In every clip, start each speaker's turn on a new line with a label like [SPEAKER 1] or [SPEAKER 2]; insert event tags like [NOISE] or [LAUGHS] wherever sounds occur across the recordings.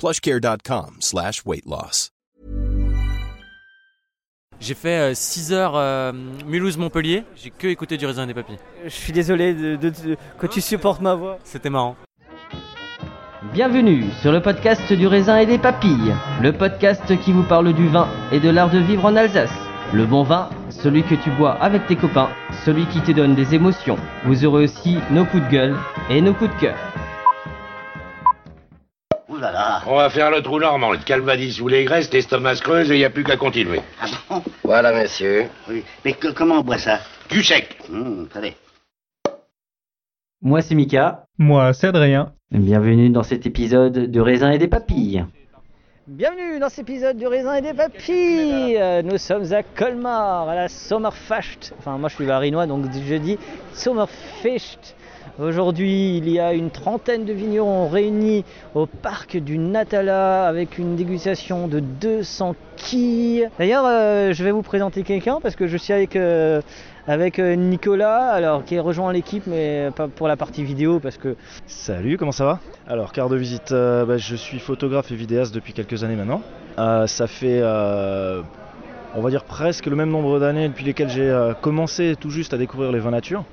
[SPEAKER 1] plushcare.com slash weight loss.
[SPEAKER 2] J'ai fait 6 heures euh, Mulhouse-Montpellier, j'ai que écouté du raisin et des papilles.
[SPEAKER 3] Je suis désolé de, de- de- que tu supportes ma voix.
[SPEAKER 2] C'était marrant.
[SPEAKER 4] Bienvenue sur le podcast du raisin et des papilles, le podcast qui vous parle du vin et de l'art de vivre en Alsace. Le bon vin, celui que tu bois avec tes copains, celui qui te donne des émotions. Vous aurez aussi nos coups de gueule et nos coups de cœur.
[SPEAKER 5] Ouh là là.
[SPEAKER 6] On va faire le trou normand, le calvadis ou les graisses, l'estomac se creuse et il n'y a plus qu'à continuer.
[SPEAKER 5] Ah bon
[SPEAKER 6] Voilà, monsieur.
[SPEAKER 5] Oui. Mais que- comment on boit ça
[SPEAKER 6] Du sec.
[SPEAKER 5] Hum, Attendez.
[SPEAKER 4] Moi c'est Mika,
[SPEAKER 7] Moi, c'est Adrien.
[SPEAKER 4] bienvenue dans cet épisode de raisin et des papilles.
[SPEAKER 3] Bienvenue dans cet épisode du raisin et des papilles. Nous sommes à Colmar, à la Sommerfest. Enfin, moi je suis varinois, donc je dis Sommerfest. Aujourd'hui, il y a une trentaine de vignerons réunis au parc du Natala avec une dégustation de 200 quilles. D'ailleurs, euh, je vais vous présenter quelqu'un parce que je suis avec, euh, avec euh, Nicolas, alors qui est rejoint l'équipe, mais pas pour la partie vidéo parce que
[SPEAKER 7] Salut, comment ça va? Alors, carte de visite, euh, bah, je suis photographe et vidéaste depuis quelques années maintenant. Euh, ça fait, euh, on va dire, presque le même nombre d'années depuis lesquelles j'ai commencé tout juste à découvrir les vins nature.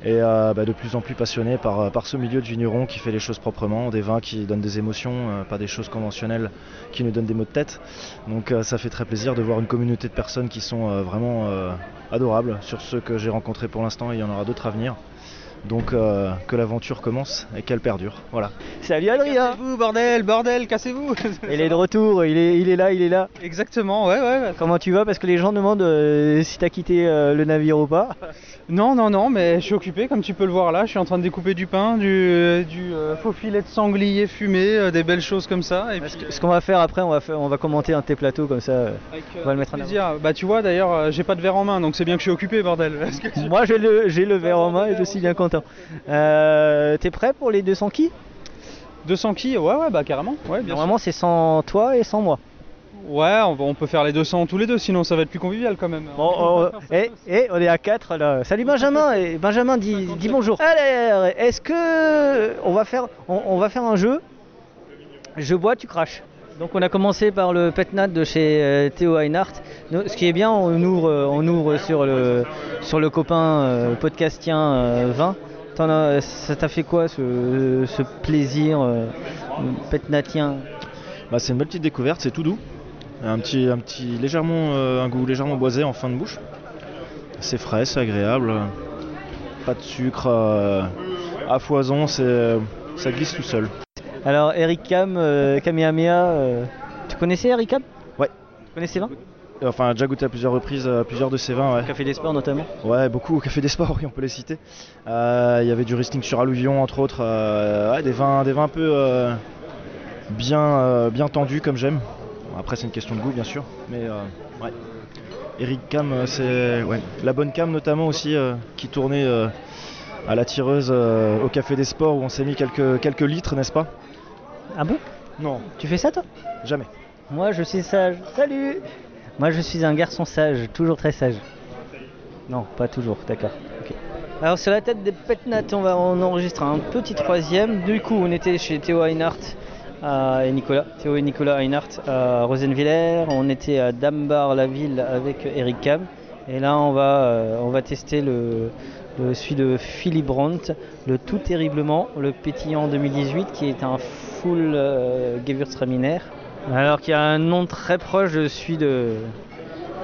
[SPEAKER 7] Et euh, bah, de plus en plus passionné par, euh, par ce milieu de vigneron qui fait les choses proprement, des vins qui donnent des émotions, euh, pas des choses conventionnelles qui nous donnent des maux de tête. Donc ça fait très plaisir de voir une communauté de personnes qui sont vraiment adorables sur ceux que j'ai rencontrés pour l'instant il y en aura d'autres à venir. Donc euh, que l'aventure commence et qu'elle perdure. Voilà.
[SPEAKER 3] Salut Adrien
[SPEAKER 8] Cassez-vous, bordel, bordel, cassez-vous [LAUGHS]
[SPEAKER 3] Il est de retour, il est, il est là, il est là.
[SPEAKER 8] Exactement, ouais, ouais. ouais.
[SPEAKER 3] Comment tu vas? Parce que les gens demandent euh, si t'as quitté euh, le navire ou pas.
[SPEAKER 8] Non, non, non, mais je suis occupé, comme tu peux le voir là. Je suis en train de découper du pain, du, du faux filet de sanglier fumé, des belles choses comme ça. Et puis,
[SPEAKER 3] Ce qu'on va faire après, on va, faire, on va commenter un de tes plateaux comme ça.
[SPEAKER 8] avec,
[SPEAKER 3] on va le mettre en avant.
[SPEAKER 8] Bah, tu vois, d'ailleurs, j'ai pas de verre en main, donc c'est bien que je suis occupé, bordel.
[SPEAKER 3] Moi j'ai le, j'ai le verre en main et je suis bien content. Euh, T'es prêt pour les 200 qui?
[SPEAKER 8] 200 qui Ouais, ouais, bah carrément. Ouais, bien
[SPEAKER 3] Normalement c'est sans toi et sans moi.
[SPEAKER 8] Ouais, on, va- on peut faire les 200 tous les deux, sinon ça va être plus convivial quand même.
[SPEAKER 3] Bon, [LAUGHS] oh, et, et on est à 4 là. Salut Benjamin et Benjamin dis, dis bonjour. Alors, est-ce que on va faire on, on va faire un jeu? Je bois, tu craches. Donc on a commencé par le Petnat de chez euh, Théo Einhardt. Ce qui est bien, on ouvre, euh, on ouvre sur le sur le copain euh, podcastien euh, 20. T'en as- ça t'a fait quoi ce, ce plaisir petnatien?
[SPEAKER 7] Bah, c'est une belle petite découverte, c'est tout doux. Un petit, un petit légèrement, un goût légèrement boisé en fin de bouche. C'est frais, c'est agréable. Pas de sucre euh, à foison, ça glisse tout seul.
[SPEAKER 3] Alors Eric Cam, euh, Kamehameha, euh, tu connaissais Eric Cam
[SPEAKER 7] Ouais.
[SPEAKER 3] Tu connaissais vin?
[SPEAKER 7] Et Enfin, déjà goûté à plusieurs reprises, euh, plusieurs de ces vins, ouais.
[SPEAKER 3] Café des Sports notamment.
[SPEAKER 7] Ouais, beaucoup au Café des Sports, oui, on peut les citer. Il y avait du Riesling sur Alluvion, entre autres. ouais, des vins, des vins un peu bien, bien tendus, comme j'aime. Après, c'est une question de goût, bien sûr. Mais euh, ouais. Eric Cam, c'est ouais. la bonne cam notamment aussi, euh, qui tournait euh, à la tireuse euh, au Café des Sports, où on s'est mis quelques, quelques litres, n'est-ce pas?
[SPEAKER 3] Ah bon
[SPEAKER 7] Non,
[SPEAKER 3] Tu fais ça toi
[SPEAKER 7] jamais.
[SPEAKER 3] Moi, je suis sage. Salut Moi, je suis un garçon sage, toujours très sage. Non, pas toujours, d'accord. Alors, sur la tête des Petnat, on, va, on enregistre un petit troisième. Du coup, on était chez Théo Einhardt euh, et Nicolas. Théo et Nicolas Einhardt à Rosenviller. On était à Dambar, la ville, avec Eric Cam. Et là, on va, euh, on va tester le- celui de Philippe Brandt, le tout terriblement, le pétillant 2018, qui est un full euh, Gewürztraminer. Alors qu'il y a un nom très proche de celui de,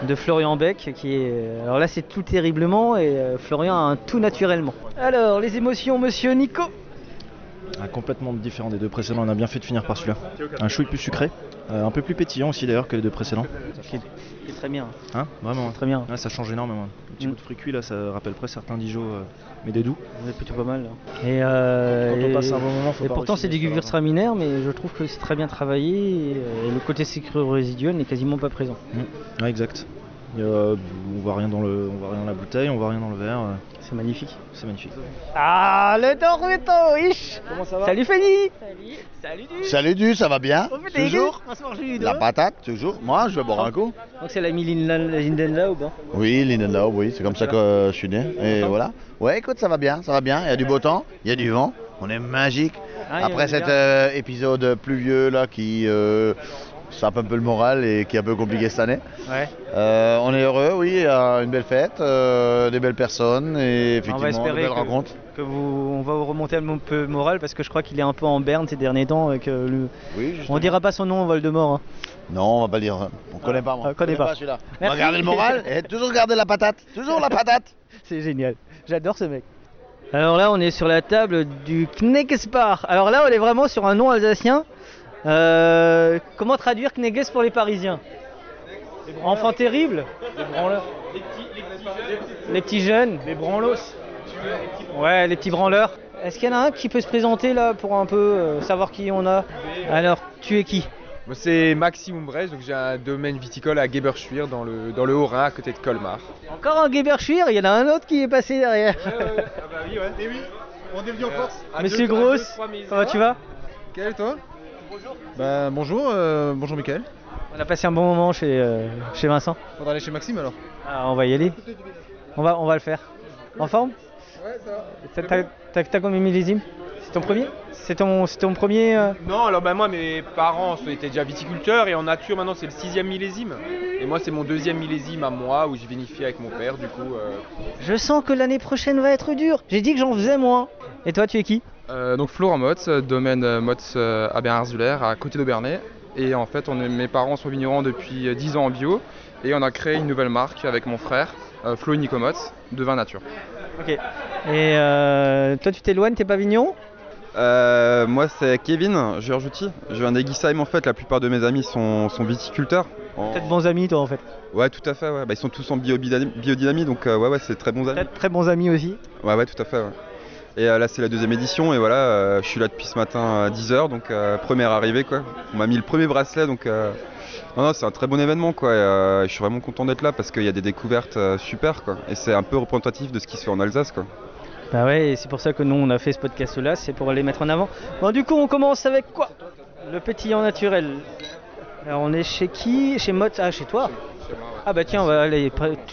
[SPEAKER 3] de Florian Beck, qui est. Alors là, c'est tout terriblement, et euh, Florian a un tout naturellement. Alors, les émotions, monsieur Nico?
[SPEAKER 7] Ah, complètement différent des deux précédents, on a bien fait de finir par celui-là. Un chouille plus sucré, euh, un peu plus pétillant aussi d'ailleurs que les deux précédents.
[SPEAKER 3] Qui est, qui est très bien.
[SPEAKER 7] Hein Vraiment.
[SPEAKER 3] Très bien.
[SPEAKER 7] Ouais, ça change énormément. Un petit
[SPEAKER 3] Mm.
[SPEAKER 7] coup de fruit cuit là, ça rappelle presque certains Dijon, euh, mais des doux.
[SPEAKER 3] Êtes plutôt pas mal. là. Et, euh,
[SPEAKER 7] Quand on passe un bon moment, faut
[SPEAKER 3] et
[SPEAKER 7] pas
[SPEAKER 3] pourtant, c'est
[SPEAKER 7] va.
[SPEAKER 3] Gewürztraminer, mais je trouve que c'est très bien travaillé, et, euh, et le côté sucre résiduel n'est quasiment pas présent.
[SPEAKER 7] Mm. Ouais, exact. Euh, on voit rien dans le, on voit rien dans la bouteille, on voit rien dans le verre.
[SPEAKER 3] C'est magnifique.
[SPEAKER 7] C'est magnifique.
[SPEAKER 3] Ah, le Dormeto, ish
[SPEAKER 7] Comment ça va
[SPEAKER 3] Salut Fanny Salut Salut
[SPEAKER 9] Salut du, ça va bien? Toujours
[SPEAKER 3] du
[SPEAKER 9] La patate, toujours Moi, je vais boire un coup.
[SPEAKER 3] Donc c'est l'ami Lindenla ou pas
[SPEAKER 9] Oui, Lindenlaub, oui, c'est comme ça que je suis né. Et voilà. Ouais, écoute, ça va bien, ça va bien. Il y a du beau temps, il y a du vent, on est magique.
[SPEAKER 3] Ah,
[SPEAKER 9] Après
[SPEAKER 3] du
[SPEAKER 9] cet euh, épisode pluvieux là qui euh, sape un peu le moral et qui est un peu compliqué cette année.
[SPEAKER 3] Ouais.
[SPEAKER 9] Euh, on est heureux, oui, il y a une belle fête, euh, des belles personnes et
[SPEAKER 3] On va
[SPEAKER 9] effectivement de
[SPEAKER 3] espérer
[SPEAKER 9] belles
[SPEAKER 3] que,
[SPEAKER 9] rencontres.
[SPEAKER 3] que vous, on va vous remonter un peu le moral parce que je crois qu'il est un peu en berne ces derniers temps. Et que le-
[SPEAKER 9] Oui,
[SPEAKER 3] on dira pas son nom en Voldemort. hein.
[SPEAKER 9] Non, on va pas le dire. On connaît pas, moi.
[SPEAKER 3] on connaît pas.
[SPEAKER 9] celui-là. On va garder le moral [LAUGHS] et toujours garder la patate. Toujours la patate. [LAUGHS]
[SPEAKER 3] C'est génial. J'adore ce mec. Alors là, on est sur la table du Knegesbar. Alors là, on est vraiment sur un nom alsacien. Euh, comment traduire Kneges pour les Parisiens? Enfant terrible? Les petits jeunes. Les branlos. Ouais, les petits branleurs. Est-ce qu'il y en a un qui peut se présenter là pour un peu euh, savoir qui on a? Alors, tu es qui?
[SPEAKER 10] Moi, c'est Maxime Umbrech, donc j'ai un domaine viticole à Geberschwir dans le, dans le Haut-Rhin à côté de Colmar.
[SPEAKER 3] Encore un Geberschwir, il y en a un autre qui est passé derrière.
[SPEAKER 10] Ah bah oui, ouais. Et oui, on est venu en force.
[SPEAKER 3] Monsieur Gross, comment tu vas?
[SPEAKER 10] Quel est toi Bah bonjour, euh, bonjour Mickaël.
[SPEAKER 3] On a passé un bon moment chez, euh, chez Vincent.
[SPEAKER 10] Faudra aller chez Maxime alors
[SPEAKER 3] Ah, on va y aller. On va, on va le faire. En forme
[SPEAKER 10] Ouais, ça va.
[SPEAKER 3] T'as- T'as t'as- t'as combien de millésimes? C'est ton premier? C'est ton, c'est ton premier euh,
[SPEAKER 10] Non, alors bah moi mes parents étaient déjà viticulteurs et en nature maintenant c'est le sixième millésime. Et moi c'est mon deuxième millésime à moi où j'ai vinifié avec mon père du coup. euh,
[SPEAKER 3] Je sens que l'année prochaine va être dure. J'ai dit que j'en faisais moins. Et toi, tu es qui?
[SPEAKER 10] Euh, donc Florent Motz, euh, domaine euh, Motz euh, à Bernard-Zuller, à côté d'Aubernay. Et en fait, on est- mes parents sont vignerons depuis euh, 10 ans en bio. Et on a créé une nouvelle marque avec mon frère, euh, Flo et Nico Motz, de vin nature.
[SPEAKER 3] Ok. Et euh, toi, tu t'éloignes, t'es pas vigneron?
[SPEAKER 11] Euh, moi c'est Kevin Giorgiuti, je viens d'Eguisheim en fait, la plupart de mes amis sont, sont viticulteurs. En-
[SPEAKER 3] Peut-être bons amis, toi, en fait.
[SPEAKER 11] Ouais tout à fait, ouais. Bah, ils sont tous en biodynamie donc euh, ouais ouais c'est très bons amis.
[SPEAKER 3] Peut-être très bons amis aussi.
[SPEAKER 11] Ouais ouais tout à fait ouais. Et euh, là c'est la deuxième édition et voilà, euh, je suis là depuis ce matin à 10h donc euh, première arrivée quoi. On m'a mis le premier bracelet donc non, non, c'est un très bon événement quoi. et, je suis vraiment content d'être là parce qu'il y a des découvertes super quoi. Et c'est un peu représentatif de ce qui se fait en Alsace quoi.
[SPEAKER 3] Bah ouais, et c'est pour ça que nous, on a fait ce podcast-là, c'est pour les mettre en avant. Bon, du coup, on commence avec quoi? Le pétillant naturel. Alors, on est chez qui? Chez Mott Ah, chez toi? Ah bah tiens, on va aller,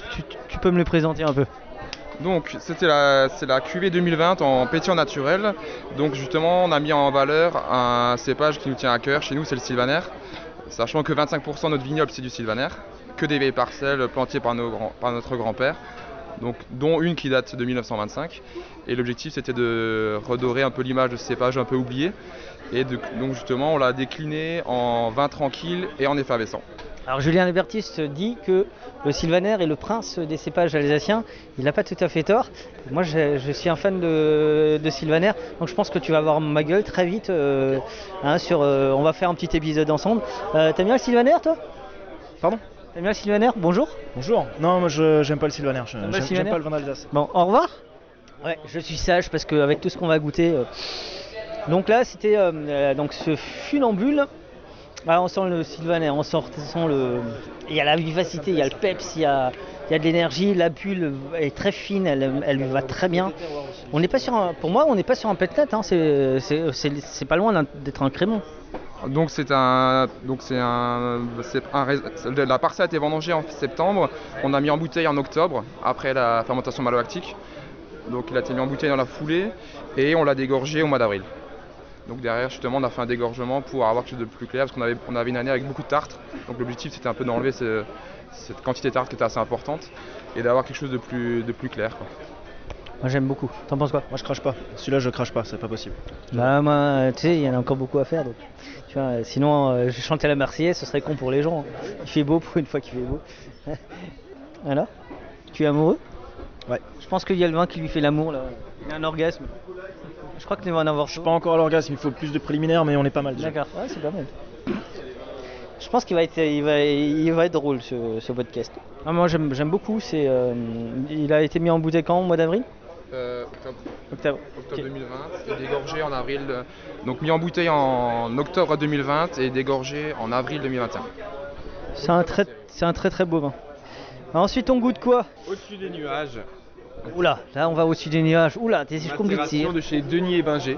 [SPEAKER 3] tu- tu peux me le présenter un peu.
[SPEAKER 10] Donc c'était la, c'est cuvée 2020 en pétillant naturel. Donc justement on a mis en valeur un cépage qui nous tient à cœur. Chez nous c'est le sylvaner. Sachant que 25% de notre vignoble c'est du sylvaner. Que des vieilles parcelles plantées par, notre grand-père. Dont une qui date de 1925. Et l'objectif c'était de redorer un peu l'image de ce cépage un peu oublié. Et donc justement on l'a décliné en vin tranquille et en effervescent.
[SPEAKER 3] Alors, Julien Libertiste dit que le sylvaner est le prince des cépages alsaciens. Il n'a pas tout à fait tort. Moi, je, je suis un fan de, de sylvaner, donc je pense que tu vas voir ma gueule très vite. euh, hein, sur, euh, on va faire un petit épisode ensemble. Euh, T'aimes bien le sylvaner, toi?
[SPEAKER 7] Pardon?
[SPEAKER 3] T'aimes bien le sylvaner? Bonjour.
[SPEAKER 7] Bonjour. Non, moi je j'aime pas le sylvaner. je-
[SPEAKER 3] T'aimes pas le
[SPEAKER 7] J'aime
[SPEAKER 3] sylvaner?
[SPEAKER 7] pas le vin d'Alsace.
[SPEAKER 3] Bon, au revoir. Ouais, je suis sage parce qu'avec tout ce qu'on va goûter. Donc là, c'était donc ce funambule. Ah, on sent le sylvaner, on sent, le. Il y a la vivacité, il y a le peps, il y a, il y a de l'énergie. La bulle est très fine, elle, va très bien. On n'est pas sur un, pour moi, on n'est pas sur un pet hein, c'est, pas loin d'être un crémon.
[SPEAKER 10] Donc c'est un, donc c'est un, un la parcelle a été vendangée en septembre. On a mis en bouteille en octobre après la fermentation malolactique. Donc il a été mis en bouteille dans la foulée et on l'a dégorgé au mois d'avril. Donc derrière justement on a fait un dégorgement pour avoir quelque chose de plus clair parce qu'on avait, on avait une année avec beaucoup de tartre. Donc l'objectif c'était un peu d'enlever ce- cette quantité de tartre qui était assez importante et d'avoir quelque chose de plus, de plus clair. quoi.
[SPEAKER 3] Moi j'aime beaucoup. T'en penses quoi?
[SPEAKER 7] Moi je crache pas. Celui-là je crache pas, c'est pas possible.
[SPEAKER 3] Bah moi, euh, tu sais, il y en a encore beaucoup à faire. Donc, tu vois, euh, sinon, euh, je chantais la Marseillaise, ce serait con pour les gens. Il fait beau pour une fois qu'il fait beau. [LAUGHS] Alors? Tu es amoureux?
[SPEAKER 7] Ouais.
[SPEAKER 3] Je pense qu'il y a le vin qui lui fait l'amour là. Il a un orgasme. Je crois que tu vas en avoir.
[SPEAKER 7] Je suis pas encore à l'orgasme, il faut plus de préliminaires, mais on est pas mal déjà.
[SPEAKER 3] D'accord, ouais, c'est pas mal. Je pense qu'il va être, il va, il va être drôle ce, ce podcast. Ah, moi j'aime, j'aime beaucoup. C'est, euh, il a été mis en bouteille quand au mois d'avril?
[SPEAKER 10] Euh, octobre.
[SPEAKER 3] Octobre.
[SPEAKER 10] Octobre 2020 et dégorgé en avril. euh, Donc mis en bouteille en octobre 2020 et dégorgé en avril 2021.
[SPEAKER 3] C'est un très, c'est un très très beau vin. Ensuite on goûte quoi?
[SPEAKER 12] Au-dessus des nuages.
[SPEAKER 3] Oula, là on va au-dessus des nuages. Oula, t'es si je
[SPEAKER 12] de chez Denis et Binger.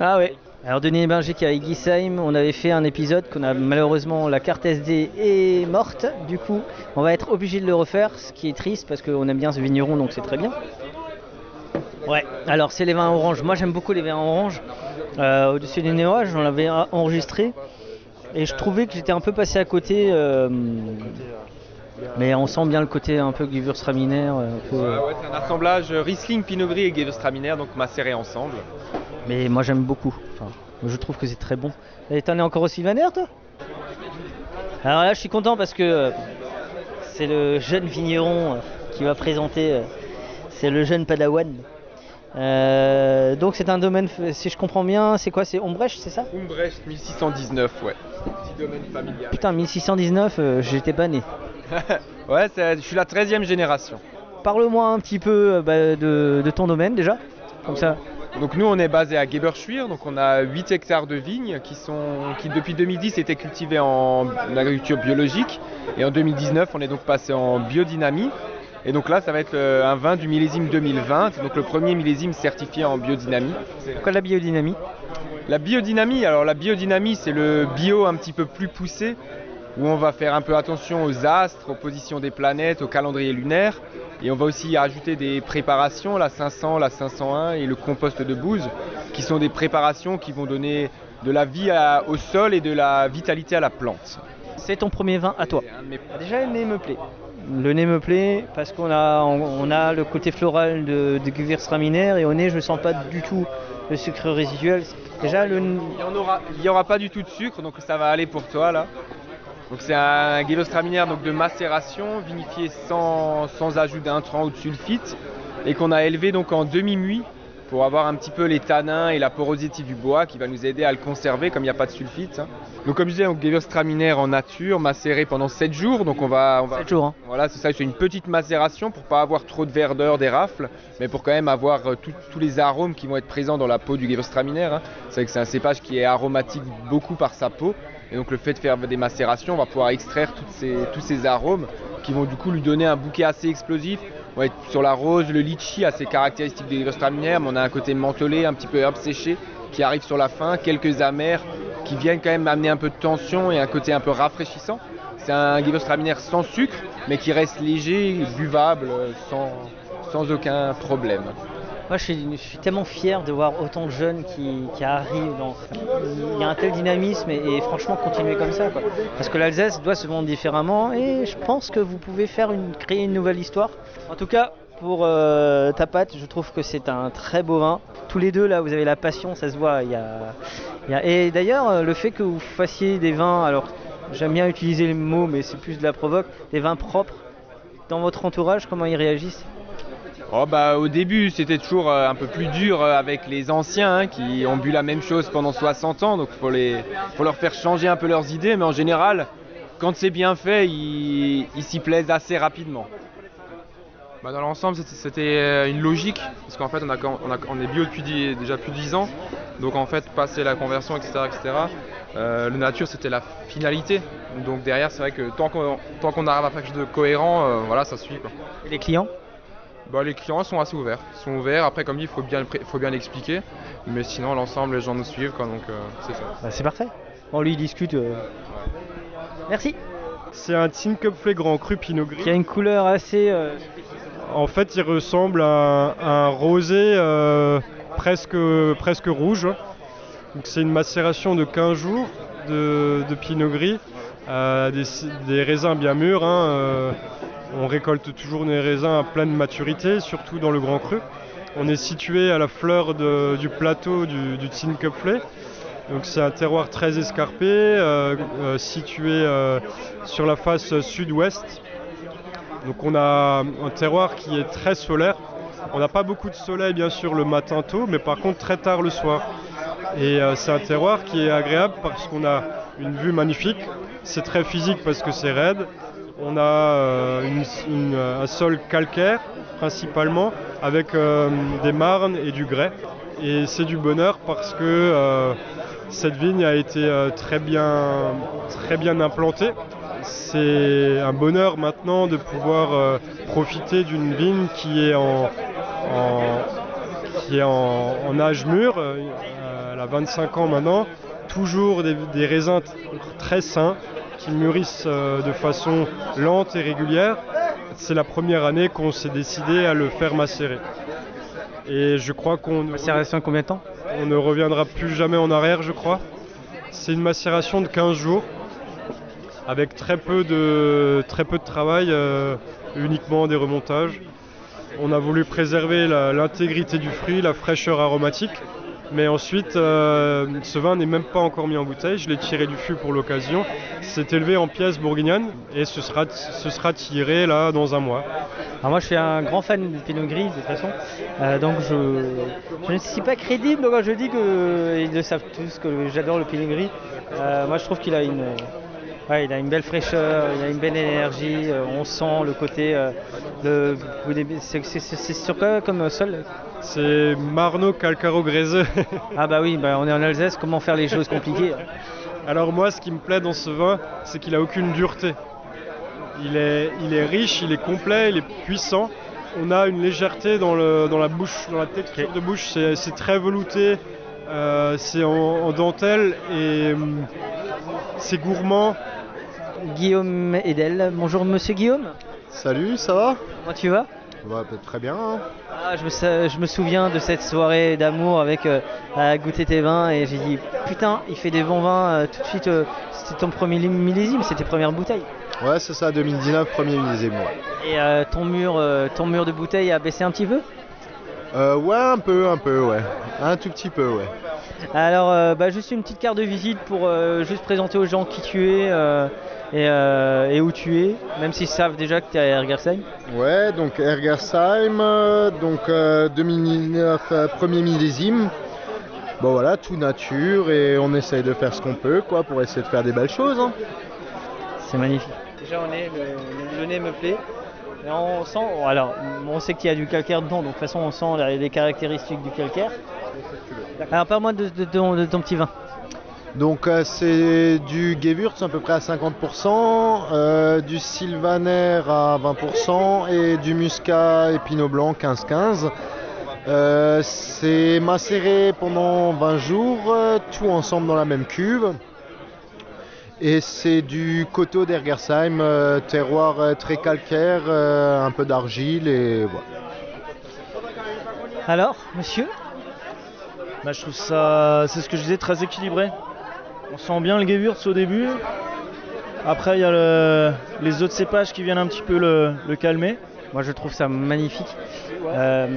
[SPEAKER 3] Ah ouais. Alors Denis Berger qui est à Egisheim, on avait fait un épisode qu'on a malheureusement la carte SD est morte. Du coup, on va être obligé de le refaire, ce qui est triste parce qu'on aime bien ce vigneron donc c'est très bien. Ouais. Alors c'est les vins orange. Moi j'aime beaucoup les vins orange. Euh, Au-dessus des nuages, on l'avait enregistré et je trouvais que j'étais un peu passé à côté. euh, mais on sent bien le côté un peu Gewürztraminer. Un peu,
[SPEAKER 12] Ouais, ouais, c'est un assemblage Riesling, Pinot Gris et Gewürztraminer, donc macéré ensemble.
[SPEAKER 3] Mais moi j'aime beaucoup. Enfin, je trouve que c'est très bon. Et t'en es encore au Sylvaner toi? Alors là je suis content parce que euh, c'est le jeune vigneron euh, qui va présenter. euh, c'est le jeune Padawan. Euh, donc c'est un domaine, si je comprends bien, c'est quoi? C'est Ombrecht, c'est ça?
[SPEAKER 12] Umbrecht 1619, ouais. Petit domaine familial.
[SPEAKER 3] Putain, 1619, euh, j'étais pas né. [LAUGHS]
[SPEAKER 12] ouais, je suis la 13e génération.
[SPEAKER 3] Parle-moi un petit peu euh, bah, de, de ton domaine déjà. Comme ça.
[SPEAKER 12] Donc nous on est basé à Geberschwir, donc on a 8 hectares de vignes qui sont qui depuis 2010 étaient cultivées en agriculture biologique et en 2019 on est donc passé en biodynamie. Et donc là ça va être un vin du millésime 2020, donc le premier millésime certifié en biodynamie.
[SPEAKER 3] Pourquoi la biodynamie?
[SPEAKER 12] La biodynamie, alors la biodynamie c'est le bio un petit peu plus poussé où on va faire un peu attention aux astres, aux positions des planètes, au calendrier lunaire. Et on va aussi ajouter des préparations, la 500, la 501 et le compost de bouse, qui sont des préparations qui vont donner de la vie à- au sol et de la vitalité à la plante.
[SPEAKER 3] C'est ton premier vin à toi. Déjà le nez me plaît. Le nez me plaît parce qu'on a, on, on a le côté floral de, de Gewürztraminer et au nez je ne sens pas du tout le sucre résiduel. Déjà le...
[SPEAKER 12] Il n'y aura, aura pas du tout de sucre, donc ça va aller pour toi là. Donc c'est un Gewürztraminer donc de macération, vinifié sans, sans ajout d'intrants ou de sulfite, et qu'on a élevé donc en demi-muit pour avoir un petit peu les tanins et la porosité du bois qui va nous aider à le conserver comme il n'y a pas de sulfite. hein. Donc comme je disais, donc Gewürztraminer en nature, macéré pendant 7 jours. Donc on va, on va
[SPEAKER 3] 7 jours. hein.
[SPEAKER 12] voilà, c'est ça, c'est une petite macération pour pas avoir trop de verdeur des rafles, mais pour quand même avoir euh, tout- tous les arômes qui vont être présents dans la peau du Gewürztraminer. hein. C'est vrai que c'est un cépage qui est aromatique beaucoup par sa peau, et donc le fait de faire des macérations, on va pouvoir extraire tous ces arômes qui vont du coup lui donner un bouquet assez explosif. On va être sur la rose, le litchi, assez caractéristique des Gewürztraminer, mais on a un côté mentholé, un petit peu herbe séchée qui arrive sur la fin, quelques amers qui viennent quand même amener un peu de tension et un côté un peu rafraîchissant. C'est un Gewürztraminer sans sucre, mais qui reste léger, buvable, euh, sans aucun problème.
[SPEAKER 3] Moi je suis, tellement fier de voir autant de jeunes qui, arrivent. Dans... Il y a un tel dynamisme et, franchement continuer comme ça. quoi. Parce que l'Alsace doit se vendre différemment et je pense que vous pouvez faire une, créer une nouvelle histoire. En tout cas, pour euh, ta pâte, je trouve que c'est un très beau vin. Tous les deux là, vous avez la passion, ça se voit. Et d'ailleurs, euh, le fait que vous fassiez des vins, alors j'aime bien utiliser le mot, mais c'est plus de la provoque, des vins propres. Dans votre entourage, comment ils réagissent?
[SPEAKER 12] Oh bah, au début, c'était toujours euh, un peu plus dur euh, avec les anciens hein, qui ont bu la même chose pendant 60 ans, donc il faut, les- faut leur faire changer un peu leurs idées, mais en général, quand c'est bien fait, ils s'y plaisent assez rapidement.
[SPEAKER 10] Bah, dans l'ensemble, c'était- euh, une logique, parce qu'en fait, on, a, on, a- on est bio depuis déjà plus de 10 ans, donc en fait, passer la conversion, etc., etc., euh, le nature, c'était la finalité. Donc derrière, c'est vrai que tant qu'on tant qu'on arrive à faire quelque chose de cohérent, euh, voilà, ça suit. Quoi.
[SPEAKER 3] Et les clients?
[SPEAKER 10] Bah, Les clients sont assez ouverts. Ils sont ouverts, après, comme dit, il faut bien, faut l'expliquer, mais sinon, l'ensemble, les gens nous suivent, quoi, donc euh, c'est ça.
[SPEAKER 3] Bah, c'est parfait. On lui discute. euh. Merci.
[SPEAKER 13] C'est un Tin Cup Grand Cru Pinot Gris.
[SPEAKER 3] Qui a une couleur assez. euh,
[SPEAKER 13] En fait, il ressemble à un, à un rosé euh, presque, presque rouge. Donc, c'est une macération de 15 jours de, de Pinot Gris, euh, des, des raisins bien mûrs. hein, euh, on récolte toujours des raisins à pleine maturité, surtout dans le Grand Cru. On est situé à la fleur du plateau du, du c'est un terroir très escarpé, euh, euh, situé euh, sur la face sud-ouest. On a un terroir qui est très solaire. On n'a pas beaucoup de soleil bien sûr le matin tôt, mais par contre très tard le soir. Et c'est un terroir qui est agréable parce qu'on a une vue magnifique. C'est très physique parce que c'est raide. On a euh, une- un sol calcaire principalement avec euh, des marnes et du grès. Et c'est du bonheur parce que euh, cette vigne a été euh, très, bien, implantée. C'est un bonheur maintenant de pouvoir euh, profiter d'une vigne qui est en, âge mûr. euh, elle a 25 ans maintenant. Toujours des, raisins très sains qui mûrissent euh, de façon lente et régulière. C'est la première année qu'on s'est décidé à le faire macérer. Et je crois qu'on
[SPEAKER 3] Macération combien de temps?
[SPEAKER 13] On ne reviendra plus jamais en arrière, je crois. C'est une macération de 15 jours, avec très peu de, très peu de travail, euh, uniquement des remontages. On a voulu préserver l'intégrité du fruit, la fraîcheur aromatique. Mais ensuite, euh, ce vin n'est même pas encore mis en bouteille. Je l'ai tiré du fût pour l'occasion. C'est élevé en pièces bourguignonnes et ce sera, tiré là dans un mois.
[SPEAKER 3] Moi je suis un grand fan du Pinot Gris de toute façon, Euh, donc je, ne suis pas crédible quand je dis que ils le savent tous que j'adore le Pinot Gris. Euh, moi je trouve qu'il a une, ouais, il a une belle fraîcheur, il a une belle énergie, euh, on sent le côté, euh, c'est sur quoi comme sol?
[SPEAKER 13] C'est Marno Calcaro Gréseux. [LAUGHS]
[SPEAKER 3] Ah bah oui, bah on est en Alsace, comment faire les choses compliquées?
[SPEAKER 13] Alors moi, ce qui me plaît dans ce vin, c'est qu'il a aucune dureté. Il est, il est riche, il est complet, il est puissant. On a une légèreté dans, le, dans la bouche, dans la texture de bouche. C'est, c'est très velouté, euh, c'est en, en dentelle et hum, c'est gourmand.
[SPEAKER 3] Guillaume Edel, bonjour monsieur Guillaume.
[SPEAKER 14] Salut, ça va?
[SPEAKER 3] Comment tu vas?
[SPEAKER 14] Bah, Très bien. hein.
[SPEAKER 3] Ah, je, me, sa- je me souviens de cette soirée d'amour avec euh, à goûter tes vins et j'ai dit putain il fait des bons vins euh, tout de suite euh, c'était ton premier millésime c'était tes premières bouteilles
[SPEAKER 14] Ouais, c'est ça, 2019, premier millésime. Ouais.
[SPEAKER 3] et ton mur ton mur de bouteille a baissé un petit peu?
[SPEAKER 14] Euh, ouais, un peu, un peu, ouais. Un tout petit peu, ouais.
[SPEAKER 3] alors bah, juste une petite carte de visite pour juste présenter aux gens qui tu es et, euh, et où tu es même s'ils savent déjà que tu es à Ergersheim
[SPEAKER 14] Ouais, donc Ergersheim, euh, donc euh, 2009, euh, premier millésime. Bon voilà, tout nature et on essaye de faire ce qu'on peut, quoi, pour essayer de faire des belles choses. hein.
[SPEAKER 3] c'est magnifique déjà on est le, le nez me plaît et on sent alors on sait qu'il y a du calcaire dedans donc de toute façon on sent les, les caractéristiques du calcaire alors parle-moi de, de ton- de ton petit vin
[SPEAKER 14] Donc euh, c'est du Gewürz à peu près à 50%, euh, du Sylvaner à 20% et du Muscat et Pinot Blanc 15-15. Euh, c'est macéré pendant 20 jours, euh, tout ensemble dans la même cuve. Et c'est du coteau d'Ergersheim, euh, terroir très calcaire, euh, un peu d'argile et voilà.
[SPEAKER 3] Alors, monsieur?
[SPEAKER 7] Bah, je trouve ça, c'est ce que je disais, très équilibré. On sent bien le Gewürz au début. Après, il y a le- les autres cépages qui viennent un petit peu le, le calmer.
[SPEAKER 3] Moi, je trouve ça magnifique. Euh,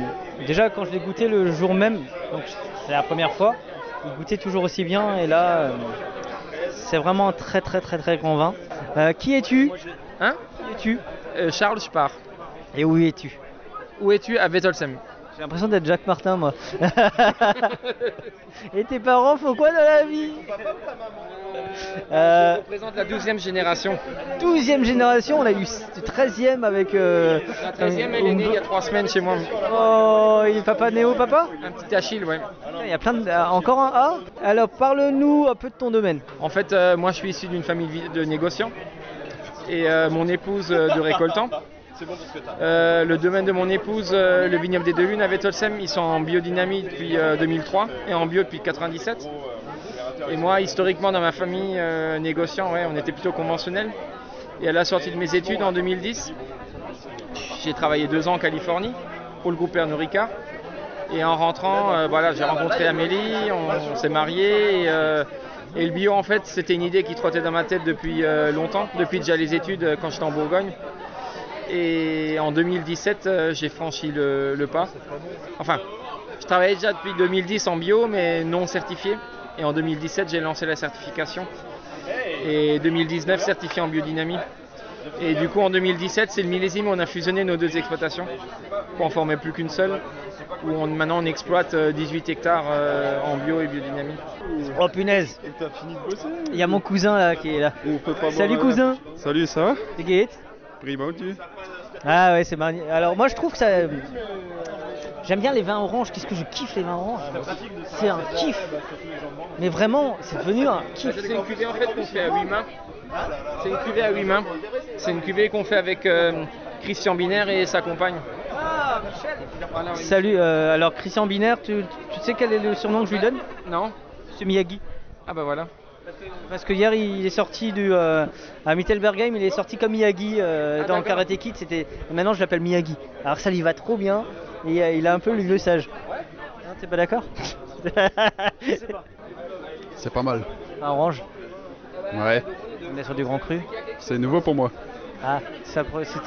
[SPEAKER 3] déjà, quand je l'ai goûté le jour même, donc c'est la première fois, il goûtait toujours aussi bien. Et là, euh, c'est vraiment un très très très très grand vin. Euh, qui es-tu?
[SPEAKER 15] Hein?
[SPEAKER 3] Qui es-tu?
[SPEAKER 15] Charles Spar.
[SPEAKER 3] Et où es-tu?
[SPEAKER 15] Où es-tu? À Wettolsheim
[SPEAKER 3] J'ai l'impression d'être Jacques Martin, moi. [LAUGHS] Et tes parents font quoi dans la vie? Euh,
[SPEAKER 15] Je représente la 12e génération.
[SPEAKER 3] 12e génération, on a eu 13e avec. euh,
[SPEAKER 15] La 13e, elle est née il y a 3 semaines chez moi.
[SPEAKER 3] Oh, il est papa Néo, papa?
[SPEAKER 15] Un petit Achille, ouais.
[SPEAKER 3] Il y a plein de. euh, Encore un A? Alors parle-nous un peu de ton domaine.
[SPEAKER 15] En fait, euh, moi je suis issu d'une famille de négociants et euh, mon épouse euh, de récoltants. Euh, le domaine de mon épouse, euh, le vignoble des Deux Lunes à Wettolsheim, ils sont en biodynamie depuis euh, 2003 et en bio depuis 97. Et moi, historiquement, dans ma famille, euh, négociant, ouais, on était plutôt conventionnel. Et à la sortie de mes études en 2010, j'ai travaillé deux ans en Californie pour le groupe Pernod Ricard. Et en rentrant, euh, voilà, j'ai rencontré Amélie, on, s'est mariés. Et, euh, le bio, en fait, c'était une idée qui trottait dans ma tête depuis euh, longtemps, depuis déjà les études euh, quand j'étais en Bourgogne. Et en 2017, euh, j'ai franchi le, le pas. Enfin, je travaillais déjà depuis 2010 en bio, mais non certifié. Et en 2017, j'ai lancé la certification. Et 2019, certifié en biodynamie. Et du coup, en 2017, c'est le millésime où on a fusionné nos deux exploitations pour en former plus qu'une seule. Où on- maintenant on exploite euh, 18 hectares euh, en bio et biodynamie.
[SPEAKER 3] Oh punaise Il y a mon cousin là qui est là. Salut cousin
[SPEAKER 16] Salut, ça va?
[SPEAKER 3] Geht's
[SPEAKER 16] Prima, tu?
[SPEAKER 3] Ah ouais, c'est magnifique. Alors moi je trouve que ça. J'aime bien les vins oranges. Qu'est-ce que je kiffe les vins oranges? C'est un kiff. Mais vraiment, c'est devenu un kiff.
[SPEAKER 15] C'est une cuvée en fait qu'on fait à 8 mains. C'est une cuvée à 8 mains. C'est une cuvée qu'on fait avec euh, Christian Binaire et sa compagne. Voilà, oui.
[SPEAKER 3] Salut, euh, alors Christian Binaire, tu, tu sais quel est le surnom que je lui donne?
[SPEAKER 15] Non.
[SPEAKER 3] C'est Miyagi.
[SPEAKER 15] Ah bah voilà.
[SPEAKER 3] Parce que hier il est sorti du, euh, à Mittelbergheim, il est sorti comme Miyagi euh,
[SPEAKER 15] Ah,
[SPEAKER 3] dans. Karate Kid. C'était, et maintenant je l'appelle Miyagi. Alors ça lui va trop bien et euh, il a un peu le vieux sage. Hein, T'es pas d'accord?
[SPEAKER 16] C'est pas mal.
[SPEAKER 3] Un orange.
[SPEAKER 16] Ouais.
[SPEAKER 3] On est sur du grand cru.
[SPEAKER 16] C'est nouveau pour moi.
[SPEAKER 3] Ah, ça,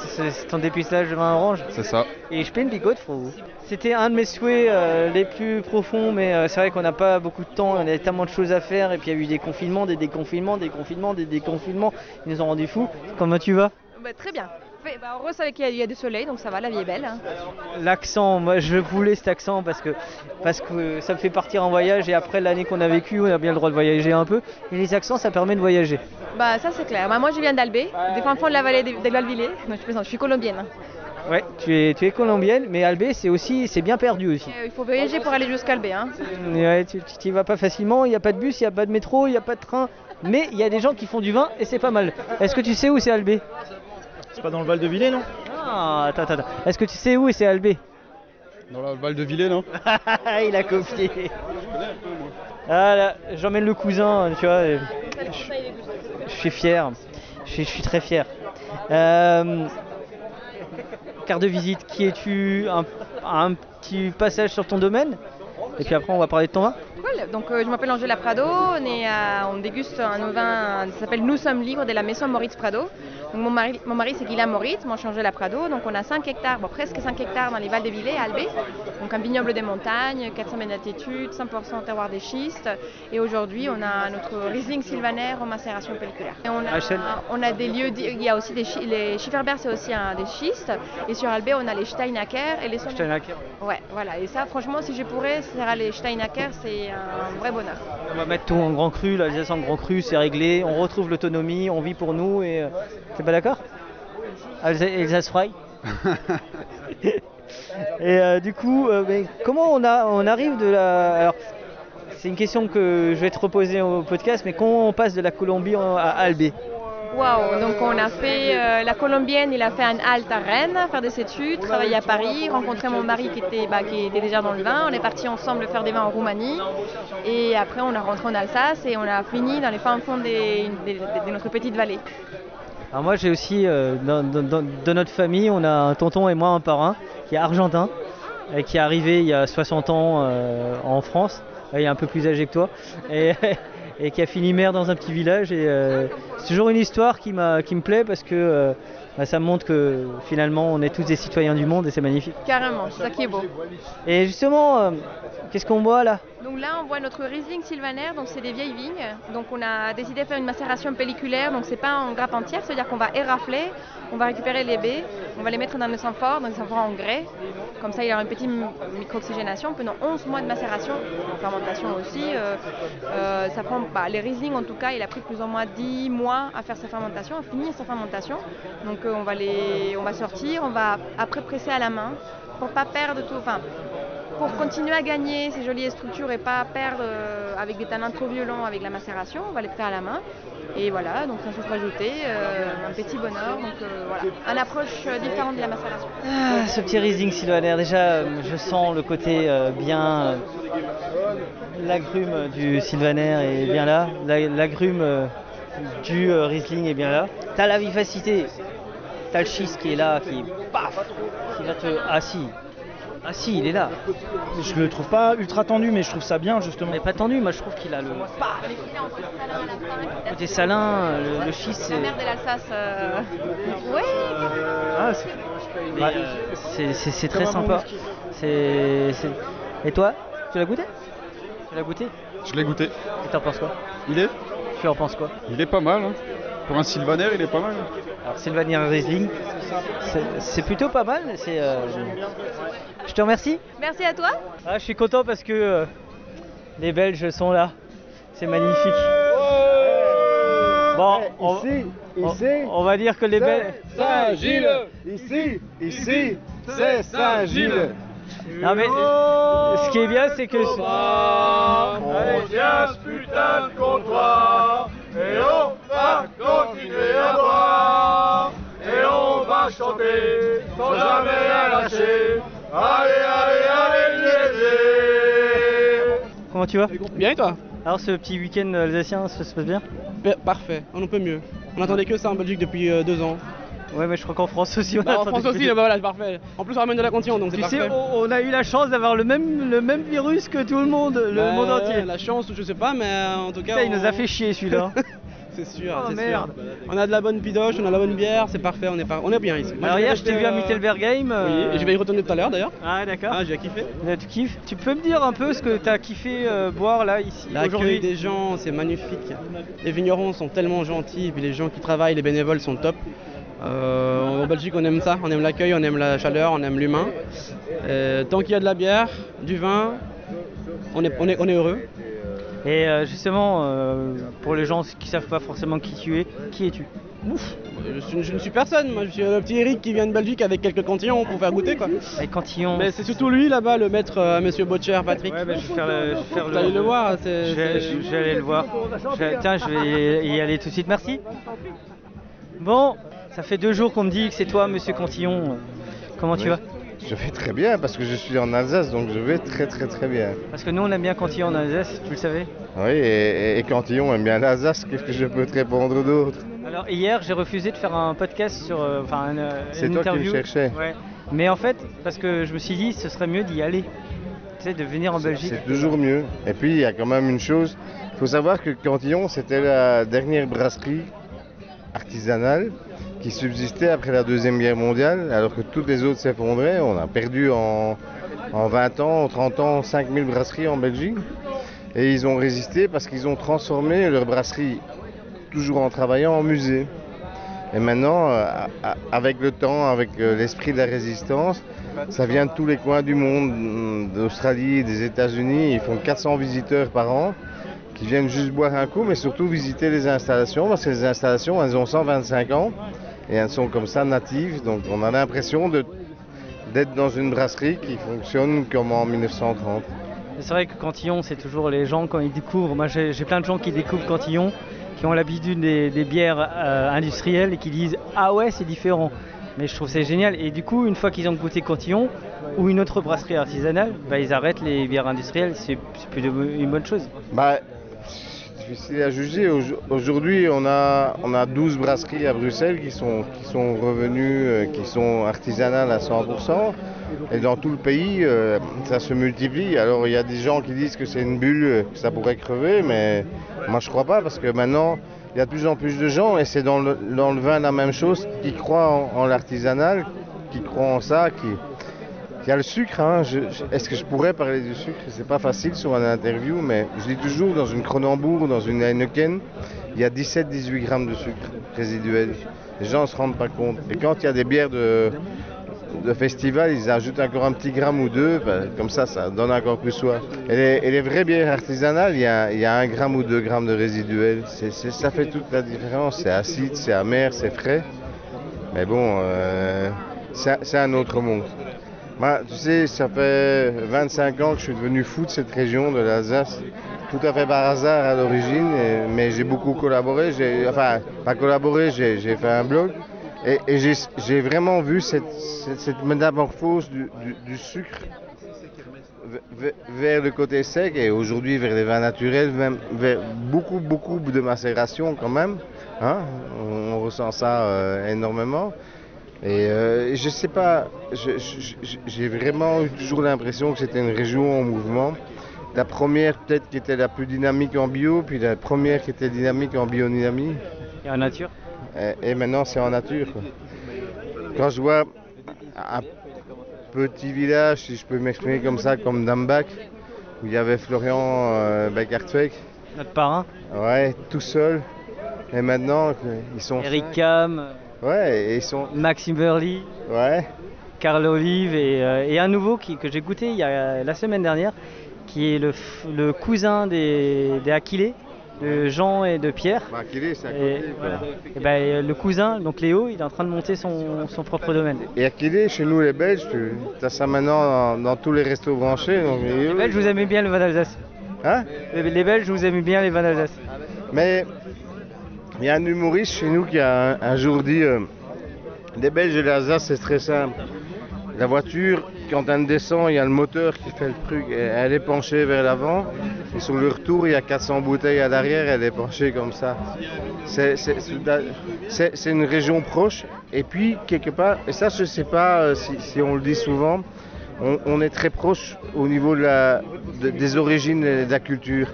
[SPEAKER 3] c'est- ton dépistage de vin orange?
[SPEAKER 16] C'est ça.
[SPEAKER 3] Et je bin bigot, Fro. C'était un de mes souhaits euh, les plus profonds, mais euh, c'est vrai qu'on n'a pas beaucoup de temps, on avait tellement de choses à faire, et puis il y a eu des confinements, des déconfinements, des confinements, des déconfinements, ils nous ont rendus fous. Comment tu vas?
[SPEAKER 17] Bah, très bien. Bah, heureuse avec qu'il y a- il y a du soleil, donc ça va, la vie est belle. hein.
[SPEAKER 3] L'accent, moi je voulais cet accent parce que, parce que ça me fait partir en voyage, et après l'année qu'on a vécue, on a bien le droit de voyager un peu, et les accents ça permet de voyager.
[SPEAKER 17] Bah ça c'est clair. Bah, moi je viens d'Albé, des fins fonds de la vallée Valvillers. Non, je je suis colombienne.
[SPEAKER 3] Ouais, tu es, tu es colombienne, mais Albé c'est aussi, c'est bien perdu aussi.
[SPEAKER 17] Euh, il faut voyager pour aller jusqu'à Albé. Hein.
[SPEAKER 3] Ouais, tu n'y vas pas facilement, il n'y a pas de bus, il n'y a pas de métro, il n'y a pas de train, mais il y a des gens qui font du vin et c'est pas mal. Est-ce que tu sais où c'est Albé?
[SPEAKER 7] C'est pas dans le Val de Villers, non?
[SPEAKER 3] Ah, attends, attends. Est-ce que tu sais où c'est Albé?
[SPEAKER 16] Dans la Val de Villers, non? [LAUGHS]
[SPEAKER 3] Il a copié. Ah là, j'emmène le cousin, tu vois. et Je, je suis fier. Je suis, je suis très fier. Euh, carte de visite, qui es-tu un, petit passage sur ton domaine Et puis après, on va parler de ton vin.
[SPEAKER 17] Donc euh, je m'appelle Angela Prado, on, est on déguste un vin qui s'appelle Nous sommes libres de la maison Moritz Prado. Donc, mon mari, mon mari c'est Guillaume Moritz, je suis Angela Prado. Donc on a 5 hectares, bon, presque 5 hectares dans les Vals des Villers à Albé. Donc un vignoble des montagnes, 400 mètres d'altitude, 100% terroir des schistes. Et aujourd'hui on a notre Riesling Sylvaner en macération pelliculaire. Et on, a,
[SPEAKER 3] HL.
[SPEAKER 17] on a des lieux, il y a aussi des les Schifferberg c'est aussi un des schistes. Et sur Albé on a les Steinacker et les Saunier.
[SPEAKER 3] Steinacker.
[SPEAKER 17] Ouais, voilà. Et ça franchement si je pourrais, ce sera les Steinacker, c'est un vrai bonheur.
[SPEAKER 3] On va mettre tout en grand cru, l'Alsace en grand cru, c'est réglé, on retrouve l'autonomie, on vit pour nous et. euh, pas d'accord Alsa- Alsace Fry [LAUGHS] Et euh, du coup, euh, mais comment on, a, on arrive de la. Alors, c'est une question que je vais te reposer au podcast, mais comment on passe de la Colombie à Albé
[SPEAKER 17] Waouh, donc on a fait euh, la colombienne, il a fait un halte à Rennes, faire des études, travailler à Paris, rencontrer mon mari qui était, bah, qui était déjà dans le vin. On est partis ensemble faire des vins en Roumanie et après on a rentré en Alsace et on a fini dans les fins fonds de notre petite vallée.
[SPEAKER 3] Alors moi j'ai aussi, euh, dans, dans- dans- de notre famille, on a un tonton et moi un parrain qui est argentin, et qui est arrivé il y a 60 ans euh, en France, il est un peu plus âgé que toi, et, [LAUGHS] et qui a fini maire dans un petit village. Et euh, c'est toujours une histoire qui, m'a, qui me plaît parce que euh, bah, ça montre que finalement on est tous des citoyens du monde et c'est magnifique.
[SPEAKER 17] Carrément, c'est ça qui est beau.
[SPEAKER 3] Et justement, euh, qu'est-ce qu'on boit là?
[SPEAKER 17] Donc là, on voit notre Riesling Sylvaner, donc c'est des vieilles vignes. Donc on a décidé de faire une macération pelliculaire, donc c'est pas en grappe entière, c'est-à-dire qu'on va érafler, on va récupérer les baies, on va les mettre dans des amphores, donc des amphores en grès. Comme ça, il y aura une petite mi- micro-oxygénation pendant 11 mois de macération, en fermentation aussi. euh, euh, ça prend, bah, les Riesling en tout cas, il a pris plus ou moins 10 mois à faire sa fermentation, à finir sa fermentation. Donc euh, on, va les, on va sortir, on va après presser à la main pour pas perdre tout. Enfin, pour continuer à gagner ces jolies structures et pas perdre euh, avec des tanins trop violents avec la macération, on va les faire à la main. Et voilà, donc un soufre ajouté, euh, un petit bonheur, donc euh, voilà, une approche euh, différente de la macération.
[SPEAKER 3] Ah, ce petit Riesling sylvaner, déjà je sens le côté bien. L'agrume du sylvaner est bien là, la- l'agrume du Riesling est bien là. T'as la vivacité, t'as le schiste qui est là, qui paf, qui va te. Ah si, ah si, il est là.
[SPEAKER 7] Je le trouve pas ultra tendu, mais je trouve ça bien justement.
[SPEAKER 3] Mais pas tendu, moi je trouve qu'il a le côté salin, le, le schiste. c'est-
[SPEAKER 17] La mère de l'Alsace, euh... ouais,
[SPEAKER 7] Ah, c'est-
[SPEAKER 3] euh, c'est- c'est c'est très sympa. C'est. c'est- Et toi, tu l'as goûté? Tu l'as goûté?
[SPEAKER 16] Je l'ai goûté.
[SPEAKER 3] Et t'en penses quoi?
[SPEAKER 16] Il est?
[SPEAKER 3] Tu en penses quoi?
[SPEAKER 16] Il est pas mal. hein. Pour un Sylvaner, il est pas mal.
[SPEAKER 3] Alors Sylvania Riesling, c'est- plutôt pas mal. C'est. euh, Je te remercie.
[SPEAKER 17] merci à toi.
[SPEAKER 3] Ah, je suis content parce que euh, les Belges sont là. C'est magnifique. Bon, on,
[SPEAKER 14] Ici,
[SPEAKER 3] on-
[SPEAKER 14] ici,
[SPEAKER 3] on va dire que les Belges.
[SPEAKER 14] Saint-Gilles. Ici, ici, c'est Saint-Gilles.
[SPEAKER 3] Non mais ce qui est bien c'est que
[SPEAKER 14] On tient ce putain de comptoir et on va continuer à boire et on va chanter sans jamais rien lâcher. Allez, allez, allez, léger.
[SPEAKER 3] comment tu vas?
[SPEAKER 18] Bien et toi?
[SPEAKER 3] Alors ce petit week-end alsacien ça se passe bien?
[SPEAKER 18] Parfait, on en peut mieux. On attendait que ça en Belgique depuis euh, deux ans.
[SPEAKER 3] Ouais mais je crois qu'en France aussi on
[SPEAKER 18] Bah, en France aussi, bah voilà, c'est parfait. En plus, on ramène de la cantine, donc c'est
[SPEAKER 3] Tu
[SPEAKER 18] parfait.
[SPEAKER 3] sais, on, on a eu la chance d'avoir le même, le même virus que tout le monde, le
[SPEAKER 18] Bah,
[SPEAKER 3] monde entier.
[SPEAKER 18] La chance, je sais pas, mais euh, en tout cas.
[SPEAKER 3] Putain, il nous a fait chier celui-là. [LAUGHS]
[SPEAKER 18] c'est sûr,
[SPEAKER 3] Oh,
[SPEAKER 18] c'est
[SPEAKER 3] merde.
[SPEAKER 18] sûr. On a de la bonne pidoche, on a de la bonne bière, c'est parfait, on est, par- on est bien ici. Moi,
[SPEAKER 3] Alors hier je t'ai vu à
[SPEAKER 18] euh,
[SPEAKER 3] Mittelbergheim.
[SPEAKER 18] Oui,
[SPEAKER 3] euh,
[SPEAKER 18] et je vais y retourner tout à l'heure d'ailleurs.
[SPEAKER 3] Ah d'accord.
[SPEAKER 18] Ah, j'ai kiffé.
[SPEAKER 3] Là, tu kiffes. Tu peux me dire un peu ce que tu as kiffé euh, boire là ici
[SPEAKER 18] L'accueil des gens, c'est magnifique. Les vignerons sont tellement gentils, et puis les gens qui travaillent, les bénévoles sont top. Euh, en Belgique, on aime ça, on aime l'accueil, on aime la chaleur, on aime l'humain. Euh, tant qu'il y a de la bière, du vin, on est, on est, on est heureux.
[SPEAKER 3] Et euh, justement, pour les gens qui savent pas forcément qui tu es, qui es-tu?
[SPEAKER 18] Ouf, je, suis- je ne suis personne, moi je suis le petit Eric qui vient de Belgique avec quelques cantillons pour faire goûter quoi.
[SPEAKER 3] Les cantillons.
[SPEAKER 18] Mais c'est surtout lui là-bas, le maître euh, Monsieur Botcher, Patrick.
[SPEAKER 3] Ouais, bah, je vais faire le. Je vais faire
[SPEAKER 18] allez le voir,
[SPEAKER 3] Je vais,
[SPEAKER 18] c'est-
[SPEAKER 3] je vais aller le voir. Je vais- tiens, je vais y aller tout de suite. Merci. Bon, ça fait deux jours qu'on me dit que c'est toi, Monsieur Cantillon. Comment tu vas?
[SPEAKER 19] Je vais très bien parce que je suis en Alsace, donc je vais très très très bien.
[SPEAKER 3] Parce que nous, on aime bien Cantillon en Alsace, tu le savais?
[SPEAKER 19] Oui, et, Cantillon aime bien l'Alsace, qu'est-ce que je peux te répondre d'autre?
[SPEAKER 3] Alors hier, j'ai refusé de faire un podcast sur, euh, enfin, une,
[SPEAKER 19] C'est toi qui le
[SPEAKER 3] interview.
[SPEAKER 19] cherchais.
[SPEAKER 3] Ouais. Mais en fait, parce que je me suis dit, ce serait mieux d'y aller. Tu sais, de venir en Belgique.
[SPEAKER 19] C'est toujours mieux. Et puis il y a quand même une chose, il faut savoir que Cantillon c'était la dernière brasserie artisanale qui subsistait après la Deuxième Guerre mondiale, alors que toutes les autres s'effondraient. On a perdu en, en 20 ans, en 30 ans, 5000 brasseries en Belgique. Et ils ont résisté parce qu'ils ont transformé leur brasserie, toujours en travaillant, en musée. Et maintenant, euh, avec le temps, avec euh, l'esprit de la résistance, ça vient de tous les coins du monde, hum, d'Australie, des États-Unis. Ils font 400 visiteurs par an qui viennent juste boire un coup, mais surtout visiter les installations, parce que les installations, elles ont 125 ans et elles sont comme ça natives. Donc on a l'impression d'être dans une brasserie qui fonctionne comme en 1930.
[SPEAKER 3] C'est vrai que Cantillon, c'est toujours les gens quand ils découvrent. Moi, j'ai plein de gens qui découvrent Cantillon, qui ont l'habitude des, des bières euh, industrielles et qui disent Ah ouais, c'est différent. Mais je trouve c'est génial. Et du coup, une fois qu'ils ont goûté Cantillon ou une autre brasserie artisanale, bah, ils arrêtent les bières industrielles. C'est plutôt une bonne chose.
[SPEAKER 19] Bah, difficile à juger. Aujo- Aujourd'hui, on a, on a 12 brasseries à Bruxelles qui sont, qui sont revenues, euh, qui sont artisanales à 100%. Et dans tout le pays, euh, ça se multiplie. Alors, il y a des gens qui disent que c'est une bulle, que ça pourrait crever, mais moi, je crois pas parce que maintenant, il y a de plus en plus de gens, et c'est dans le, dans le vin la même chose, qui croient en, en l'artisanal, qui croient en ça, qui, il y a le sucre, hein. Est-ce que je pourrais parler du sucre? C'est pas facile sur une interview, mais je dis toujours dans une Cronenbourg ou dans une Heineken, il y a 17-18 grammes de sucre résiduel. Les gens ne se rendent pas compte. Et quand il y a des bières de, festival, ils ajoutent encore un petit gramme ou deux, ben, comme ça, ça donne encore plus soif. Et les, vraies bières artisanales, il y a, un gramme ou deux grammes de résiduel. Ça fait toute la différence. C'est acide, c'est amer, c'est frais. Mais bon, euh, c'est un autre monde. Bah, tu sais, ça fait 25 ans que je suis devenu fou de cette région de l'Alsace. Tout à fait par hasard à l'origine, mais j'ai beaucoup collaboré. Enfin, pas collaboré, j'ai fait un blog. Et, j'ai vraiment vu cette, cette, métamorphose du, sucre ve- ve- vers le côté sec et aujourd'hui vers les vins naturels, même vers beaucoup, beaucoup de macération quand même. hein. on, on ressent ça euh, énormément. Et euh, je sais pas, j'ai vraiment eu toujours l'impression que c'était une région en mouvement. La première peut-être qui était la plus dynamique en bio, puis la première qui était dynamique en biodynamie.
[SPEAKER 3] Et en nature?
[SPEAKER 19] Et, et maintenant c'est en nature. quoi. Quand je vois un petit village, si je peux m'exprimer comme ça, comme Dambach, où il y avait Florian euh, Beck-Hartweg.
[SPEAKER 3] Notre parrain?
[SPEAKER 19] Ouais, tout seul. Et maintenant, ils sont.
[SPEAKER 3] Eric. Cam,
[SPEAKER 19] Ouais, et ils sont.
[SPEAKER 3] Maxime Verly,
[SPEAKER 19] Ouais.
[SPEAKER 3] Carl Olive et, euh, et un nouveau qui- que j'ai goûté il y a, la semaine dernière, qui est le, cousin des, des Aquilés, de Jean et de Pierre.
[SPEAKER 19] Bah, Aquilé, c'est à
[SPEAKER 3] Et, et ben, euh, le cousin, donc Léo, il est en train de monter son, son propre domaine.
[SPEAKER 19] Et Aquilé, chez nous les Belges, tu as ça maintenant dans, dans tous les restos branchés. Donc,
[SPEAKER 3] Les Belges, vous aimez bien le vin d'Alsace
[SPEAKER 19] Hein?
[SPEAKER 3] Les, les Belges, vous aimez bien les vins d'Alsace
[SPEAKER 19] Mais il y a un humoriste chez nous qui a un, jour dit euh, Les Belges et l'Alsace, c'est très simple. La voiture, quand elle descend, il y a le moteur qui fait le truc. Elle est penchée vers l'avant. Et sur le retour, il y a 400 bouteilles à l'arrière. Elle est penchée comme ça. C'est- une région proche. Et puis, quelque part, et ça, je ne sais pas euh, si, on le dit souvent, on, est très proche au niveau des origines et de la culture.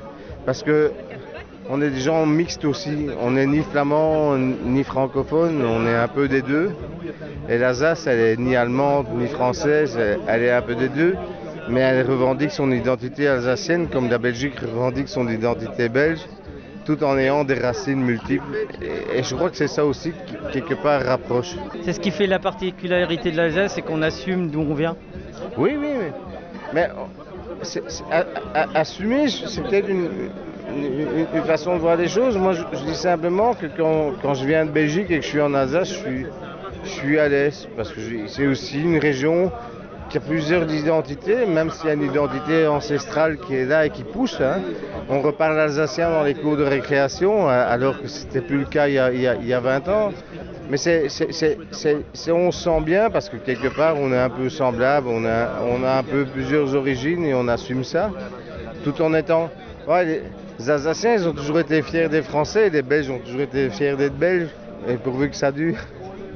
[SPEAKER 19] Parce que on est des gens mixtes aussi. On n'est ni flamand ni francophone, on est un peu des deux. Et l'Alsace, elle est ni allemande ni française, elle- est un peu des deux. Mais elle revendique son identité alsacienne comme la Belgique revendique son identité belge, tout en ayant des racines multiples. Et, je crois que c'est ça aussi qui, quelque part, rapproche.
[SPEAKER 3] C'est ce qui fait la particularité de l'Alsace, c'est qu'on assume d'où on vient.
[SPEAKER 19] Oui, oui, oui. Mais a- a- assumer, c'est peut-être une, une- façon de voir les choses. Moi, je, dis simplement que quand, quand je viens de Belgique et que je suis en Alsace, je suis, je suis à l'aise. Parce que c'est aussi une région qui a plusieurs identités, même s'il y a une identité ancestrale qui est là et qui pousse. hein. On reparle alsacien dans les cours de récréation, euh, alors que c'était plus le cas il y a, il y a- il y a 20 ans. Mais c'est, on se sent bien parce que quelque part on est un peu semblable, on a, on a un peu plusieurs origines et on assume ça, tout en étant. Ouais, les, Alsaciens ils ont toujours été fiers des Français, et les Belges ont toujours été fiers d'être Belges, et pourvu que ça dure.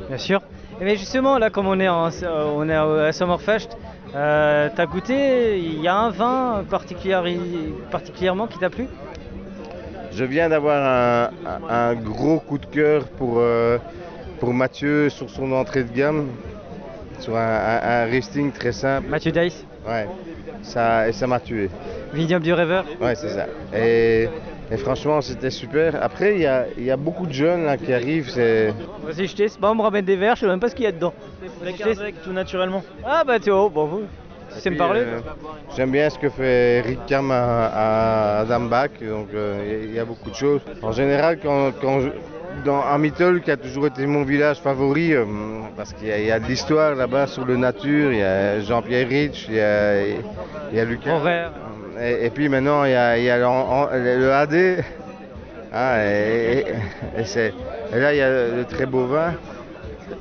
[SPEAKER 3] Bien sûr. Et mais justement, là, comme on est, en, on est à Sommerfest, euh, t'as goûté, il y a un vin particulier- particulièrement qui t'a plu?
[SPEAKER 19] Je viens d'avoir un, gros coup de cœur pour, euh, pour Mathieu sur son entrée de gamme, sur un, un, un Riesling très simple.
[SPEAKER 3] Mathieu Dice
[SPEAKER 19] Ouais, ça, et ça m'a tué.
[SPEAKER 3] Vignoble du rêveur
[SPEAKER 19] Ouais, c'est ça. Et, et franchement, c'était super. Après, il y a, il y a beaucoup de jeunes là, qui arrivent. C'est...
[SPEAKER 3] Vas-y, je teste. Bon, on me ramène des verres, je sais même pas ce qu'il y a dedans. Je teste.
[SPEAKER 7] tout naturellement.
[SPEAKER 3] Ah bah tu vois, bon, vous, tu sais me parler
[SPEAKER 19] euh, J'aime bien ce que fait Rick Cam à, à Dambach, donc euh, il y a- il y, a beaucoup de choses. En général, quand, quand je- dans Amitol, qui a toujours été mon village favori, euh, parce qu'il y, a- il y a de l'histoire là-bas sur le nature, il y a Jean-Pierre Rich, il y a, il y a Lucas. Et, et puis maintenant, il y a, il y a le, le AD. Ah, et, là, il y a le très beau vin.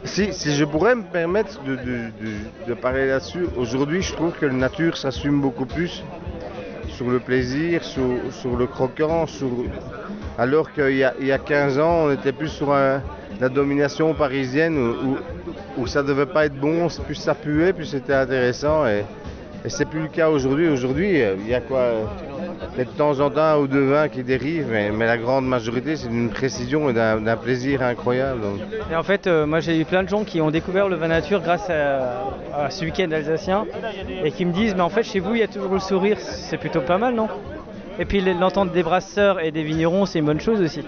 [SPEAKER 19] Si, si je pourrais me permettre de, de- de- de parler là-dessus, aujourd'hui je trouve que la nature s'assume beaucoup plus sur le plaisir, sur, le croquant, alors qu'il y, a- il y a 15 ans on était plus sur la domination parisienne où, où, où ça devait pas être bon, plus ça puait, plus c'était intéressant et c'est plus le cas aujourd'hui. Aujourd'hui euh, il y a quoi euh, de temps en temps un ou deux vins qui dérivent, mais, mais la grande majorité c'est d'une précision et d'un plaisir incroyable.
[SPEAKER 3] Et en fait, euh, moi j'ai eu plein de gens qui ont découvert le vin nature grâce à, à ce week-end alsacien et qui me disent, mais en fait chez vous il y a toujours le sourire, c'est plutôt pas mal, non? Et puis l'entente des brasseurs et des vignerons, c'est une bonne chose aussi.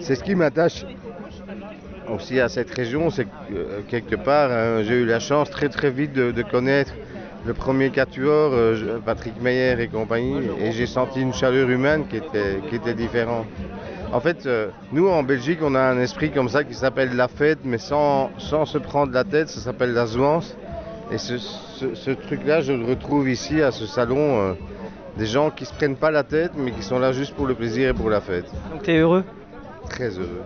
[SPEAKER 19] C'est ce qui m'attache aussi à cette région, c'est que euh, quelque part, hein, j'ai eu la chance très très vite de, de connaître le premier quatuor, euh, Patrick Meyer et compagnie, et j'ai senti une chaleur humaine qui était, qui était différente. En fait, euh, nous en Belgique, on a un esprit comme ça qui s'appelle la fête, mais sans, sans se prendre la tête, ça s'appelle la zouance. Et ce, ce- ce truc-là, je le retrouve ici à ce salon. euh, des gens qui se prennent pas la tête, mais qui sont là juste pour le plaisir et pour la fête.
[SPEAKER 3] Donc t'es heureux?
[SPEAKER 19] Très heureux.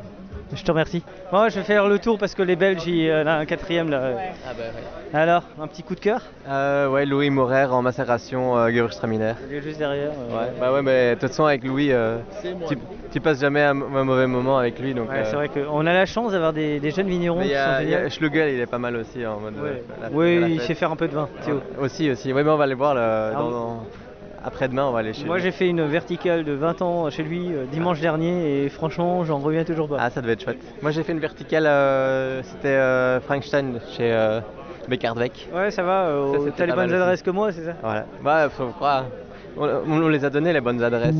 [SPEAKER 3] Je te remercie. Moi, je vais faire le tour parce que les Belges, il y en a un quatrième là.
[SPEAKER 20] Ah bah
[SPEAKER 3] Alors, un petit coup de cœur?
[SPEAKER 20] Euh, ouais, Louis Morer en macération euh, Gewürztraminer.
[SPEAKER 3] Il est juste derrière. euh,
[SPEAKER 20] Ouais, bah ouais, mais de toute façon, avec Louis, euh, tu, tu passes jamais un, un mauvais moment avec lui. Donc,
[SPEAKER 3] Ouais,
[SPEAKER 20] euh,
[SPEAKER 3] c'est vrai qu'on a la chance d'avoir des, des jeunes vignerons
[SPEAKER 20] mais
[SPEAKER 3] qui
[SPEAKER 20] y
[SPEAKER 3] sont
[SPEAKER 20] a, y a. Schlugel, il est pas mal aussi en mode.
[SPEAKER 3] Ouais.
[SPEAKER 20] euh, la-
[SPEAKER 3] Oui,
[SPEAKER 20] la
[SPEAKER 3] il sait faire un peu de vin, Théo.
[SPEAKER 20] Ouais, Aussi, aussi. Oui, mais on va aller voir là,
[SPEAKER 3] Ah
[SPEAKER 20] dans-
[SPEAKER 3] oui.
[SPEAKER 20] dans- après-demain, on va aller chez
[SPEAKER 3] Moi,
[SPEAKER 20] lui.
[SPEAKER 3] j'ai fait une verticale de 20 ans chez lui euh, dimanche dernier et franchement, j'en reviens toujours pas.
[SPEAKER 20] Ah, ça devait être chouette. Moi, j'ai fait une verticale, euh, c'était euh, Frankenstein chez euh, Beckardbeck.
[SPEAKER 3] Ouais, ça va,
[SPEAKER 20] Ça, c'était
[SPEAKER 3] t'as les
[SPEAKER 20] pas mal
[SPEAKER 3] bonnes
[SPEAKER 20] aussi.
[SPEAKER 3] adresses que moi, c'est ça
[SPEAKER 20] Voilà. Bah, faut croire. On, les a donné les bonnes adresses.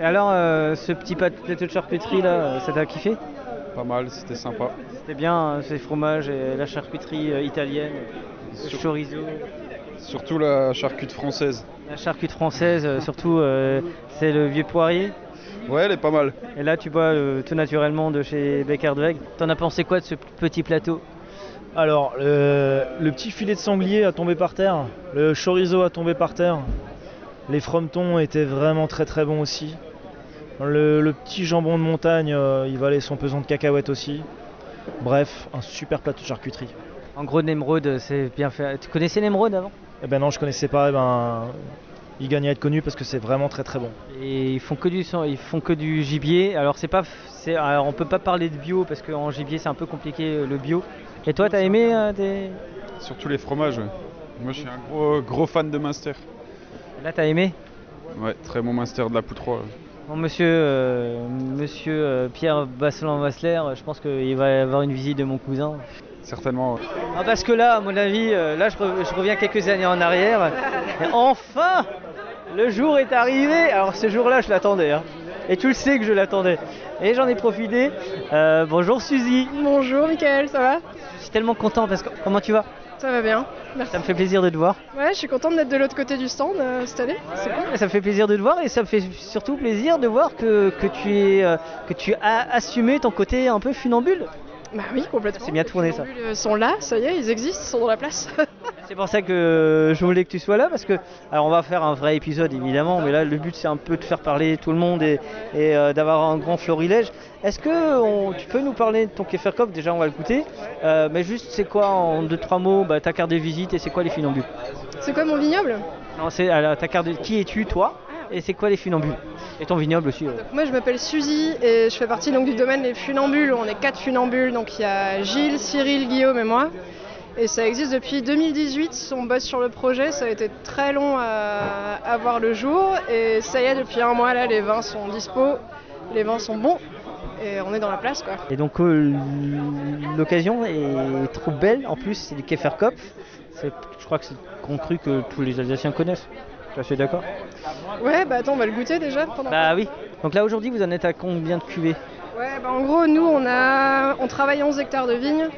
[SPEAKER 3] Et alors, euh, ce petit plateau de charcuterie là, euh, ça t'a kiffé?
[SPEAKER 16] Pas mal, c'était sympa.
[SPEAKER 3] C'était bien, hein, ces fromages et la charcuterie euh, italienne, le chorizo,
[SPEAKER 16] Surtout la charcute française.
[SPEAKER 3] la charcuterie française, surtout, euh, c'est le vieux poirier.
[SPEAKER 16] Ouais, elle est pas mal.
[SPEAKER 3] Et là, tu bois tout naturellement de chez Beckerdweg. T'en as pensé quoi de ce petit plateau?
[SPEAKER 7] Alors, le, le petit filet de sanglier a tombé par terre, le chorizo a tombé par terre, les frometons étaient vraiment très très bons aussi. Le, le petit jambon de montagne, euh, il valait son pesant de cacahuètes aussi. Bref, un super plateau de charcuterie.
[SPEAKER 3] En gros, Nemrod, c'est bien fait. Tu connaissais Nemrod avant?
[SPEAKER 7] Eh ben non, je connaissais pas, eh ben, il gagne à être connu parce que c'est vraiment très très bon.
[SPEAKER 3] Et ils font que du sang- ils font que du gibier. Alors c'est pas, c'est, alors on peut pas parler de bio parce qu'en gibier c'est un peu compliqué euh, le bio. Et toi, t'as aimé euh, tes-
[SPEAKER 16] Surtout les fromages. ouais. Moi, je suis un gros, gros fan de Munster.
[SPEAKER 3] Là, t'as aimé?
[SPEAKER 16] Ouais, très bon Munster de la Poutroie.
[SPEAKER 3] Bon, monsieur, euh, monsieur euh, Pierre Basselan-Vassler, je pense qu'il va y avoir une visite de mon cousin.
[SPEAKER 16] Certainement.
[SPEAKER 3] Ah, parce que là, à mon avis, euh, là je, re- je reviens quelques années en arrière. Et enfin, le jour est arrivé. Alors ce jour-là, je l'attendais. hein. Et tu le sais que je l'attendais. Et j'en ai profité. Euh, bonjour Suzy.
[SPEAKER 21] Bonjour Mickaël, ça va?
[SPEAKER 3] Je suis tellement content parce que comment tu vas?
[SPEAKER 21] Ça va bien, merci.
[SPEAKER 3] Ça me fait plaisir de te voir.
[SPEAKER 21] Ouais, je suis contente d'être de l'autre côté du stand euh, cette année. C'est cool.
[SPEAKER 3] Ça me fait plaisir de te voir et ça me fait surtout plaisir de voir que, que tu, es, euh, que tu as assumé ton côté un peu funambule.
[SPEAKER 21] Bah oui, complètement.
[SPEAKER 3] C'est bien tourné ça.
[SPEAKER 21] Les funambules sont là, ça y est, ils existent, ils sont dans la place. [LAUGHS]
[SPEAKER 3] C'est pour ça que je voulais que tu sois là parce que alors on va faire un vrai épisode évidemment mais là le but c'est un peu de faire parler tout le monde et, et, euh, d'avoir un grand florilège. Est-ce que on- tu peux nous parler de ton Keferkopf Déjà on va le goûter Euh, mais juste c'est quoi en deux trois mots bah, ta carte de visite et c'est quoi les funambules
[SPEAKER 21] c'est quoi mon vignoble?
[SPEAKER 3] Non c'est alors, ta carte de qui es-tu toi? Et c'est quoi les funambules Et ton vignoble aussi euh.
[SPEAKER 21] Moi je m'appelle Suzy et je fais partie donc du domaine des funambules. On est quatre funambules, donc il y a Gilles, Cyril, Guillaume et moi. Et ça existe depuis 2018, on bosse sur le projet, ça a été très long à, à voir le jour. Et ça y est, depuis un mois là, les vins sont dispo, les vins sont bons et on est dans la place quoi.
[SPEAKER 3] Et donc euh, l'occasion est trop belle en plus c'est du Keferkopf. C'est- Je crois que c'est qu'on cru que tous les Alsaciens connaissent. Je suis d'accord
[SPEAKER 21] Ouais, bah attends, on va le goûter déjà pendant
[SPEAKER 3] Bah oui. Donc là aujourd'hui vous en êtes à combien de cuvées?
[SPEAKER 21] Ouais, bah en gros, nous, on, a, on travaille 11 hectares de vignes.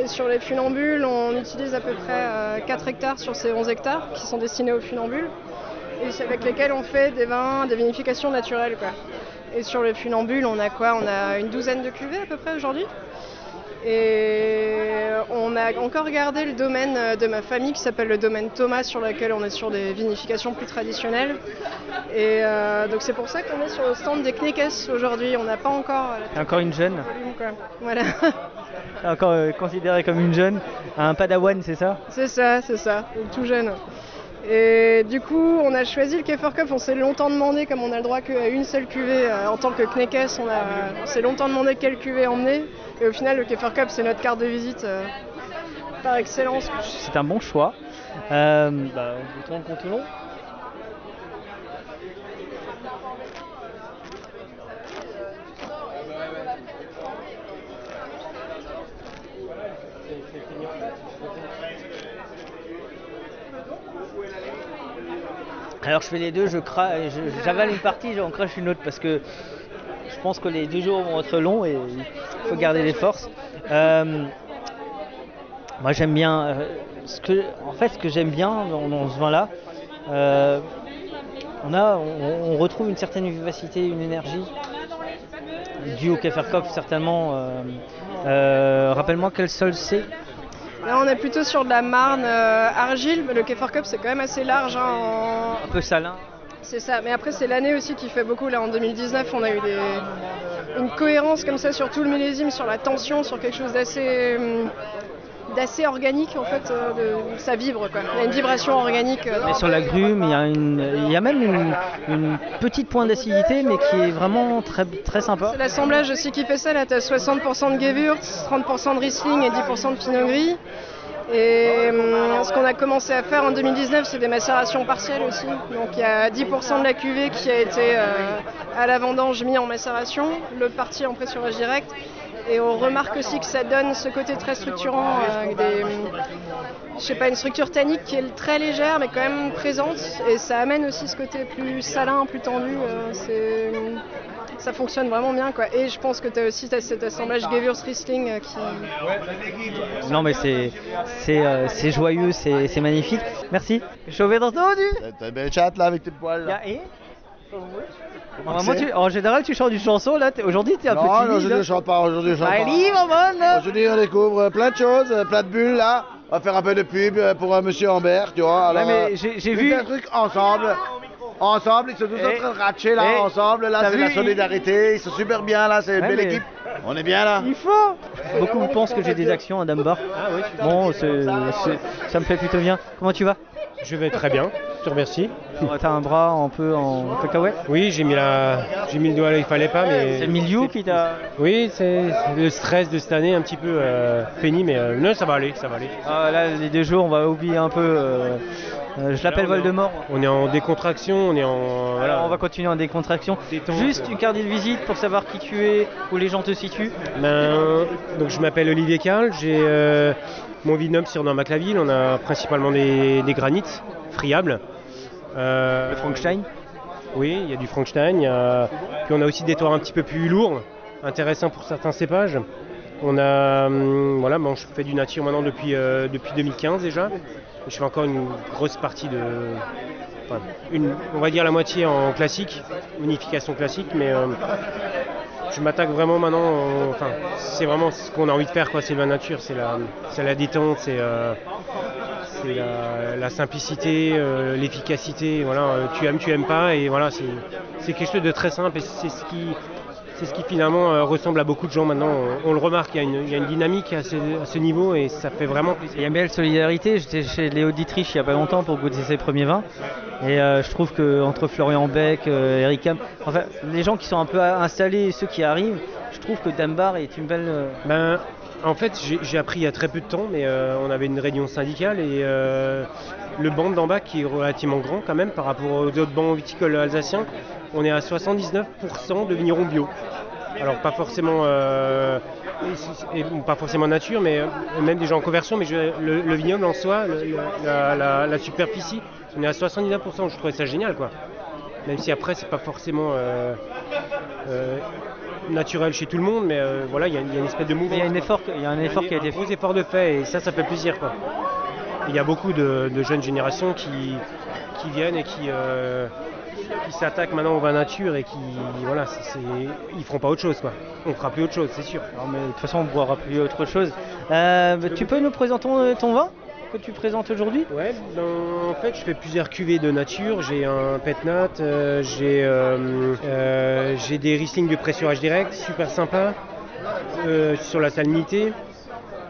[SPEAKER 21] Et sur les funambules, on utilise à peu près euh, 4 hectares sur ces 11 hectares qui sont destinés aux funambules. Et c'est avec lesquels on fait des vins, des vinifications naturelles. Quoi. Et sur les funambules, on a quoi? On a une douzaine de cuvées à peu près aujourd'hui? Et on a encore gardé le domaine de ma famille qui s'appelle le domaine Thomas, sur lequel on est sur des vinifications plus traditionnelles. Et euh, donc c'est pour ça qu'on est sur le stand des Knickes aujourd'hui. On n'a pas encore euh,
[SPEAKER 3] encore une jeune?
[SPEAKER 21] volume, quoi. Voilà, [LAUGHS]
[SPEAKER 3] encore euh, considérée comme une jeune Un padawan c'est ça?
[SPEAKER 21] C'est ça, c'est ça, donc tout jeune. Et du coup, on a choisi le Kefir Cup. On s'est longtemps demandé, comme on a le droit qu'à une seule cuvée euh, en tant que Knekes, on, on s'est longtemps demandé quelle cuvée emmener. Et au final, le Kefir Cup, c'est notre carte de visite euh, par excellence.
[SPEAKER 3] C'est un bon choix. Bouton contre long. Alors je fais les deux, je cra- j'avale une partie, j'en crache une autre parce que je pense que les deux jours vont être longs et il faut garder les forces. Euh, moi j'aime bien, euh, ce que, en fait ce que j'aime bien dans, ce vin-là, euh, on, a, on, retrouve une certaine vivacité, une énergie, due au Keferkopf certainement. Rappelle-moi quel sol c'est
[SPEAKER 21] Là, on est plutôt sur de la marne euh, argile, mais le Kefir Cup, c'est quand même assez large. hein, en-
[SPEAKER 3] Un peu salin.
[SPEAKER 21] C'est ça, mais après c'est l'année aussi qui fait beaucoup. Là en 2019, on a eu des- une cohérence comme ça sur tout le millésime, sur la tension, sur quelque chose d'assez hum, d'assez organique en fait. euh, de- ça vibre quoi. Il y a une vibration organique. euh,
[SPEAKER 3] Mais sur l'agrume, il y a, une, il y a même une, une petite pointe d'acidité, mais qui est vraiment très, très sympa.
[SPEAKER 21] C'est l'assemblage aussi qui fait ça. Là, tu as 60% de Gewürz, 30% de Riesling et 10% de Pinot Gris. Et hum, ce qu'on a commencé à faire en 2019, c'est des macérations partielles aussi. Donc il y a 10% de la cuvée qui a été euh, à la vendange mis en macération, l'autre partie en pressurage direct. Et on remarque aussi que ça donne ce côté très structurant, euh, avec des, je sais pas, une structure tannique qui est très légère mais quand même présente. Et ça amène aussi ce côté plus salin, plus tendu. euh, ça fonctionne vraiment bien quoi. Et je pense que tu as aussi t'as cet assemblage Gewürz Riesling euh, qui.
[SPEAKER 3] Non, mais c'est c'est euh, c'est joyeux, c'est c'est magnifique. Merci. Chauvet
[SPEAKER 9] T'as une belle chatte là avec tes poils. Là.
[SPEAKER 3] et? Normalement, tu- en général, tu chantes une chanson. Là, t'es- aujourd'hui, t'es un peu
[SPEAKER 9] Non,
[SPEAKER 3] timide.
[SPEAKER 9] non, aujourd'hui
[SPEAKER 3] hein.
[SPEAKER 9] je chante pas, aujourd'hui je chante pas.
[SPEAKER 3] Allez, maman
[SPEAKER 9] Aujourd'hui on découvre euh, plein de choses, euh, plein de bulles là. On va faire un peu de pub euh, pour euh, Monsieur Ambert, tu vois. Alors,
[SPEAKER 3] mais
[SPEAKER 9] euh,
[SPEAKER 3] j'ai- j'ai
[SPEAKER 9] on
[SPEAKER 3] vu-
[SPEAKER 9] fait un truc ensemble. Ensemble, ils sont tous
[SPEAKER 3] Eh,
[SPEAKER 9] en train de ratcher là,
[SPEAKER 3] eh,
[SPEAKER 9] ensemble. Là,
[SPEAKER 3] t'as
[SPEAKER 9] c'est
[SPEAKER 3] vu,
[SPEAKER 9] la
[SPEAKER 3] il-
[SPEAKER 9] solidarité. Ils sont super bien là, c'est une
[SPEAKER 3] Ouais,
[SPEAKER 9] belle
[SPEAKER 3] mais-
[SPEAKER 9] équipe. On est bien là.
[SPEAKER 3] Il faut Beaucoup pensent que j'ai des actions à Dunbar. Bon, c'est- c'est- ça me fait plutôt bien. Comment tu vas?
[SPEAKER 22] Je vais très bien, je te remercie.
[SPEAKER 3] T'as un bras un peu en cacahuète?
[SPEAKER 22] Oui, j'ai mis, la... j'ai mis le doigt là, il fallait pas, mais.
[SPEAKER 3] C'est le milieu qui t'a.
[SPEAKER 22] Oui, c'est le stress de cette année un petit peu euh, pénible, mais euh, non, ça va aller, ça va aller.
[SPEAKER 3] Ah, là, les deux jours, on va oublier un peu. euh, euh, je l'appelle
[SPEAKER 22] en-
[SPEAKER 3] Voldemort.
[SPEAKER 22] On est en décontraction, on est en. Voilà.
[SPEAKER 3] Alors, on va continuer en décontraction.
[SPEAKER 22] Détente.
[SPEAKER 3] Juste une carte de visite pour savoir qui tu es, où les gens te situent.
[SPEAKER 22] Ben, donc je m'appelle Olivier Carl, j'ai euh, mon vignoble sur dans Maclaville, on a principalement des, des granites friables. Euh,
[SPEAKER 3] Le Frankenstein
[SPEAKER 22] Oui, il y a du Frankenstein, a- puis on a aussi des terroirs un petit peu plus lourds, intéressants pour certains cépages. On a, hum, voilà, bon, je fais du nature maintenant depuis, euh, depuis 2015 déjà. Je fais encore une grosse partie de, enfin, une, on va dire la moitié en classique, unification classique, mais euh, je m'attaque vraiment maintenant, enfin, c'est vraiment ce qu'on a envie de faire, quoi. C'est la nature, c'est la, la détente, c'est, euh, la, simplicité, euh, l'efficacité. Voilà, euh, tu aimes, tu aimes pas, et voilà, c'est quelque chose de très simple, et c'est ce qui, c'est ce qui finalement euh, ressemble à beaucoup de gens maintenant. On, on le remarque, il y, a une, il y a une dynamique à ce, à ce niveau, et ça fait vraiment plaisir.
[SPEAKER 3] Il y a une belle solidarité. J'étais chez Léo Dietrich il n'y a pas longtemps pour goûter ses premiers vins. Et euh, je trouve que entre Florian Beck, euh, Eric Ham, enfin, les gens qui sont un peu installés et ceux qui arrivent, je trouve que Dambar est une belle.
[SPEAKER 22] Ben, en fait, j'ai appris il y a très peu de temps, mais euh, on avait une réunion syndicale et le banc d'en bas, qui est relativement grand quand même par rapport aux autres bancs viticoles alsaciens, on est à 79% de vignerons bio. Alors pas forcément, euh, et- pas forcément nature, mais euh, même des gens en conversion, mais je- le, le vignoble en soi, le- la, la- la superficie, on est à 79%. Je trouvais ça génial, quoi. Même si après c'est pas forcément euh, euh, naturel chez tout le monde, mais voilà, il y, a une- il y a une espèce de mouvement.
[SPEAKER 3] Il y a un effort, il y a un effort qui a été
[SPEAKER 22] fait. gros effort de fait et ça, ça fait plaisir, quoi. Il y a beaucoup de, de jeunes générations qui, qui viennent et qui, euh, qui s'attaquent maintenant au vin nature et qui, voilà, ils feront pas autre chose, quoi. On fera plus autre chose, c'est sûr.
[SPEAKER 3] Non, mais de toute façon, on boira plus autre chose. Euh, tu peux nous présenter ton, vin que tu présentes aujourd'hui?
[SPEAKER 22] Ouais, ben, en fait, je fais plusieurs cuvées de nature. J'ai un Petnat, euh, j'ai euh, j'ai des Riesling de pressurage direct, super sympa, euh, sur la salinité.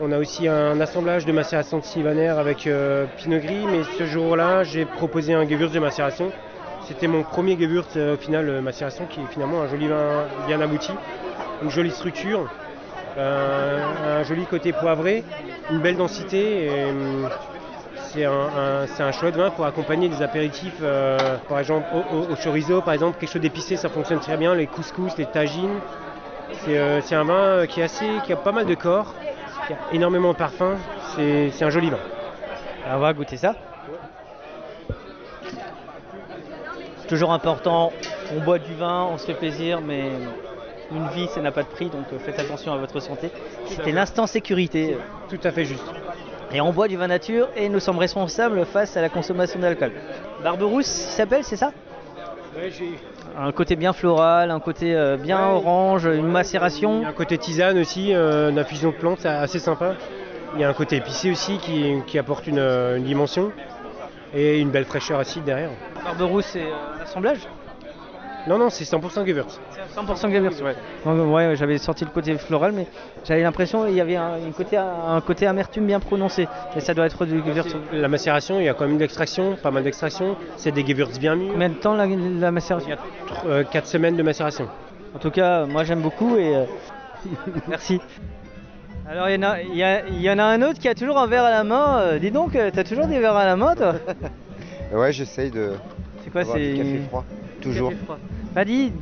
[SPEAKER 22] On a aussi un assemblage de macération de sylvaner avec euh, Pinot Gris, mais ce jour-là, j'ai proposé un Gewürz de macération. C'était mon premier Gewürz euh, au final euh, macération qui est finalement un joli vin bien abouti, une jolie structure, un joli côté poivré, une belle densité. hum, c'est un, un- chouette vin pour accompagner des apéritifs, par exemple au, chorizo, par exemple, quelque chose d'épicé, ça fonctionne très bien, les couscous, les tagines. C'est un vin qui a pas mal de corps, qui a énormément de parfum, c'est c'est un joli vin.
[SPEAKER 3] On va goûter ça. Toujours important, on boit du vin, on se fait plaisir, mais une vie, ça n'a pas de prix, donc euh, faites attention à votre santé. C'était l'instant sécurité.
[SPEAKER 22] Tout à fait juste.
[SPEAKER 3] Et on boit du vin nature et nous sommes responsables face à la consommation d'alcool. Barberousse, il s'appelle, c'est ça? Un côté bien floral, un côté euh, bien orange, une macération.
[SPEAKER 22] Il y a un côté tisane aussi, euh, une infusion de plantes assez sympa. Il y a un côté épicé aussi qui, qui apporte une, euh, une dimension et une belle fraîcheur acide derrière.
[SPEAKER 3] Barberousse, c'est euh, l'assemblage?
[SPEAKER 22] Non, non, c'est 100% Gewürz.
[SPEAKER 3] 100% Gewürz, ouais. Donc, ouais, j'avais sorti le côté floral, mais j'avais l'impression qu'il y avait un, une côté, un côté amertume bien prononcé. Et ça doit être du Gewürz.
[SPEAKER 22] La macération, il y a quand même de l'extraction, pas mal d'extraction. C'est des Gewürz bien mûrs.
[SPEAKER 3] Combien de temps la, la macération
[SPEAKER 22] 4 semaines de macération.
[SPEAKER 3] En tout cas, moi j'aime beaucoup et euh, [LAUGHS] merci. Alors il y, en a- il y a- il y en a un autre qui a toujours un verre à la main. Euh, dis donc, euh, t'as toujours des verres à la main toi [LAUGHS]
[SPEAKER 23] Ouais, j'essaye de.
[SPEAKER 3] C'est quoi c'est
[SPEAKER 23] du café froid. Toujours.
[SPEAKER 3] café froid. Paddy,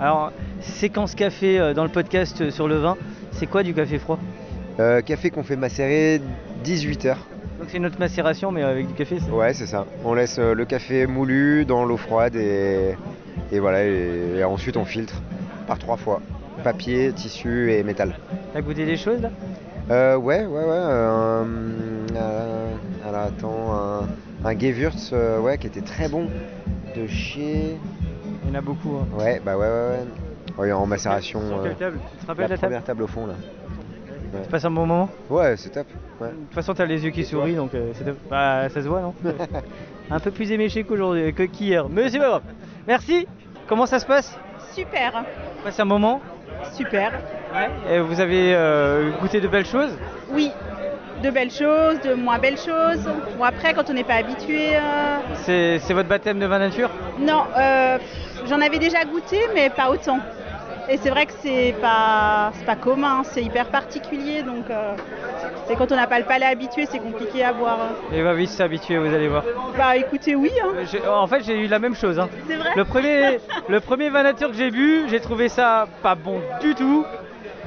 [SPEAKER 3] alors séquence café euh, dans le podcast euh, sur le vin, c'est quoi du café froid?
[SPEAKER 23] Euh, café qu'on fait macérer 18 heures.
[SPEAKER 3] Donc c'est notre macération mais avec du café. c'est-
[SPEAKER 23] Ouais, c'est ça. On laisse le café moulu dans l'eau froide et, et voilà. Et, et ensuite on filtre par trois fois. Papier, tissu et métal.
[SPEAKER 3] T'as goûté des choses là?
[SPEAKER 23] Euh, ouais, ouais, ouais. euh, alors attends, un, un Gewürz, ouais, qui était très bon. De chez.
[SPEAKER 3] Il y en a beaucoup. hein.
[SPEAKER 23] Ouais, bah ouais, ouais, ouais. Ouais, en macération.
[SPEAKER 3] Sur quelle
[SPEAKER 23] euh,
[SPEAKER 3] table Tu te rappelles la table
[SPEAKER 23] première table au fond là. Ouais.
[SPEAKER 3] Tu passes un bon moment
[SPEAKER 23] Ouais, c'est top. Ouais.
[SPEAKER 3] De toute façon, t'as les yeux qui sourient, donc euh, c'est top. Bah, ça se voit, non [LAUGHS] Un peu plus éméché qu'aujourd'hui, que qu'hier. Mais c'est pas grave. Merci. Comment ça se passe
[SPEAKER 24] Super,
[SPEAKER 3] Passe un moment.
[SPEAKER 24] super.
[SPEAKER 3] Et vous avez euh, goûté de belles choses
[SPEAKER 24] Oui, de belles choses, de moins belles choses. Bon après, quand on n'est pas habitué, euh,
[SPEAKER 3] C'est votre baptême de vin nature
[SPEAKER 24] non, euh, j'en avais déjà goûté, mais pas autant. Et c'est vrai que c'est pas, pas commun, c'est hyper particulier, donc euh, c'est quand on n'a pas le palais habitué, c'est compliqué à boire.
[SPEAKER 3] Et va vite s'habituer, vous allez voir.
[SPEAKER 24] Bah écoutez, oui. Hein.
[SPEAKER 3] En fait, j'ai eu la même chose. hein.
[SPEAKER 24] C'est vrai
[SPEAKER 3] Le premier, [LAUGHS] le premier vin nature que j'ai bu, j'ai trouvé ça pas bon du tout.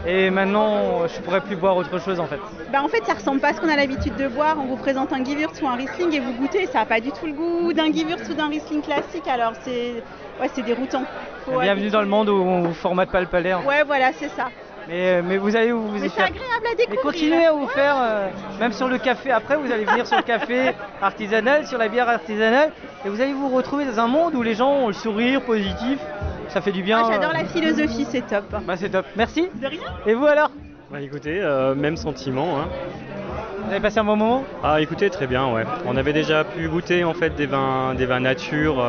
[SPEAKER 3] Et maintenant, je pourrais plus boire autre chose en fait.
[SPEAKER 24] Bah en fait, ça ressemble pas à ce qu'on a l'habitude de boire. On vous présente un Gewürz ou un Riesling et vous goûtez, ça n'a pas du tout le goût d'un Gewürz ou d'un Riesling classique. Alors c'est, ouais, c'est déroutant. Faut
[SPEAKER 3] Bienvenue dans le monde où on vous formate pas le palais. hein.
[SPEAKER 24] Ouais, voilà, c'est ça.
[SPEAKER 3] Mais, mais vous allez vous, vous
[SPEAKER 24] Mais
[SPEAKER 3] y
[SPEAKER 24] c'est
[SPEAKER 3] faire.
[SPEAKER 24] agréable à
[SPEAKER 3] Mais
[SPEAKER 24] découvrir.
[SPEAKER 3] continuez à vous faire, euh, même sur le café. Après, vous allez venir sur le café [LAUGHS] artisanal, sur la bière artisanale, et vous allez vous retrouver dans un monde où les gens ont le sourire positif. Ça fait du bien.
[SPEAKER 24] Ah, J'adore
[SPEAKER 3] euh.
[SPEAKER 24] la philosophie, c'est top.
[SPEAKER 3] Bah c'est top. Merci.
[SPEAKER 24] De rien.
[SPEAKER 3] Et vous alors?
[SPEAKER 25] Bah écoutez, euh, même sentiment. hein.
[SPEAKER 3] Vous avez passé un bon moment?
[SPEAKER 25] Ah écoutez, très bien, ouais. On avait déjà pu goûter en fait des vins, des vins nature.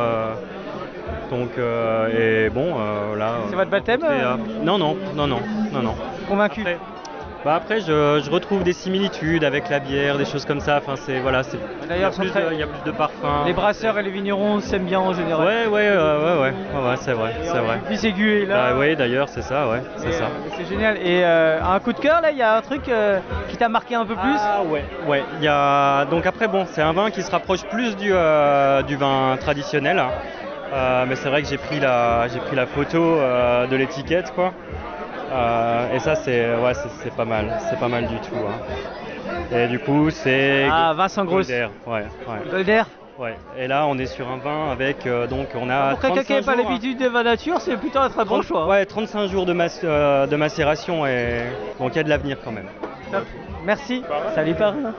[SPEAKER 25] Donc euh, et bon, euh, là.
[SPEAKER 3] C'est votre baptême euh,
[SPEAKER 25] Non, non, non, non, non, non.
[SPEAKER 3] Convaincu
[SPEAKER 25] Après, bah après, je, je retrouve des similitudes avec la bière, des choses comme ça. Enfin, c'est voilà, c'est.
[SPEAKER 3] D'ailleurs,
[SPEAKER 25] il y a plus
[SPEAKER 3] très-
[SPEAKER 25] de- il y a plus de parfum.
[SPEAKER 3] Les brasseurs et les vignerons s'aiment bien en général.
[SPEAKER 25] Ouais, ouais, euh, ouais, ouais, ouais, ouais, c'est vrai, c'est vrai.
[SPEAKER 3] Puis aigu est là.
[SPEAKER 25] Bah oui, d'ailleurs, c'est ça, ouais, c'est ça.
[SPEAKER 3] euh, C'est génial. Et euh, un coup de cœur là, il y a un truc qui t'a marqué un peu plus?
[SPEAKER 25] Ah ouais, ouais. Il y a donc après bon, c'est un vin qui se rapproche plus du, du vin traditionnel. Euh, mais c'est vrai que j'ai pris la j'ai pris la photo euh, de l'étiquette quoi. Euh, et ça c'est ouais c'est c'est pas mal, c'est pas mal du tout. hein. Et du coup c'est
[SPEAKER 3] Ah, Vincent Grosse.
[SPEAKER 25] Golder, ouais, ouais.
[SPEAKER 3] Golder
[SPEAKER 25] Ouais. Et là on est sur un vin avec euh, donc on a
[SPEAKER 3] Pour quelqu'un qui
[SPEAKER 25] 35
[SPEAKER 3] n'a pas
[SPEAKER 25] jours,
[SPEAKER 3] l'habitude des vins nature, c'est plutôt un très bon
[SPEAKER 25] 30
[SPEAKER 3] choix. hein.
[SPEAKER 25] Ouais, 35 jours de, mac- euh, de macération et donc il y a de l'avenir quand même.
[SPEAKER 3] Top. Merci. Salut parrain.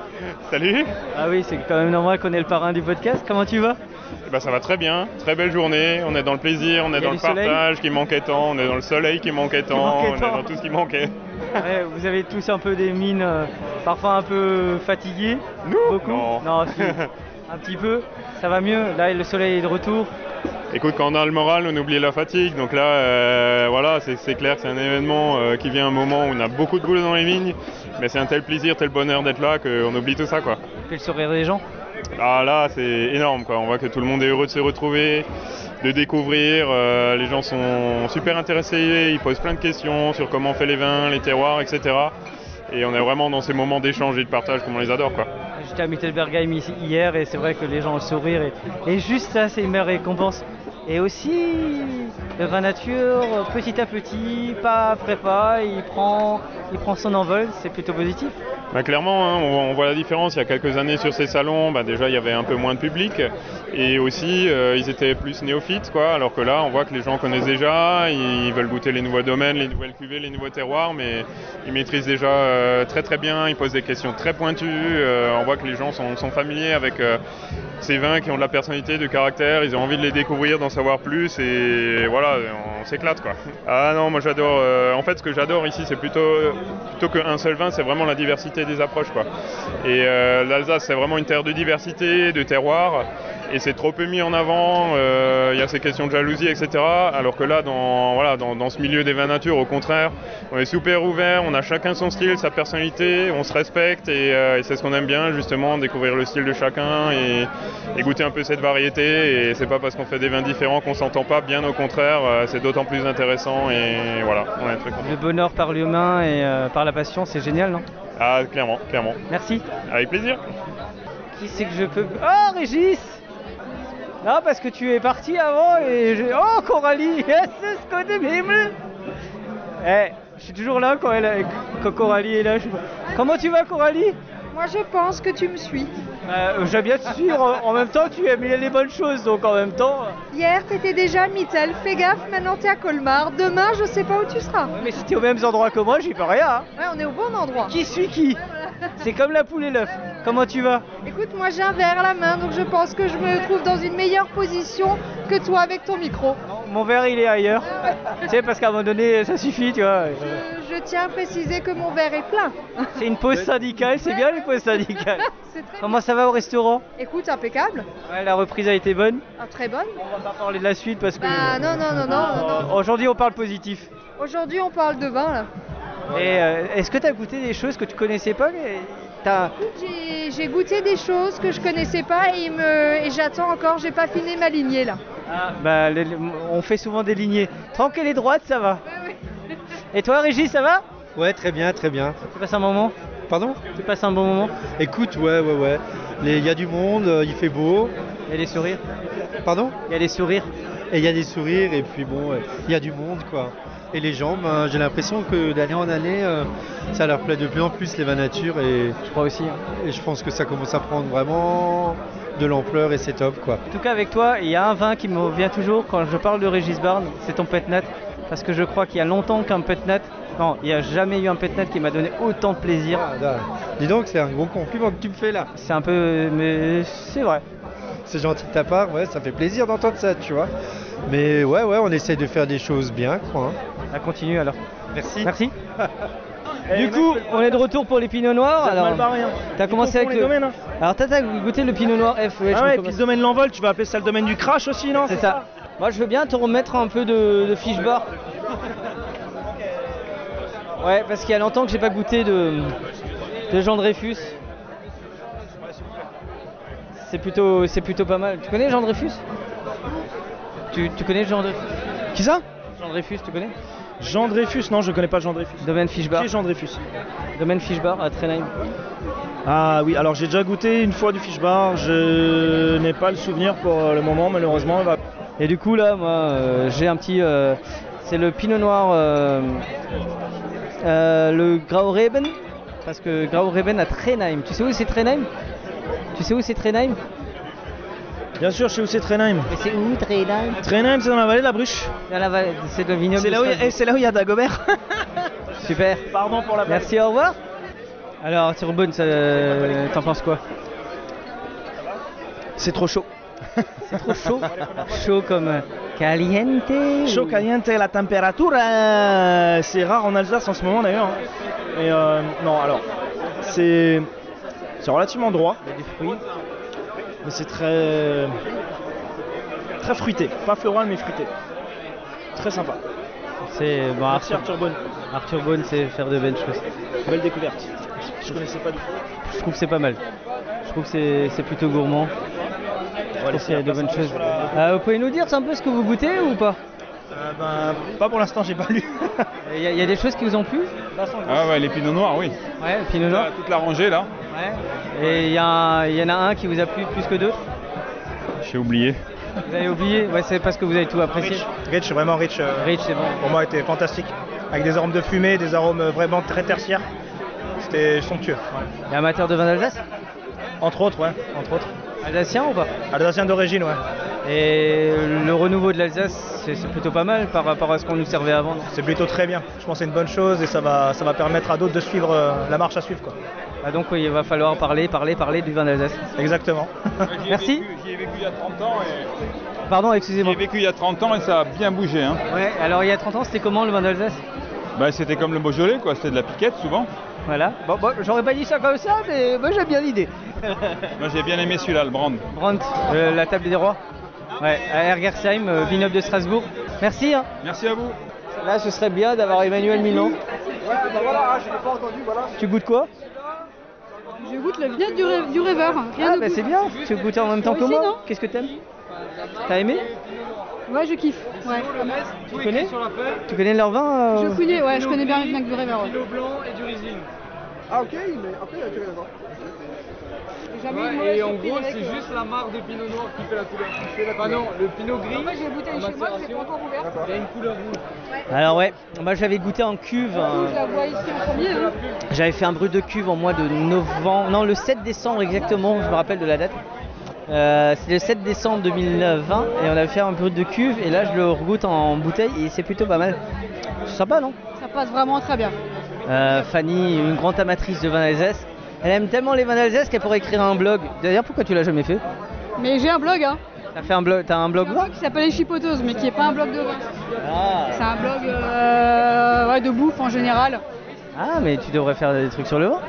[SPEAKER 26] Salut
[SPEAKER 3] Ah oui, c'est quand même normal qu'on ait le parrain du podcast. Comment tu vas?
[SPEAKER 26] Eh ben, ça va très bien, très belle journée, on est dans le plaisir, on est dans le partage qui manquait tant, on est dans le soleil qui manquait tant, on est dans tout ce qui manquait. [LAUGHS]
[SPEAKER 3] Ouais, Vous avez tous un peu des mines, euh, parfois un peu fatiguées.
[SPEAKER 26] Nous
[SPEAKER 3] Beaucoup
[SPEAKER 26] Non.
[SPEAKER 3] si. [LAUGHS] un petit peu. Ça va mieux. Là, le soleil est de retour.
[SPEAKER 26] Écoute, quand on a le moral, on oublie la fatigue. Donc là, euh, voilà, c'est clair que c'est un événement euh, qui vient à un moment où on a beaucoup de boulot dans les vignes. Mais c'est un tel plaisir, tel bonheur d'être là qu'on oublie tout ça, quoi.
[SPEAKER 3] Fait le sourire des gens.
[SPEAKER 26] Ah là, c'est énorme, quoi. On voit que tout le monde est heureux de se retrouver, de découvrir. euh, les gens sont super intéressés, ils posent plein de questions sur comment on fait les vins, les terroirs, etc. Et on est vraiment dans ces moments d'échange et de partage comme on les adore, quoi.
[SPEAKER 3] J'étais à Mittelbergheim hier et c'est vrai que les gens ont le sourire et, juste ça c'est une meilleure récompense. Et aussi le vin nature, petit à petit, pas après pas, il prend son envol, c'est plutôt positif.
[SPEAKER 26] Bah, clairement, hein, on, voit- la différence. Il y a quelques années sur ces salons, bah, déjà il y avait un peu moins de public et aussi euh, ils étaient plus néophytes, quoi. Alors que là, on voit que les gens connaissent déjà, ils veulent goûter les nouveaux domaines, les nouvelles cuvées, les nouveaux terroirs, mais ils maîtrisent déjà euh, très très bien. Ils posent des questions très pointues. euh, on voit que les gens sont, familiers avec ces vins qui ont de la personnalité, du caractère. Ils ont envie de les découvrir, d'en savoir plus et voilà, on s'éclate, quoi. Ah non, moi j'adore. en fait, ce que j'adore ici, c'est plutôt plutôt qu'un seul vin, c'est vraiment la diversité des approches, quoi. Et euh, l'Alsace, c'est vraiment une terre de diversité, de terroirs, et c'est trop peu mis en avant. euh, Il y a ces questions de jalousie, etc. Alors que là, dans, voilà, dans, ce milieu des vins nature, au contraire, on est super ouvert, on a chacun son style, sa personnalité, on se respecte, et, euh, et c'est ce qu'on aime bien, justement, découvrir le style de chacun et, et goûter un peu cette variété. Et c'est pas parce qu'on fait des vins différents qu'on s'entend pas, bien au contraire, c'est d'autant plus intéressant, et voilà, on est très contents.
[SPEAKER 3] Le bonheur par l'humain et par la passion, c'est génial, non?
[SPEAKER 26] Ah, clairement, clairement.
[SPEAKER 3] Merci.
[SPEAKER 26] Avec plaisir.
[SPEAKER 3] Qui c'est que je peux... Oh Régis Non, parce que tu es parti avant et je... Oh Coralie [LAUGHS] Yes, c'est ce qu'on Himmel Eh, je suis toujours là quand, elle... quand Coralie est là. je. Comment tu vas Coralie?
[SPEAKER 27] Moi je pense que tu me suis.
[SPEAKER 3] Euh, J'aime bien te suivre, en même temps tu aimes les bonnes choses, donc en même temps...
[SPEAKER 27] Hier t'étais déjà à Mittel, fais gaffe, maintenant t'es à Colmar. Demain je sais pas où tu seras.
[SPEAKER 3] Mais si t'es aux mêmes endroits que moi, j'y peux rien. hein.
[SPEAKER 27] Ouais, on est au bon endroit.
[SPEAKER 3] Qui suit qui C'est comme la poule et l'œuf. Comment tu vas
[SPEAKER 27] Écoute, moi j'ai un verre à la main, donc je pense que je me trouve dans une meilleure position que toi avec ton micro.
[SPEAKER 3] Mon verre il est ailleurs. tu sais, parce qu'à un moment donné, ça suffit, tu vois.
[SPEAKER 27] Je, je tiens à préciser que mon verre est plein.
[SPEAKER 3] C'est une pause syndicale, c'est bien les pauses syndicales. [LAUGHS] Comment ça va au restaurant
[SPEAKER 27] Écoute, impeccable.
[SPEAKER 3] Ouais, la reprise a été bonne.
[SPEAKER 27] Ah, très bonne.
[SPEAKER 3] On va pas parler de la suite parce que.
[SPEAKER 27] Bah non, non, non, non. non.
[SPEAKER 3] Aujourd'hui, on parle positif.
[SPEAKER 27] Aujourd'hui on parle de vin là.
[SPEAKER 3] Et euh, est-ce que tu as goûté des choses que tu connaissais pas
[SPEAKER 27] J'ai goûté des choses que je connaissais pas et, il me- et j'attends encore, j'ai pas fini ma lignée là.
[SPEAKER 3] Ah, bah, les- on fait souvent des lignées. Tranquille et droite, ça va. Et toi, Régis, ça va?
[SPEAKER 28] Ouais, très bien, très bien.
[SPEAKER 3] Tu passes un bon moment?
[SPEAKER 28] Pardon?
[SPEAKER 3] Tu passes un bon moment?
[SPEAKER 28] Écoute, ouais, ouais, ouais. Il y a du monde, euh, il fait beau.
[SPEAKER 3] Il y a des sourires?
[SPEAKER 28] Pardon?
[SPEAKER 3] Il y a des sourires?
[SPEAKER 28] Et il y a des sourires, et puis bon, il y a du monde, quoi. Et les gens, ben, j'ai l'impression que d'année en année, euh, ça leur plaît de plus en plus les vins nature, et
[SPEAKER 3] je crois aussi. hein.
[SPEAKER 28] Et je pense que ça commence à prendre vraiment de l'ampleur, et c'est top, quoi.
[SPEAKER 3] En tout cas, avec toi, il y a un vin qui me revient toujours quand je parle de Régis Barne, c'est ton Petnat. Parce que je crois qu'il y a longtemps qu'un Petnat, non, il n'y a jamais eu un Petnat qui m'a donné autant de plaisir.
[SPEAKER 28] Dis donc, c'est un gros compliment que tu me fais là.
[SPEAKER 3] C'est un peu. Mais c'est vrai.
[SPEAKER 28] C'est gentil de ta part, ouais, ça fait plaisir d'entendre ça, tu vois. Mais ouais, ouais, on essaye de faire des choses bien, quoi. hein.
[SPEAKER 3] À continue alors.
[SPEAKER 28] Merci.
[SPEAKER 3] Merci. [LAUGHS] Du coup, on est de retour pour les Pinots Noirs. Alors,
[SPEAKER 7] barré, hein.
[SPEAKER 3] t'as
[SPEAKER 7] Tu
[SPEAKER 3] commencé avec le.
[SPEAKER 7] domaines, hein.
[SPEAKER 3] Alors, t'as t'as goûté le Pinot Noir F. ouais,
[SPEAKER 7] ah ouais, et puis le domaine l'envol, tu vas appeler ça le domaine du crash aussi, non?
[SPEAKER 3] C'est ça. Moi, je veux bien te remettre un peu de, de fiche bar. [LAUGHS] Ouais, parce qu'il y a longtemps que j'ai pas goûté de, de Jean Dreyfus. C'est plutôt, c'est plutôt pas mal. Tu connais Jean Dreyfus? Tu, tu connais Jean Dreyfus?
[SPEAKER 7] Qui ça?
[SPEAKER 3] Jean Dreyfus, tu connais?
[SPEAKER 7] Jean Dreyfus, non, je connais pas Jean Dreyfus.
[SPEAKER 3] Domaine Fishbar.
[SPEAKER 7] Qui est Jean Dreyfus?
[SPEAKER 3] Domaine Fishbar à Trenheim.
[SPEAKER 7] Ah oui, alors j'ai déjà goûté une fois du fish bar, je n'ai pas le souvenir pour le moment malheureusement.
[SPEAKER 3] Et du coup là, moi, euh, j'ai un petit, euh, c'est le Pinot Noir, euh, euh, le Graureben, parce que Graureben à Trenheim. Tu sais où c'est Trenheim Tu sais où c'est Trenheim?
[SPEAKER 7] Bien sûr, je sais où c'est Trenheim.
[SPEAKER 3] Et c'est où Trenheim?
[SPEAKER 7] Trenheim, c'est dans la vallée de la Bruche.
[SPEAKER 3] Dans la vallée- C'est le vignoble.
[SPEAKER 7] C'est là, où il y a-
[SPEAKER 3] de
[SPEAKER 7] eh, c'est là où il y a Dagobert. [LAUGHS]
[SPEAKER 3] Super.
[SPEAKER 7] Pardon pour la blague.
[SPEAKER 3] Merci, au revoir. Alors, Turbone, ça, t'en penses quoi?
[SPEAKER 7] C'est trop chaud.
[SPEAKER 3] C'est trop chaud. chaud comme euh, caliente.
[SPEAKER 7] Chaud, caliente, la température, euh, c'est rare en Alsace en ce moment d'ailleurs. hein. Et euh, non, alors, c'est c'est relativement droit.
[SPEAKER 3] Il y a du fruit.
[SPEAKER 7] Mais c'est très très fruité. Pas floral, mais fruité. Très sympa.
[SPEAKER 3] C'est bon,
[SPEAKER 7] Merci Arthur Bonne.
[SPEAKER 3] Arthur Bonne, c'est faire de belles choses.
[SPEAKER 7] Belle découverte. Je connaissais pas du tout.
[SPEAKER 3] Je trouve que c'est pas mal. Je trouve que c'est- c'est plutôt gourmand. Je trouve qu'il y a de bonnes choses. Euh, vous pouvez nous dire un peu ce que vous goûtez ou pas?
[SPEAKER 7] Euh, ben, pas pour l'instant, j'ai pas lu.
[SPEAKER 3] Il y, a- il y a des choses qui vous ont plu?
[SPEAKER 16] Ah ouais, les pinots noirs, oui.
[SPEAKER 3] Ouais, le pinot noir.
[SPEAKER 16] Toute la rangée là.
[SPEAKER 3] Et il y, a en a un qui vous a plu plus que d'autres
[SPEAKER 16] J'ai oublié.
[SPEAKER 3] Vous avez oublié Ouais, c'est parce que vous avez tout apprécié.
[SPEAKER 29] Rich, vraiment rich. euh,
[SPEAKER 3] Rich, c'est bon.
[SPEAKER 29] Pour moi, était fantastique. Avec des arômes de fumée, des arômes euh, vraiment très tertiaires. C'était somptueux.
[SPEAKER 3] Et amateur de vin d'Alsace
[SPEAKER 29] Entre autres, ouais. Entre autres.
[SPEAKER 3] Alsacien ou pas
[SPEAKER 29] Alsacien d'origine, ouais.
[SPEAKER 3] Et le renouveau de l'Alsace, c'est plutôt pas mal par rapport à ce qu'on nous servait avant.
[SPEAKER 29] C'est plutôt très bien. Je pense que c'est une bonne chose et ça va, ça va permettre à d'autres de suivre euh, la marche à suivre. Quoi.
[SPEAKER 3] Ah, donc oui, il va falloir parler, parler, parler du vin d'Alsace.
[SPEAKER 29] Exactement.
[SPEAKER 3] Merci.
[SPEAKER 16] J'y ai vécu il y a 30 ans et.
[SPEAKER 3] Pardon, excusez-moi.
[SPEAKER 16] J'y ai vécu il y a 30 ans et ça a bien bougé. Hein.
[SPEAKER 3] Ouais, alors il y a 30 ans, c'était comment le vin d'Alsace?
[SPEAKER 16] Bah, c'était comme le Beaujolais, quoi. C'était de la piquette souvent.
[SPEAKER 3] Voilà. Bon, bon, j'aurais pas dit ça comme ça, mais moi j'aime bien l'idée.
[SPEAKER 16] Moi, j'ai bien aimé celui-là, le Brand.
[SPEAKER 3] Brandt, euh, la table des rois. Ouais, à Ergersheim, euh, vignoble de Strasbourg. Merci. hein.
[SPEAKER 16] Merci à vous.
[SPEAKER 3] Là, ce serait bien d'avoir Emmanuel Milan. Tu goûtes quoi?
[SPEAKER 30] Je goûte le vignoble du, du rêveur. Rien
[SPEAKER 3] Ah, bah c'est bien. Tu goûtes en même temps que moi. Qu'est-ce que t'aimes? T'as aimé?
[SPEAKER 30] Ouais, je kiffe. Ouais.
[SPEAKER 3] Tu connais Tu connais leur vin euh?
[SPEAKER 30] Je connais, ouais, je connais bien le vignoble du rêveur. ouais.
[SPEAKER 31] blanc et du Riesling.
[SPEAKER 30] Ah ok, mais après, tu d'accord.
[SPEAKER 31] Ouais, et en gros, c'est juste la marque de pinot noir qui fait la couleur. Ah non, le pinot gris.
[SPEAKER 30] Moi, j'ai goûté chez moi, c'est pas encore ouvert.
[SPEAKER 31] Il y a une couleur rouge.
[SPEAKER 3] Alors ouais, moi j'avais goûté en cuve.
[SPEAKER 30] Je
[SPEAKER 3] euh,
[SPEAKER 30] la vois ici en premier. hein.
[SPEAKER 3] J'avais fait un brut de cuve en mois de novembre, non le 7 décembre exactement, je me rappelle de la date. Euh, c'est le 7 décembre 2020 et on avait fait un brut de cuve et là je le regoute en bouteille et c'est plutôt pas mal. C'est sympa non?
[SPEAKER 30] Ça passe vraiment très bien.
[SPEAKER 3] Euh, Fanny, une grande amatrice de vin d'Alsace, elle aime tellement les vins d'Alsace qu'elle pourrait écrire un blog. D'ailleurs pourquoi tu l'as jamais fait
[SPEAKER 30] Mais j'ai un blog, hein.
[SPEAKER 3] T'as fait un blog, t'as un blog
[SPEAKER 30] un blog qui s'appelle Les Chipoteuses, mais qui est pas un blog de vin.
[SPEAKER 3] Ah.
[SPEAKER 30] C'est un blog euh, ouais, de bouffe en général.
[SPEAKER 3] Ah mais tu devrais faire des trucs sur le vin.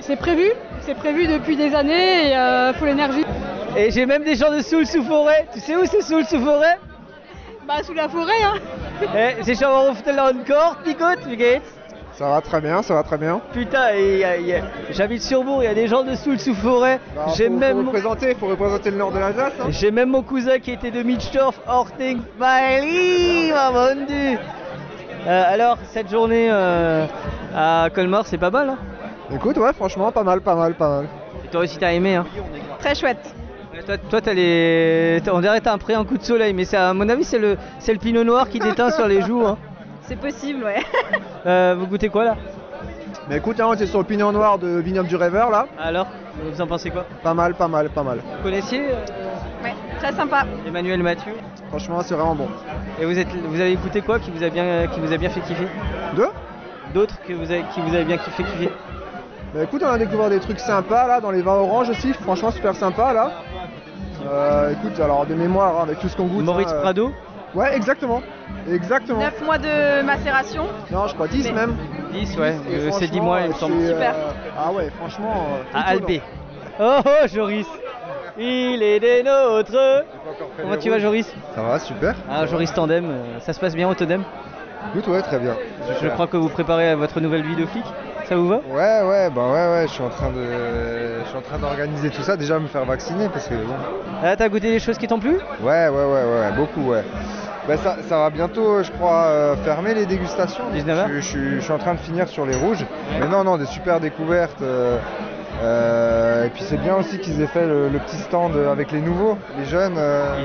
[SPEAKER 30] C'est prévu, c'est prévu depuis des années et euh, faut l'énergie.
[SPEAKER 3] Et j'ai même des gens de Soul sous forêt. Tu sais où c'est Soul sous forêt?
[SPEAKER 30] Bah sous la forêt, hein.
[SPEAKER 3] Eh, c'est schon auf der Landkarte, wie gut, wie geht's
[SPEAKER 32] Ça va très bien, ça va très bien.
[SPEAKER 3] Putain, j'habite sur Bourg, il y a des gens de Soul sous forêt.
[SPEAKER 32] Bah,
[SPEAKER 3] J'ai
[SPEAKER 32] faut,
[SPEAKER 3] même
[SPEAKER 32] faut représenter, faut représenter le nord de l'Alsace. hein.
[SPEAKER 3] j'ai même mon cousin qui était de Mitchdorf, Horting, Bailey, mon Dieu. Euh, alors, cette journée euh, à Colmar, c'est pas mal. Hein
[SPEAKER 32] Écoute, ouais, franchement, pas mal, pas mal, pas mal.
[SPEAKER 3] Et toi aussi, t'as aimé. Hein
[SPEAKER 30] Très chouette.
[SPEAKER 3] Toi, toi, t'as les. On dirait que t'as un pré un coup de soleil, mais à mon avis, c'est le, c'est le pinot noir qui [LAUGHS] déteint sur les joues. Hein.
[SPEAKER 30] C'est possible, ouais. [LAUGHS]
[SPEAKER 3] Euh, vous goûtez quoi là?
[SPEAKER 32] Mais écoute, hein, c'est sur le pignon noir de Vignoble du Rêveur là.
[SPEAKER 3] Alors, vous en pensez quoi?
[SPEAKER 32] Pas mal, pas mal, pas mal.
[SPEAKER 3] Vous connaissiez euh,
[SPEAKER 30] Ouais, très sympa.
[SPEAKER 3] Emmanuel Mathieu?
[SPEAKER 32] Franchement, c'est vraiment bon.
[SPEAKER 3] Et vous, êtes, vous avez écouté quoi qui vous a bien, qui vous a bien fait kiffer?
[SPEAKER 32] Deux?
[SPEAKER 3] D'autres que vous avez, qui vous avez bien kiffé kiffer?
[SPEAKER 32] Bah écoute, on a découvert des trucs sympas là, dans les vins oranges aussi, franchement super sympa là. Euh, écoute, alors de mémoire, hein, avec tout ce qu'on goûte.
[SPEAKER 3] Maurice
[SPEAKER 32] hein, euh,
[SPEAKER 3] Prado?
[SPEAKER 32] Ouais, exactement. Exactement.
[SPEAKER 30] 9 mois de macération.
[SPEAKER 32] Non, je crois 10
[SPEAKER 30] Mais-
[SPEAKER 32] même.
[SPEAKER 3] 10, ouais, euh, c'est 10
[SPEAKER 32] franchement,
[SPEAKER 3] mois, il me
[SPEAKER 32] euh,
[SPEAKER 3] semble.
[SPEAKER 30] Super.
[SPEAKER 32] euh, Ah ouais, franchement. euh,
[SPEAKER 3] À. Albé. Oh oh, Joris Il est des nôtres Comment tu vas, Joris?
[SPEAKER 32] Ça va, super.
[SPEAKER 3] Ah, Joris Tandem, ça se passe bien au Tandem?
[SPEAKER 32] Écoute, ouais, très bien.
[SPEAKER 3] Je crois que vous préparez à votre nouvelle vie de flic. Ça vous va
[SPEAKER 32] Ouais, ouais, bah ouais, ouais, je suis en train de, je suis en train d'organiser tout ça, déjà me faire vacciner parce que bon.
[SPEAKER 3] Ah, t'as goûté des choses qui t'ont plu
[SPEAKER 32] Ouais, ouais, ouais, ouais, beaucoup, ouais. Bah ça, ça va bientôt, je crois, euh, fermer les dégustations.
[SPEAKER 3] 19 heures
[SPEAKER 32] je, je suis- je suis en train de finir sur les rouges. Mais non, non, des super découvertes. euh, euh, et puis c'est bien aussi qu'ils aient fait le, le petit stand avec les nouveaux, les jeunes.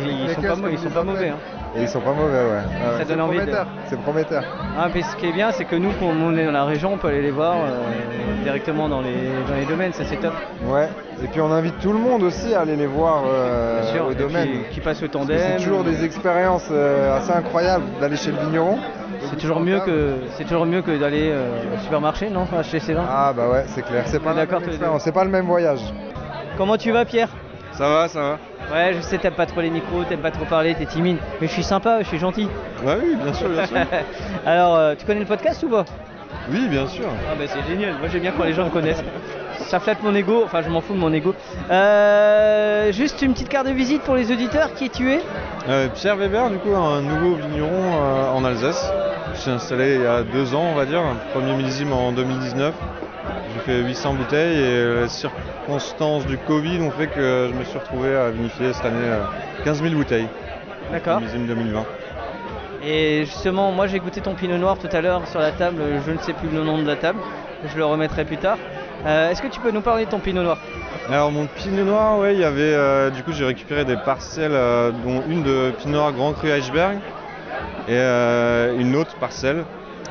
[SPEAKER 3] Ils- ils sont pas ils sont pas mauvais, hein.
[SPEAKER 32] Et ils sont pas mauvais, ouais. Ouais,
[SPEAKER 3] Ça
[SPEAKER 32] c'est
[SPEAKER 3] donne envie de-
[SPEAKER 32] prometteur, C'est prometteur.
[SPEAKER 3] Ah, mais ce qui est bien, c'est que nous, quand on est dans la région, on peut aller les voir euh, directement dans les, dans les domaines, ça c'est top.
[SPEAKER 32] Ouais, et puis on invite tout le monde aussi à aller les voir euh,
[SPEAKER 3] Bien sûr,
[SPEAKER 32] au
[SPEAKER 3] et
[SPEAKER 32] domaine.
[SPEAKER 3] puis, qui passe au tandem.
[SPEAKER 32] C'est toujours des expériences euh, assez incroyables d'aller chez le vigneron.
[SPEAKER 3] C'est toujours mieux que c'est toujours mieux que d'aller euh, au supermarché, non? Acheter ses vins.
[SPEAKER 32] Ah bah ouais, c'est clair, c'est pas, pas le même voyage.
[SPEAKER 3] Comment tu vas, Pierre?
[SPEAKER 32] Ça va, ça va.
[SPEAKER 3] Ouais, je sais, t'aimes pas trop les micros, t'aimes pas trop parler, t'es timide, mais je suis sympa, je suis gentil.
[SPEAKER 32] Ouais, oui, bien sûr, bien sûr. [LAUGHS]
[SPEAKER 3] Alors, euh, tu connais le podcast ou pas?
[SPEAKER 32] Oui, bien sûr.
[SPEAKER 3] Ah bah c'est génial, moi j'aime bien quand les gens me connaissent. Ça flatte mon ego, enfin je m'en fous de mon ego. Euh, juste une petite carte de visite pour les auditeurs, qui es tu es?
[SPEAKER 33] Euh, Pierre Weber, du coup, un nouveau vigneron en Alsace. Je suis installé il y a deux ans, on va dire. Premier millésime en 2019. J'ai fait 800 bouteilles et les circonstances du Covid ont fait que je me suis retrouvé à vinifier cette année euh, 15 000 bouteilles.
[SPEAKER 3] D'accord.
[SPEAKER 33] Millésime 2020.
[SPEAKER 3] Et justement, moi j'ai goûté ton pinot noir tout à l'heure sur la table, je ne sais plus le nom de la table, je le remettrai plus tard. Euh, Est-ce que tu peux nous parler de ton pinot noir?
[SPEAKER 33] Alors mon pinot noir, ouais, il y avait, euh, du coup j'ai récupéré des parcelles, euh, dont une de pinot noir Grand Cru Iceberg et euh, une autre parcelle.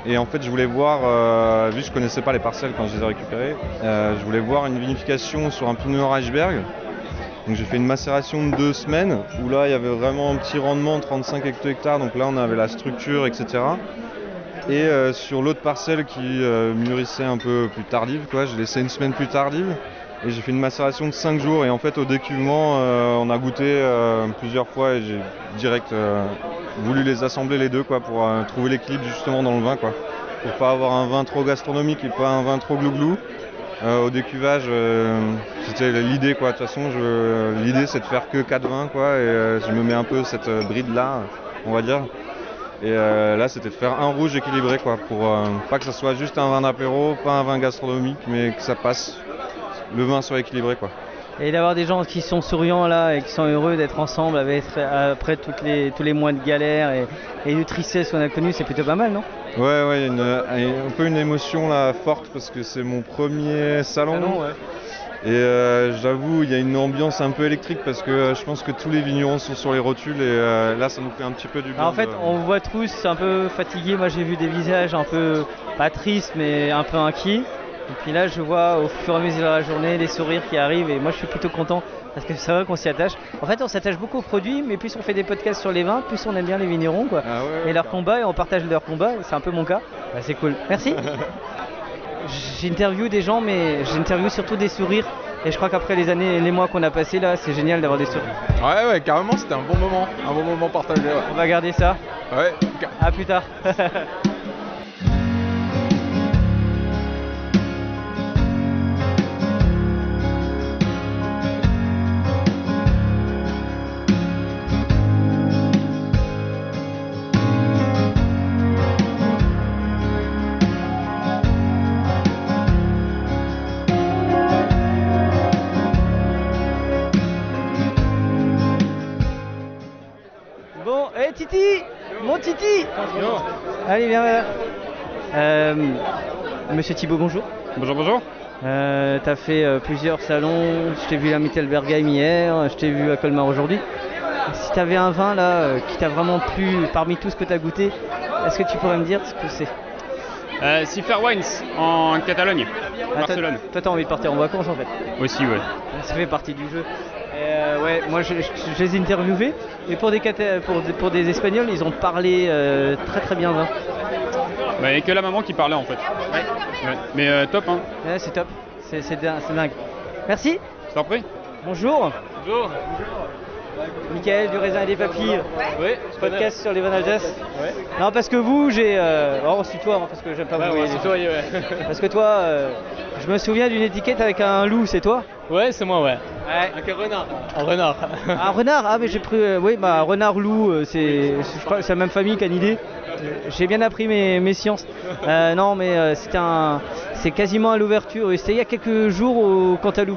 [SPEAKER 33] Et en fait je voulais voir, euh, vu que je connaissais pas les parcelles quand je les ai récupérées, euh, je voulais voir une vinification sur un pinot noir Iceberg. Donc j'ai fait une macération de deux semaines où là il y avait vraiment un petit rendement, 35 hecto-hectares, donc là on avait la structure, etc. Et euh, sur l'autre parcelle qui mûrissait un peu plus tardive, quoi, j'ai laissé une semaine plus tardive et j'ai fait une macération de 5 jours. Et en fait, au décuvement, on a goûté plusieurs fois et j'ai direct voulu les assembler les deux quoi, pour euh, trouver l'équilibre justement dans le vin. Quoi, pour pas avoir un vin trop gastronomique et pas un vin trop glouglou. Euh, au décuvage, euh, c'était l'idée quoi. De toute façon, l'idée c'est de faire que 4 vins quoi, et je me mets un peu cette bride là, on va dire. Et là, c'était de faire un rouge équilibré, quoi, pour pas que ça soit juste un vin d'apéro, pas un vin gastronomique, mais que ça passe, le vin soit équilibré, quoi.
[SPEAKER 3] Et d'avoir des gens qui sont souriants là et qui sont heureux d'être ensemble avec, après toutes les, tous les mois de galère et, et de tristesse qu'on a connu, c'est plutôt pas mal, non?
[SPEAKER 33] Ouais, ouais, il y a une- un peu une émotion là forte parce que c'est mon premier salon.
[SPEAKER 3] Salon, ouais.
[SPEAKER 33] Et euh, j'avoue, il y a une ambiance un peu électrique parce que euh, je pense que tous les vignerons sont sur les rotules et euh, là, ça nous fait un petit peu du bien.
[SPEAKER 3] Alors, en fait,
[SPEAKER 33] de-
[SPEAKER 3] on voit tous un peu fatigués. Moi, j'ai vu des visages un peu, pas tristes, mais un peu inquiets. Et puis là, je vois au fur et à mesure de la journée les sourires qui arrivent. Et moi, je suis plutôt content parce que c'est vrai qu'on s'y attache. En fait, on s'attache beaucoup aux produits, mais plus on fait des podcasts sur les vins, plus on aime bien les vignerons. Quoi. et leurs combats, et on partage leurs combats. C'est un peu mon cas. Bah, c'est cool. Merci. [LAUGHS] J'interview des gens, mais j'interview surtout des sourires. Et je crois qu'après les années et les mois qu'on a passés là, c'est génial d'avoir des sourires.
[SPEAKER 31] Ouais, ouais, carrément, c'était un bon moment. Un bon moment partagé. Ouais.
[SPEAKER 3] On va garder ça.
[SPEAKER 31] Ouais.
[SPEAKER 3] À plus tard. [LAUGHS] Titi Allez, viens là. Euh, Monsieur Thibaut, bonjour.
[SPEAKER 25] Bonjour, bonjour.
[SPEAKER 3] Euh, T'as fait euh, plusieurs salons, je t'ai vu à Mittelbergheim hier, je t'ai vu à Colmar aujourd'hui. Si t'avais un vin là qui t'a vraiment plu parmi tout ce que t'as goûté, est-ce que tu pourrais me dire ce que c'est?
[SPEAKER 25] Euh, Wines en Catalogne,
[SPEAKER 3] Ah,
[SPEAKER 25] Barcelone.
[SPEAKER 3] Toi t'as envie de partir en vacances en fait
[SPEAKER 25] Aussi, ouais.
[SPEAKER 3] Ça fait partie du jeu. Et, euh, ouais, moi je, je- je les ai interviewés, mais pour des, pour, des- pour des Espagnols, ils ont parlé euh, très très bien.
[SPEAKER 25] Bah, il n'y a que la maman qui parlait en fait. Ouais. Mais euh, top, hein.
[SPEAKER 3] Ouais, c'est top, c'est c'est din- c'est dingue. Merci.
[SPEAKER 25] Je t'en prie.
[SPEAKER 3] Bonjour.
[SPEAKER 25] Bonjour.
[SPEAKER 3] Michael du Raisin et des Papilles.
[SPEAKER 25] Oui,
[SPEAKER 3] Podcast sur les vins d'Alsace. Non, parce que vous, j'ai. Euh... Oh, c'est toi, hein, parce que j'aime pas
[SPEAKER 25] Ouais,
[SPEAKER 3] vous
[SPEAKER 25] ouais.
[SPEAKER 3] Parce que toi, euh, je me souviens d'une étiquette avec un loup, c'est toi?
[SPEAKER 31] Ouais, c'est moi, ouais.
[SPEAKER 3] Ouais.
[SPEAKER 31] Avec un renard. Un renard. [LAUGHS]
[SPEAKER 3] Un renard Ah, mais j'ai pris. euh, oui, bah, renard-loup, euh, c'est. Je crois que c'est la même famille qu'Anidé. J'ai bien appris mes, mes sciences. Euh, non, mais euh, c'est un. C'est quasiment à l'ouverture. C'était il y a quelques jours au Cantalou.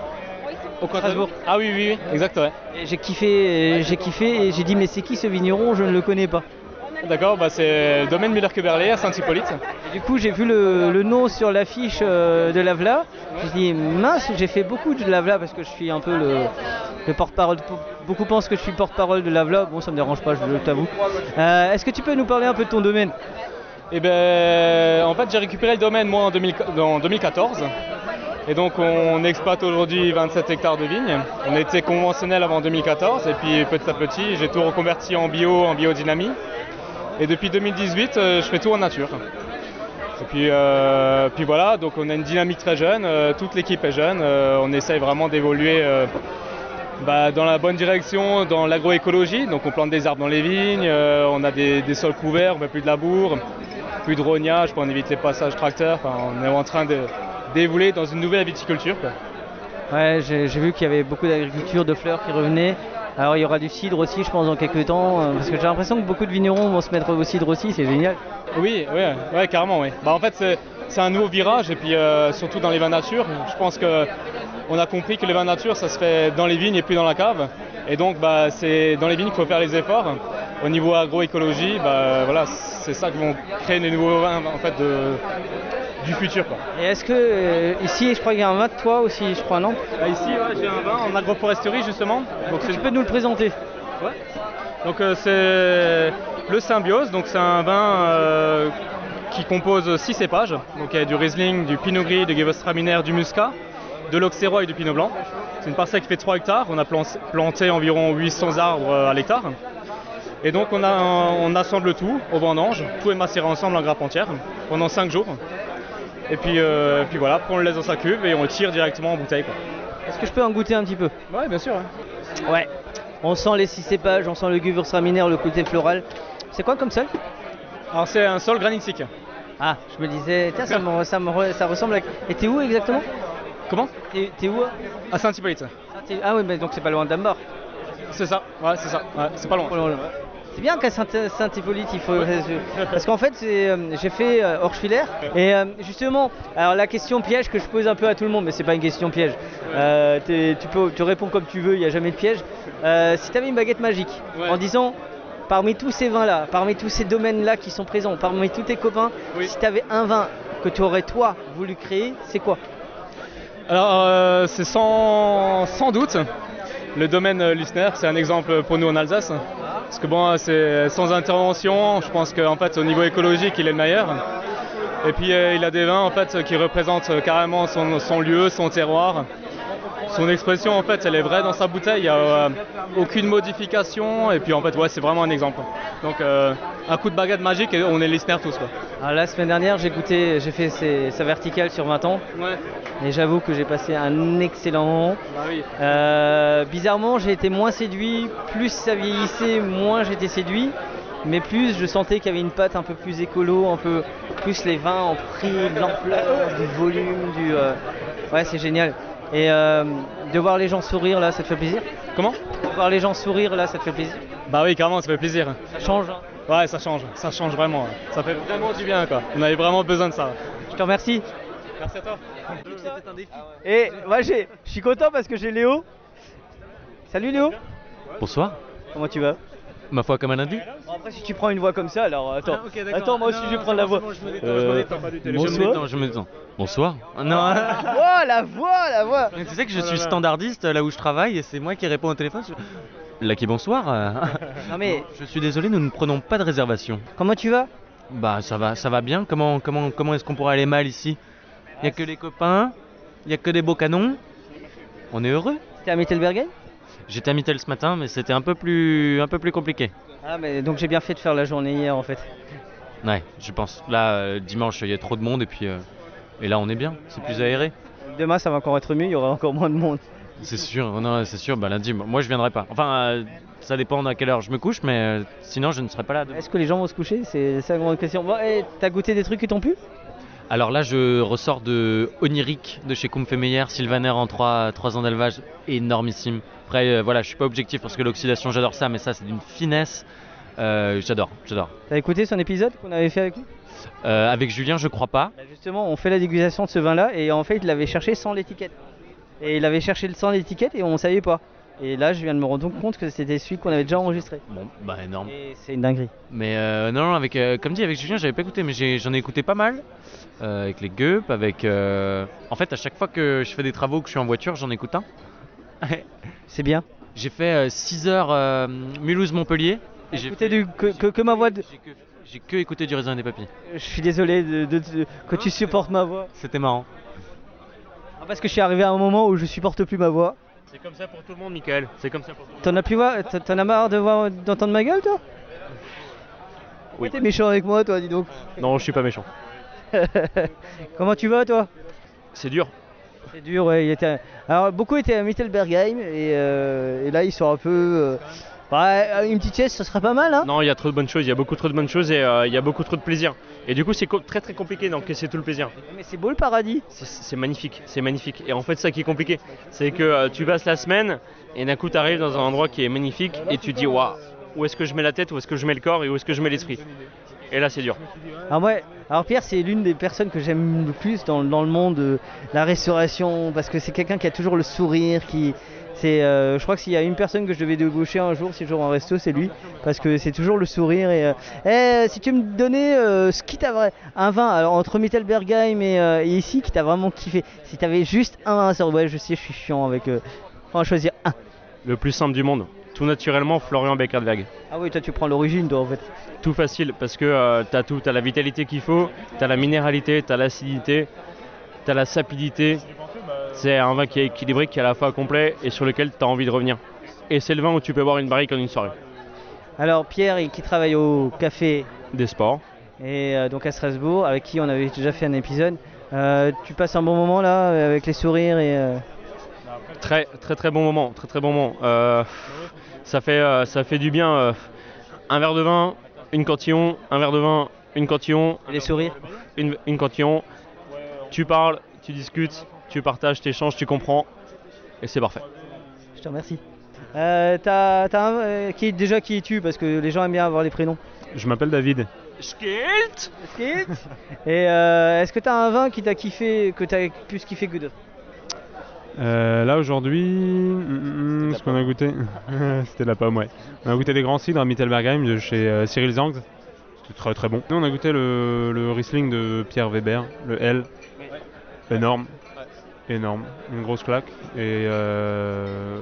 [SPEAKER 31] Au Strasbourg. Ah oui, oui, oui, exact, ouais.
[SPEAKER 3] J'ai kiffé, euh, j'ai kiffé et j'ai dit mais c'est qui ce vigneron? Je ne le connais pas.
[SPEAKER 31] D'accord, bah c'est le domaine Müller-Keberlé à Saint-Hippolyte.
[SPEAKER 3] Du coup j'ai vu le, le nom sur l'affiche euh, de Lavla. J'ai dit mince, j'ai fait beaucoup de Lavla parce que je suis un peu le, le porte-parole. Beaucoup pensent que je suis le porte-parole de Lavla. Bon ça me dérange pas, je t'avoue. Euh, Est-ce que tu peux nous parler un peu de ton domaine?
[SPEAKER 31] Et ben, en fait, j'ai récupéré le domaine moi en, 2000 en 2014. Et donc, on exploite aujourd'hui 27 hectares de vignes. On était conventionnel avant 2014, et puis petit à petit, j'ai tout reconverti en bio, en biodynamie. Et depuis 2018, euh, je fais tout en nature. Et puis, euh, puis voilà, donc on a une dynamique très jeune, euh, toute l'équipe est jeune, on essaye vraiment d'évoluer bah, dans la bonne direction, dans l'agroécologie. Donc on plante des arbres dans les vignes, on a des, sols couverts, on met plus de labour, plus de rognage, on évite les passages tracteurs. On est en train d'évoluer dans une nouvelle viticulture.
[SPEAKER 3] Ouais, j'ai j'ai vu qu'il y avait beaucoup d'agriculture, de fleurs qui revenaient. Alors il y aura du cidre aussi, je pense, dans quelques temps, euh, parce que j'ai l'impression que beaucoup de vignerons vont se mettre au cidre aussi, c'est génial.
[SPEAKER 31] Oui, ouais, carrément, oui. Bah, en fait, c'est, un nouveau virage, et puis euh, surtout dans les vins nature. Je pense que on a compris que les vins nature, ça se fait dans les vignes et plus dans la cave. Et donc, bah, c'est dans les vignes qu'il faut faire les efforts. Au niveau agroécologie, bah, voilà, c'est ça qui vont créer les nouveaux vins en fait, de, du futur. Quoi.
[SPEAKER 3] Et est-ce que euh, ici, je crois qu'il y a un vin de toi aussi, je crois, non?
[SPEAKER 31] Bah, ici, ouais, j'ai un vin en agroforesterie justement. Donc,
[SPEAKER 3] Tu peux nous le présenter?
[SPEAKER 31] Ouais. Donc euh, c'est le Symbiose, donc c'est un vin euh, qui compose six cépages. Donc il y a du Riesling, du Pinot Gris, du Gewürztraminer, du Muscat, de l'Auxerrois et du Pinot Blanc. C'est une parcelle qui fait 3 hectares. On a plan- planté environ 800 arbres à l'hectare. Et donc on, a, on assemble tout au vendange. Tout est macéré ensemble en grappe entière pendant 5 jours. Et puis, euh, puis voilà, on le laisse dans sa cuve et on le tire directement en bouteille. quoi.
[SPEAKER 3] Est-ce que je peux en goûter un petit peu?
[SPEAKER 31] Ouais, bien sûr.
[SPEAKER 3] Ouais. On sent les six cépages, on sent le Gewürztraminer, le côté floral. C'est quoi comme sol?
[SPEAKER 31] Alors c'est un sol granitique.
[SPEAKER 3] Ah, je me disais, tiens, ça, me, ça, me ça ressemble à... Et t'es où exactement?
[SPEAKER 31] Comment
[SPEAKER 3] T'es où
[SPEAKER 31] À Saint-Hippolyte.
[SPEAKER 3] Ah, t'es- Ah oui, mais donc c'est pas loin d'Ambord.
[SPEAKER 31] C'est ça, ouais, c'est ça. Ouais, c'est pas loin.
[SPEAKER 3] C'est bien qu'à Saint- Saint-Hippolyte, il faut. Parce qu'en fait, euh, j'ai fait euh, Orschwiller. Et euh, justement, alors la question piège que je pose un peu à tout le monde, mais c'est pas une question piège. Euh, tu, peux, tu réponds comme tu veux, il n'y a jamais de piège. Euh, si tu avais une baguette magique, en disant. Parmi tous ces vins-là, parmi tous ces domaines-là qui sont présents, parmi tous tes copains, si tu avais un vin que tu aurais toi voulu créer, c'est quoi?
[SPEAKER 31] Alors, euh, c'est sans, doute le domaine euh, Lussner, c'est un exemple pour nous en Alsace. Parce que bon, c'est sans intervention, je pense qu'en fait, au niveau écologique, il est le meilleur. Et puis, euh, il a des vins en fait qui représentent carrément son lieu, son terroir. Son expression, en fait, elle est vraie dans sa bouteille, il n'y a euh, aucune modification. Et puis, en fait, ouais, c'est vraiment un exemple. Donc, euh, un coup de baguette magique et on est Lussner tous. Quoi.
[SPEAKER 3] Alors, La semaine dernière, j'ai goûté, j'ai fait ses- sa verticale sur 20 ans.
[SPEAKER 31] Ouais.
[SPEAKER 3] Et j'avoue que j'ai passé un excellent moment.
[SPEAKER 31] Bah oui.
[SPEAKER 3] Euh, bizarrement, j'ai été moins séduit. Plus ça vieillissait, moins j'étais séduit. Mais plus je sentais qu'il y avait une pâte un peu plus écolo, un peu plus les vins ont pris de l'ampleur, du volume, du. Ouais, c'est génial. Et euh, de voir les gens sourire là, ça te fait plaisir?
[SPEAKER 31] Comment?
[SPEAKER 3] De voir les gens sourire là, ça te fait plaisir?
[SPEAKER 31] Bah oui, carrément, ça fait plaisir.
[SPEAKER 3] Ça change. hein?
[SPEAKER 31] Ouais, ça change, ça change vraiment. ouais. Ça fait vraiment du bien, quoi. On avait vraiment besoin de ça.
[SPEAKER 3] Je te remercie.
[SPEAKER 31] Merci à toi.
[SPEAKER 3] Et moi, j'ai- je suis content parce que j'ai Léo. Salut Léo.
[SPEAKER 34] Bonsoir.
[SPEAKER 3] Comment tu vas?
[SPEAKER 34] Ma foi comme un.
[SPEAKER 3] Bon, Après, si tu prends une voix comme ça, alors attends.
[SPEAKER 34] Ah,
[SPEAKER 3] attends, moi aussi
[SPEAKER 34] Non,
[SPEAKER 3] je vais prendre la
[SPEAKER 34] c'est
[SPEAKER 3] voix.
[SPEAKER 34] bon, je me détends, je me détends, pas du tout. Je me
[SPEAKER 3] bonsoir.
[SPEAKER 34] détends, je me détends. Bonsoir. Ah, Non.
[SPEAKER 3] oh, la voix, la voix.
[SPEAKER 34] Mais tu sais que je
[SPEAKER 3] Oh
[SPEAKER 34] suis standardiste là où je travaille et c'est moi qui réponds au téléphone. Je- Lucky, bonsoir. euh. [LAUGHS]
[SPEAKER 3] Non, mais-
[SPEAKER 34] Je suis désolé, nous ne prenons pas de réservation.
[SPEAKER 3] Comment tu vas?
[SPEAKER 34] Bah ça va, ça va bien. Comment, comment, comment est-ce qu'on pourrait aller mal ici? Il y a que les copains, il y a que des beaux canons. On est heureux.
[SPEAKER 3] T'es à Mittelbergen?
[SPEAKER 34] J'étais à Mittel ce matin, mais c'était un peu plus, un peu plus compliqué.
[SPEAKER 3] Ah, mais donc j'ai bien fait de faire la journée hier en fait.
[SPEAKER 34] Ouais, je pense. Là, euh, dimanche, il y a trop de monde et puis, euh, et là, on est bien. C'est plus aéré.
[SPEAKER 3] Demain ça va encore être mieux, il y aura encore moins de monde.
[SPEAKER 34] C'est sûr, non, c'est sûr. Bah, lundi, moi, je viendrai pas. Enfin, euh, ça dépend à quelle heure je me couche, mais sinon, je ne serai pas là. demain.
[SPEAKER 3] Est-ce que les gens vont se coucher? C'est la grande question. Bon, t'as goûté des trucs qui t'ont plu?
[SPEAKER 34] Alors là, je ressors de Oniric de chez Meyer, Sylvaner en 3, ans d'élevage, énormissime. Après, euh, voilà, je suis pas objectif parce que l'oxydation, j'adore ça, mais ça, c'est d'une finesse. Euh, j'adore, j'adore.
[SPEAKER 3] T'as écouté son épisode qu'on avait fait avec lui?
[SPEAKER 34] Euh, avec Julien, je crois pas.
[SPEAKER 3] Bah, Justement, on fait la dégustation de ce vin-là et en fait, il l'avait cherché sans l'étiquette. Et il avait cherché le sans l'étiquette et on savait pas. Et là, je viens de me rendre compte que c'était celui qu'on avait déjà enregistré.
[SPEAKER 34] Bon, bah énorme.
[SPEAKER 3] C'est une dinguerie.
[SPEAKER 34] Mais euh, non, non, avec, euh, comme dit, avec Julien, j'avais pas écouté, mais j'en ai, écouté pas mal. Euh, avec les gueups, avec. euh, En fait, à chaque fois que je fais des travaux, que je suis en voiture, j'en écoute un. [LAUGHS]
[SPEAKER 3] C'est bien.
[SPEAKER 34] J'ai fait 6 heures euh, Mulhouse-Montpellier. j'ai
[SPEAKER 3] Écoutez du, que, que, que ma voix. de-
[SPEAKER 34] J'ai que écouté du raisin et des papilles.
[SPEAKER 3] Je suis désolé de, de- de- que tu supportes ma voix.
[SPEAKER 34] C'était marrant.
[SPEAKER 3] Ah, Parce que je suis arrivé à un moment où je supporte plus ma voix.
[SPEAKER 34] C'est comme ça pour tout le monde, Michael. C'est comme ça pour tout le monde.
[SPEAKER 3] T'en as plus voir T'en t'en as marre de voir d'entendre ma gueule, toi?
[SPEAKER 34] Oui.
[SPEAKER 3] T'es méchant avec moi, toi, dis donc.
[SPEAKER 34] Non, je suis pas méchant. [LAUGHS]
[SPEAKER 3] Comment tu vas, toi?
[SPEAKER 34] C'est dur.
[SPEAKER 3] C'est dur, ouais. Il était... Alors, beaucoup étaient à Mittelbergheim et, euh, et là, ils sont un peu. euh, bah, une petite chaise, ça serait pas mal, hein?
[SPEAKER 35] Non, il y a trop de bonnes choses, il y a beaucoup trop de bonnes choses et euh, il y a beaucoup trop de plaisir.
[SPEAKER 31] Et du coup, c'est très très compliqué d'encaisser tout le plaisir.
[SPEAKER 3] Mais c'est beau le paradis.
[SPEAKER 31] C'est- magnifique, c'est magnifique. Et en fait, ça qui est compliqué, c'est que euh, tu passes la semaine et d'un coup, tu arrives dans un endroit qui est magnifique et tu te dis, waouh, où est-ce que je mets la tête, où est-ce que je mets le corps et où est-ce que je mets l'esprit? Et là, c'est dur.
[SPEAKER 3] Alors, ouais, alors Pierre, c'est l'une des personnes que j'aime le plus dans, dans le monde de la restauration parce que c'est quelqu'un qui a toujours le sourire, qui. C'est, euh, je crois que s'il y a une personne que je devais débaucher un jour, si je joue en resto, c'est lui, parce que c'est toujours le sourire. Et, euh, eh, si tu me donnais euh, ce qui t'a vrai, un vin, alors entre Mittelbergheim et, euh, et ici, qui t'a vraiment kiffé, si t'avais juste un vin, ouais, je sais, je suis chiant avec. Euh, on va choisir un.
[SPEAKER 31] Le plus simple du monde. Tout naturellement, Florian Beckerberg.
[SPEAKER 3] Ah oui, toi tu prends l'origine, toi en fait.
[SPEAKER 31] Tout facile parce que euh, t'as tout, t'as la vitalité qu'il faut, t'as la minéralité, t'as l'acidité, t'as la sapidité. C'est un vin qui est équilibré, qui est à la fois complet et sur lequel t'as envie de revenir. Et c'est le vin où tu peux boire une barrique en une soirée.
[SPEAKER 3] Alors Pierre, qui travaille au café
[SPEAKER 31] Des sports.
[SPEAKER 3] et euh, donc à Strasbourg, avec qui on avait déjà fait un épisode. Euh, tu passes un bon moment là, avec les sourires et.
[SPEAKER 31] Très très très bon moment, très très bon moment. Euh, ça fait euh, ça fait du bien. euh, un verre de vin, une cantillon, un verre de vin, une cantillon.
[SPEAKER 3] Et les sourires.
[SPEAKER 31] Une, une cantillon. Tu parles, tu discutes, tu partages, tu échanges, tu comprends, et c'est parfait.
[SPEAKER 3] Je te remercie. Euh, t'as, t'as un, euh, qui, déjà qui es-tu? Parce que les gens aiment bien avoir les prénoms.
[SPEAKER 36] Je m'appelle David.
[SPEAKER 3] Skilt? Skilt? Et euh, est-ce que t'as un vin qui t'a kiffé, que t'as plus kiffé que d'autres
[SPEAKER 36] Euh, là aujourd'hui, hum, hum, ce qu'on a goûté, [LAUGHS] c'était la pomme, ouais. On a goûté des grands cidres à Mittelbergheim de chez euh, Cyril Zangs. C'était très très bon. Nous on a goûté le, le Riesling de Pierre Weber, le L. Énorme. Énorme. Une grosse claque. Et euh,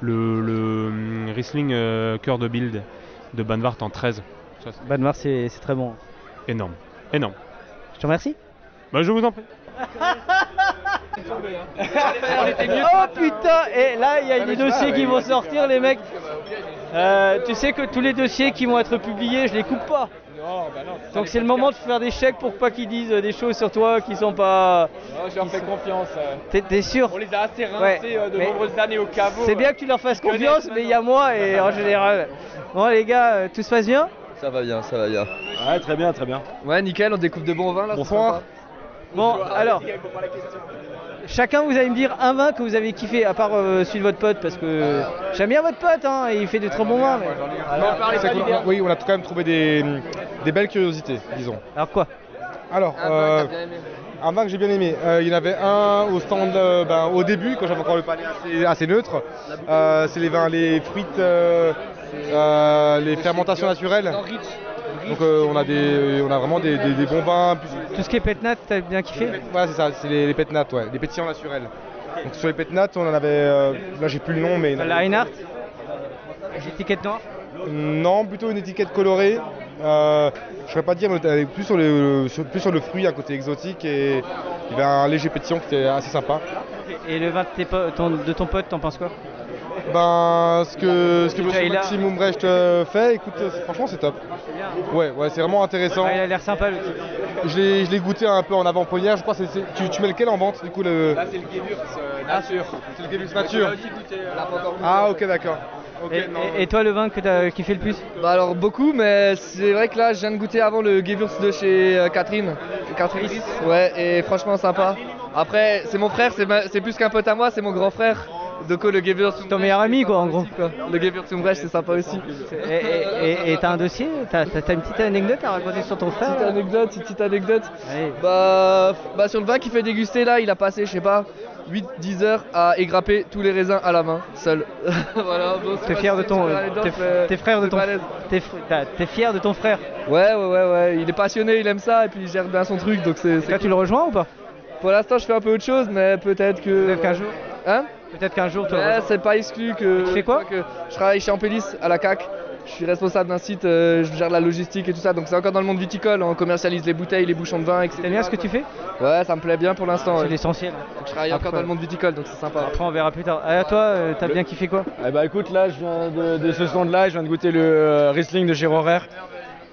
[SPEAKER 36] le, le hum, Riesling euh, Cœur de Bild de Banvart en 13. Ça, c'est
[SPEAKER 3] Banmar, c'est, c'est très bon.
[SPEAKER 36] énorme. Énorme.
[SPEAKER 3] Je te remercie.
[SPEAKER 36] Bah, je vous en prie. [LAUGHS]
[SPEAKER 3] oh putain Et là, il y a des dossiers qui vont sortir, les mecs. Euh, tu sais que tous les dossiers qui vont être publiés, je les coupe pas. Donc c'est le moment de faire des chèques pour pas qu'ils disent des choses sur toi qui sont pas.
[SPEAKER 35] je leur fais confiance. euh.
[SPEAKER 3] T'es, t'es sûr?
[SPEAKER 35] On les a assez rincés
[SPEAKER 3] Ouais,
[SPEAKER 35] euh, de
[SPEAKER 3] mais
[SPEAKER 35] nombreuses années au caveau.
[SPEAKER 3] C'est
[SPEAKER 35] euh.
[SPEAKER 3] bien que tu leur fasses confiance, mais il y a moi et en général. Bon les gars, euh, tout se passe bien?
[SPEAKER 35] Ça va bien, ça va bien.
[SPEAKER 28] Ouais, très bien, très bien.
[SPEAKER 35] Ouais, nickel, on découvre de bons vins là.
[SPEAKER 28] Bonsoir.
[SPEAKER 3] Bon, alors, chacun vous allez me dire un vin que vous avez kiffé, à part euh, celui de votre pote, parce que j'aime bien votre pote, hein, et il fait de très bons vins.
[SPEAKER 12] Oui, on a quand même trouvé des, des belles curiosités, disons.
[SPEAKER 3] Alors quoi?
[SPEAKER 12] Alors, euh, un vin que j'ai bien aimé. Euh, il y en avait un au stand euh, ben, au début, quand j'avais encore le palais assez, assez neutre. Euh, c'est les vins, les fruits, euh, euh, les fermentations naturelles. Donc euh, on a des, on a vraiment des, des- des bons vins.
[SPEAKER 3] Tout ce qui est pétnat, t'as bien kiffé
[SPEAKER 12] Voilà, c'est ça, c'est les, les pétnates, ouais, les pétillants naturels. Donc sur les pétnates, on en avait, euh, là j'ai plus le nom, mais
[SPEAKER 3] La Reinhardt L'étiquette noire
[SPEAKER 12] Non, plutôt une étiquette colorée. Euh, je ne saurais pas dire, mais plus sur, le, sur- plus sur le fruit, un côté exotique, et il y avait un léger pétillant qui était assez sympa.
[SPEAKER 3] Et le vin de, tes po- ton, de ton pote, t'en penses quoi?
[SPEAKER 12] Ben, ce que, ce que monsieur Maxime Umbrecht euh, fait, écoute, euh, franchement c'est top. Ouais, ouais, c'est vraiment intéressant.
[SPEAKER 3] Ouais, Il a l'air sympa le type.
[SPEAKER 12] Je l'ai je l'ai goûté un peu en avant-première, je crois que c'est- c'est- tu, tu mets lequel en vente du coup le...
[SPEAKER 35] Là, c'est le Gewürz euh, nature.
[SPEAKER 12] C'est le Gewürz nature.
[SPEAKER 35] Euh.
[SPEAKER 12] Ah ok d'accord.
[SPEAKER 3] Et,
[SPEAKER 12] non.
[SPEAKER 3] et- et toi, le vin que t'as kiffé le plus?
[SPEAKER 35] Bah alors beaucoup, mais c'est vrai que là je viens de goûter avant le Gewürz de chez euh, Catherine. Catherine. Ouais, et franchement sympa. Après, c'est mon frère, c'est ma- c'est plus qu'un pote à moi, c'est mon grand frère. Donc le Gewürz.
[SPEAKER 3] Ton meilleur ami quoi en gros.
[SPEAKER 35] Le Gewürz Umbrecht, c'est sympa aussi.
[SPEAKER 3] Et- t'as un dossier T'as une petite anecdote à raconter sur ton frère
[SPEAKER 35] Petite
[SPEAKER 3] là
[SPEAKER 35] anecdote, une petite anecdote. Bah, bah sur le vin qu'il fait déguster là, il a passé, je sais pas, 8-10 heures à égrapper tous les raisins à la main, seul. [LAUGHS] voilà, bon,
[SPEAKER 3] T'es fier de ton, euh, t'es frère de ton, t'es fier de ton frère.
[SPEAKER 35] Ouais, ouais, ouais, ouais, il est passionné, il aime ça et puis il gère bien son truc donc c'est.
[SPEAKER 3] Là, tu le rejoins ou pas?
[SPEAKER 35] Pour l'instant, je fais un peu autre chose, mais peut-être que.
[SPEAKER 3] Peut-être qu'un jour.
[SPEAKER 35] Hein?
[SPEAKER 3] Peut-être qu'un jour, tu
[SPEAKER 35] Ouais, c'est pas exclu que.
[SPEAKER 3] Tu fais quoi
[SPEAKER 35] que Je travaille chez Ampélis à la CAC. Je suis responsable d'un site, euh, je gère la logistique et tout ça, donc c'est encore dans le monde viticole, on commercialise les bouteilles, les bouchons de vin, etc.
[SPEAKER 3] T'aimes bien ce que tu fais
[SPEAKER 35] Ouais, ça me plaît bien pour l'instant.
[SPEAKER 3] C'est
[SPEAKER 35] ouais.
[SPEAKER 3] l'essentiel.
[SPEAKER 35] Je travaille encore dans le monde viticole, donc c'est sympa.
[SPEAKER 3] Après, on verra plus tard. Ah, toi, euh, t'as bien kiffé quoi
[SPEAKER 28] Eh bah écoute, là je viens de, de ce stand-là, je viens de goûter le euh, Riesling de chez Rohrer.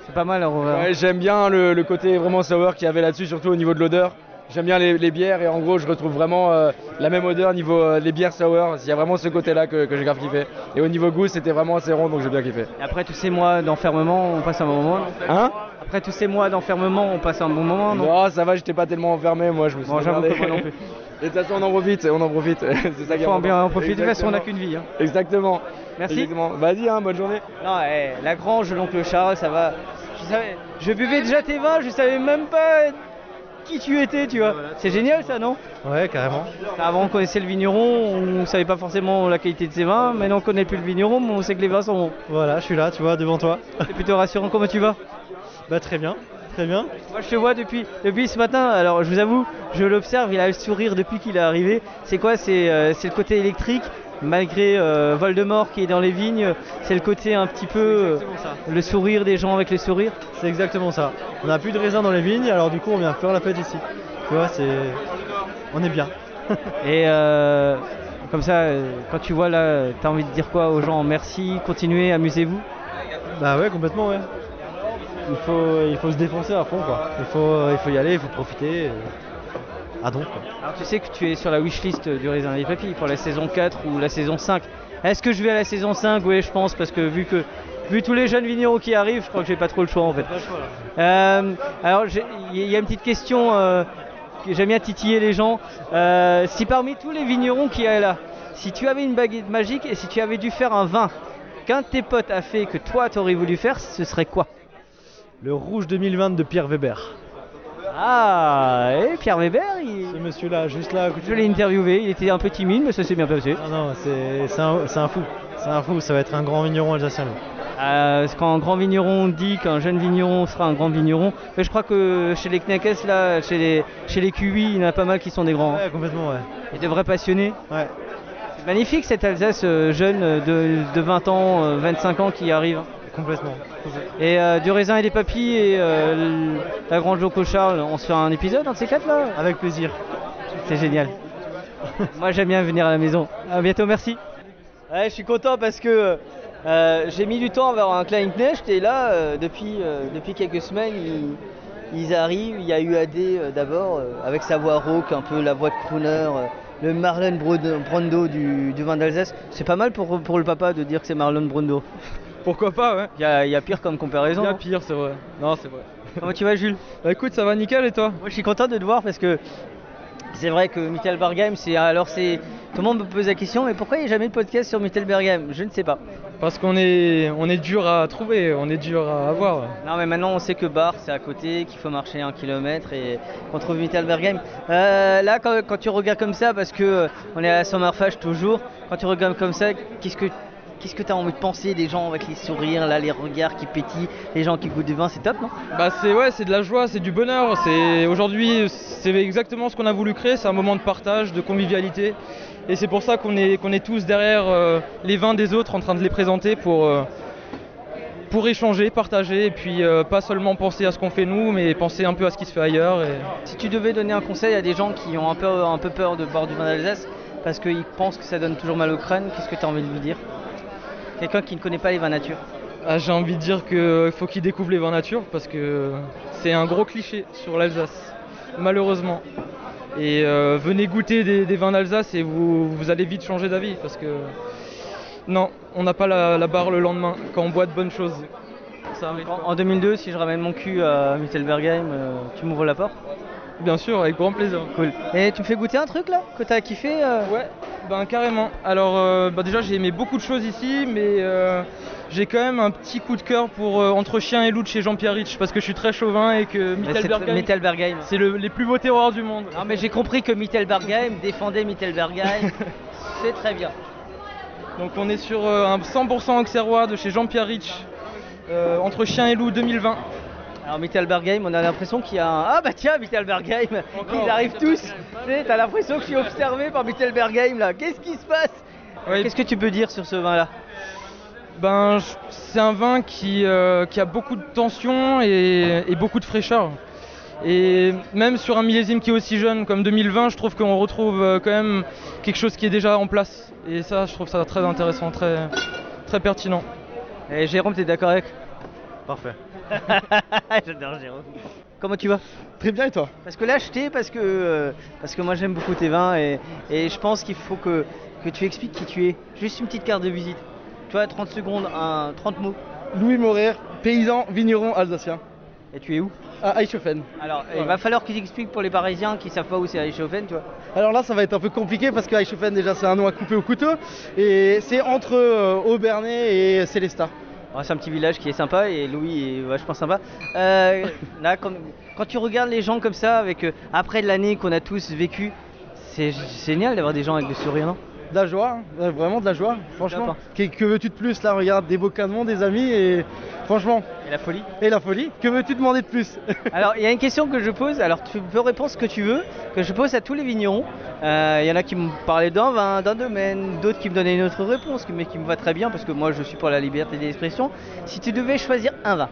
[SPEAKER 3] C'est pas mal, verra.
[SPEAKER 28] Ouais, J'aime bien le, le côté vraiment sour qu'il y avait là-dessus, surtout au niveau de l'odeur.
[SPEAKER 37] J'aime bien les, les bières et en gros, je retrouve vraiment euh, la même odeur niveau euh, les bières sour. Il y a vraiment ce côté-là que, que j'ai grave kiffé. Et au niveau goût, c'était vraiment assez rond, donc j'ai bien kiffé.
[SPEAKER 3] Et après tous ces mois d'enfermement, on passe un bon moment.
[SPEAKER 37] Hein?
[SPEAKER 3] Après tous ces mois d'enfermement, on passe un bon moment, non?
[SPEAKER 37] Non, ça va, j'étais pas tellement enfermé, moi, je me suis
[SPEAKER 3] Bon, non plus. [LAUGHS]
[SPEAKER 37] Et de toute façon, on en profite, on en profite. [LAUGHS] C'est ça qui est
[SPEAKER 3] bien profiter, de toute façon, on n'a qu'une vie. hein.
[SPEAKER 37] Exactement.
[SPEAKER 3] Merci.
[SPEAKER 37] Vas-y, hein, bonne journée.
[SPEAKER 3] Non, eh, la grange, l'oncle Charles, ça va. Je, savais, je buvais déjà tes vins, je savais même pas qui tu étais, tu vois. C'est génial ça, non
[SPEAKER 28] Ouais, carrément.
[SPEAKER 3] Avant, on connaissait le vigneron, on savait pas forcément la qualité de ses vins. Maintenant, on connaît plus le vigneron, mais on sait que les vins sont bons.
[SPEAKER 28] Voilà, je suis là, tu vois, devant toi.
[SPEAKER 3] C'est plutôt rassurant. Comment tu vas
[SPEAKER 28] Bah très bien, très bien.
[SPEAKER 3] Moi, je te vois depuis, depuis ce matin. Alors, je vous avoue, je l'observe, il a le sourire depuis qu'il est arrivé. C'est quoi? C'est euh, c'est le côté électrique. Malgré euh, Voldemort qui est dans les vignes, c'est le côté un petit peu euh, le sourire des gens avec le sourire.
[SPEAKER 28] C'est exactement ça. On n'a plus de raisin dans les vignes, alors du coup on vient faire la fête ici. Tu vois, c'est. On est bien. [LAUGHS]
[SPEAKER 3] Et euh, comme ça, quand tu vois là, t'as envie de dire quoi aux gens? Merci, continuez, amusez-vous
[SPEAKER 28] Bah ouais, complètement, ouais. Il faut, il faut se défoncer à fond, quoi. Il faut, il faut y aller, il faut profiter. Ah donc.
[SPEAKER 3] Alors tu sais que tu es sur la wishlist du Raisin des Papilles pour la saison 4 ou la saison 5. Est-ce que je vais à la saison 5 Oui, je pense, parce que vu que vu tous les jeunes vignerons qui arrivent, je crois que j'ai pas trop le choix en fait. Euh, alors il y a une petite question euh, que j'aime bien titiller les gens. Euh, si parmi tous les vignerons qui est là, si tu avais une baguette magique et si tu avais dû faire un vin qu'un de tes potes a fait que toi t'aurais voulu faire, ce serait quoi?
[SPEAKER 28] Le rouge 2020 de Pierre Weber.
[SPEAKER 3] Ah, et Pierre Weber, il...
[SPEAKER 28] Ce monsieur-là, juste là.
[SPEAKER 3] je l'ai interviewé, il était un peu timide, mais ça s'est bien passé.
[SPEAKER 28] Non, non, c'est un, fou. C'est un fou, ça va être un grand vigneron alsacien.
[SPEAKER 3] Euh, quand un grand vigneron dit qu'un jeune vigneron sera un grand vigneron, mais je crois que chez les Knackes, là, chez les, chez les QI, il y en a pas mal qui sont des grands.
[SPEAKER 28] Ouais, complètement, ouais.
[SPEAKER 3] Et de vrais passionnés.
[SPEAKER 28] Ouais.
[SPEAKER 3] C'est magnifique cette Alsace euh, jeune euh, de, de 20 ans, euh, 25 ans qui arrive.
[SPEAKER 28] Complètement.
[SPEAKER 3] Et euh, du raisin et des papilles et euh, la grande Joko Charles, on se fait un épisode, un de ces quatre là?
[SPEAKER 28] Avec plaisir.
[SPEAKER 3] C'est génial. Moi j'aime bien venir à la maison. À bientôt, merci. Ouais, je suis content parce que euh, j'ai mis du temps à avoir un Klein Knecht et là, euh, depuis, euh, depuis quelques semaines, ils, ils arrivent. Il y a eu AD euh, d'abord euh, avec sa voix rauque, un peu la voix de crooner. euh, le Marlon Brando du, du vin d'Alsace. C'est pas mal pour, pour le papa de dire que c'est Marlon Brando.
[SPEAKER 35] Pourquoi pas, ouais.
[SPEAKER 3] Il y a, il y a pire comme comparaison.
[SPEAKER 35] Il y a pire, c'est vrai. Non, c'est vrai.
[SPEAKER 3] Comment tu vas, Jules?
[SPEAKER 35] Bah écoute, ça va nickel et toi?
[SPEAKER 3] Moi, je suis content de te voir parce que c'est vrai que Mittelbergheim, c'est alors c'est tout le monde me pose la question, mais pourquoi il n'y a jamais de podcast sur Mittelbergheim Je ne sais pas.
[SPEAKER 35] Parce qu'on est, on est dur à trouver, on est dur à avoir.
[SPEAKER 3] Non, mais maintenant on sait que Bar c'est à côté, qu'il faut marcher un kilomètre et qu'on trouve Mittelbergheim. Euh, là, quand, quand tu regardes comme ça, parce que euh, on est à la Sommerfest toujours, quand tu regardes comme ça, qu'est-ce que Qu'est-ce que tu as envie de penser des gens avec les sourires, là, les regards qui pétillent, les gens qui goûtent du vin, c'est top, non?
[SPEAKER 35] Bah c'est ouais, c'est de la joie, c'est du bonheur. C'est aujourd'hui, c'est exactement ce qu'on a voulu créer. C'est un moment de partage, de convivialité, et c'est pour ça qu'on est qu'on est tous derrière euh, les vins des autres, en train de les présenter pour euh, pour échanger, partager, et puis euh, pas seulement penser à ce qu'on fait nous, mais penser un peu à ce qui se fait ailleurs. Et...
[SPEAKER 3] Si tu devais donner un conseil à des gens qui ont un peu, un peu peur de boire du vin d'Alsace parce qu'ils pensent que ça donne toujours mal au crâne, qu'est-ce que tu as envie de lui dire? Quelqu'un qui ne connaît pas les vins nature.
[SPEAKER 35] Ah, J'ai envie de dire qu'il faut qu'ils découvrent les vins nature parce que c'est un gros cliché sur l'Alsace, malheureusement. Et euh, venez goûter des, des vins d'Alsace et vous, vous allez vite changer d'avis parce que non, on n'a pas la, la barre le lendemain quand on boit de bonnes choses. Ça arrive.
[SPEAKER 3] En, en 2002, si je ramène mon cul à Mittelbergheim, euh, tu m'ouvres la porte
[SPEAKER 35] Bien sûr, avec grand plaisir.
[SPEAKER 3] Cool. Et tu me fais goûter un truc là que t'as kiffé euh
[SPEAKER 35] Ouais, ben carrément. Alors euh, bah, déjà j'ai aimé beaucoup de choses ici, mais euh, j'ai quand même un petit coup de cœur pour euh, Entre Chien et Loup de chez Jean-Pierre Rich parce que je suis très chauvin et que Mittelbergheim, c'est le- les plus beaux terroirs du monde.
[SPEAKER 3] Non mais j'ai compris que Mittelbergheim défendait Mittelbergheim. [LAUGHS] c'est très bien.
[SPEAKER 35] Donc on est sur un 100% auxerrois de chez Jean-Pierre Rich, Entre Chien et Loup 2020.
[SPEAKER 3] Alors Mittelbergheim, on a l'impression qu'il y a un... Ah bah tiens, Mittelbergheim [LAUGHS] Ils arrivent tous Tu sais, T'as l'impression que je suis observé par Mittelbergheim là. Qu'est-ce qui se passe Qu'est-ce que tu peux dire sur ce vin là
[SPEAKER 35] Ben, je- c'est un vin qui, euh, qui a beaucoup de tension et, et beaucoup de fraîcheur. Et même sur un millésime qui est aussi jeune comme 2020, je trouve qu'on retrouve euh, quand même quelque chose qui est déjà en place. Et ça, je trouve ça très intéressant, très, très pertinent.
[SPEAKER 3] Et Jérôme, t'es d'accord avec
[SPEAKER 28] Parfait. [LAUGHS]
[SPEAKER 3] J'adore Jérôme. Comment tu vas?
[SPEAKER 28] Très bien et toi?
[SPEAKER 3] Parce que là, je t'ai parce que, euh, parce que moi j'aime beaucoup tes vins et, et je pense qu'il faut que, que tu expliques qui tu es. Juste une petite carte de visite. Tu vois, 30 secondes, un, 30 mots.
[SPEAKER 28] Louis Morer, paysan, vigneron alsacien.
[SPEAKER 3] Et tu es où?
[SPEAKER 28] À Eichhofen.
[SPEAKER 3] Alors, il va falloir que tu expliques pour les Parisiens qui savent pas où c'est Eichhofen, tu vois.
[SPEAKER 28] Alors là, ça va être un peu compliqué parce que Eichhofen, déjà, c'est un nom à couper au couteau. Et c'est entre euh, Aubernais et Célestat.
[SPEAKER 3] C'est un petit village qui est sympa et Louis est vachement sympa. Euh, [LAUGHS] là, quand, quand tu regardes les gens comme ça, avec euh, après l'année qu'on a tous vécu, c'est génial d'avoir des gens avec des sourires, non?
[SPEAKER 28] De la joie, hein. Euh, vraiment de la joie, franchement. Que, que veux-tu de plus Là, regarde, des beaux canons, des amis et franchement.
[SPEAKER 3] Et la folie?
[SPEAKER 28] Et la folie, que veux-tu demander de plus? [LAUGHS]
[SPEAKER 3] Alors, il y a une question que je pose, alors tu peux répondre ce que tu veux, que je pose à tous les vignerons. Euh, Il y en a qui me parlaient d'un vin, d'un domaine, d'autres qui me donnaient une autre réponse, mais qui me va très bien parce que moi je suis pour la liberté d'expression. Si tu devais choisir un vin,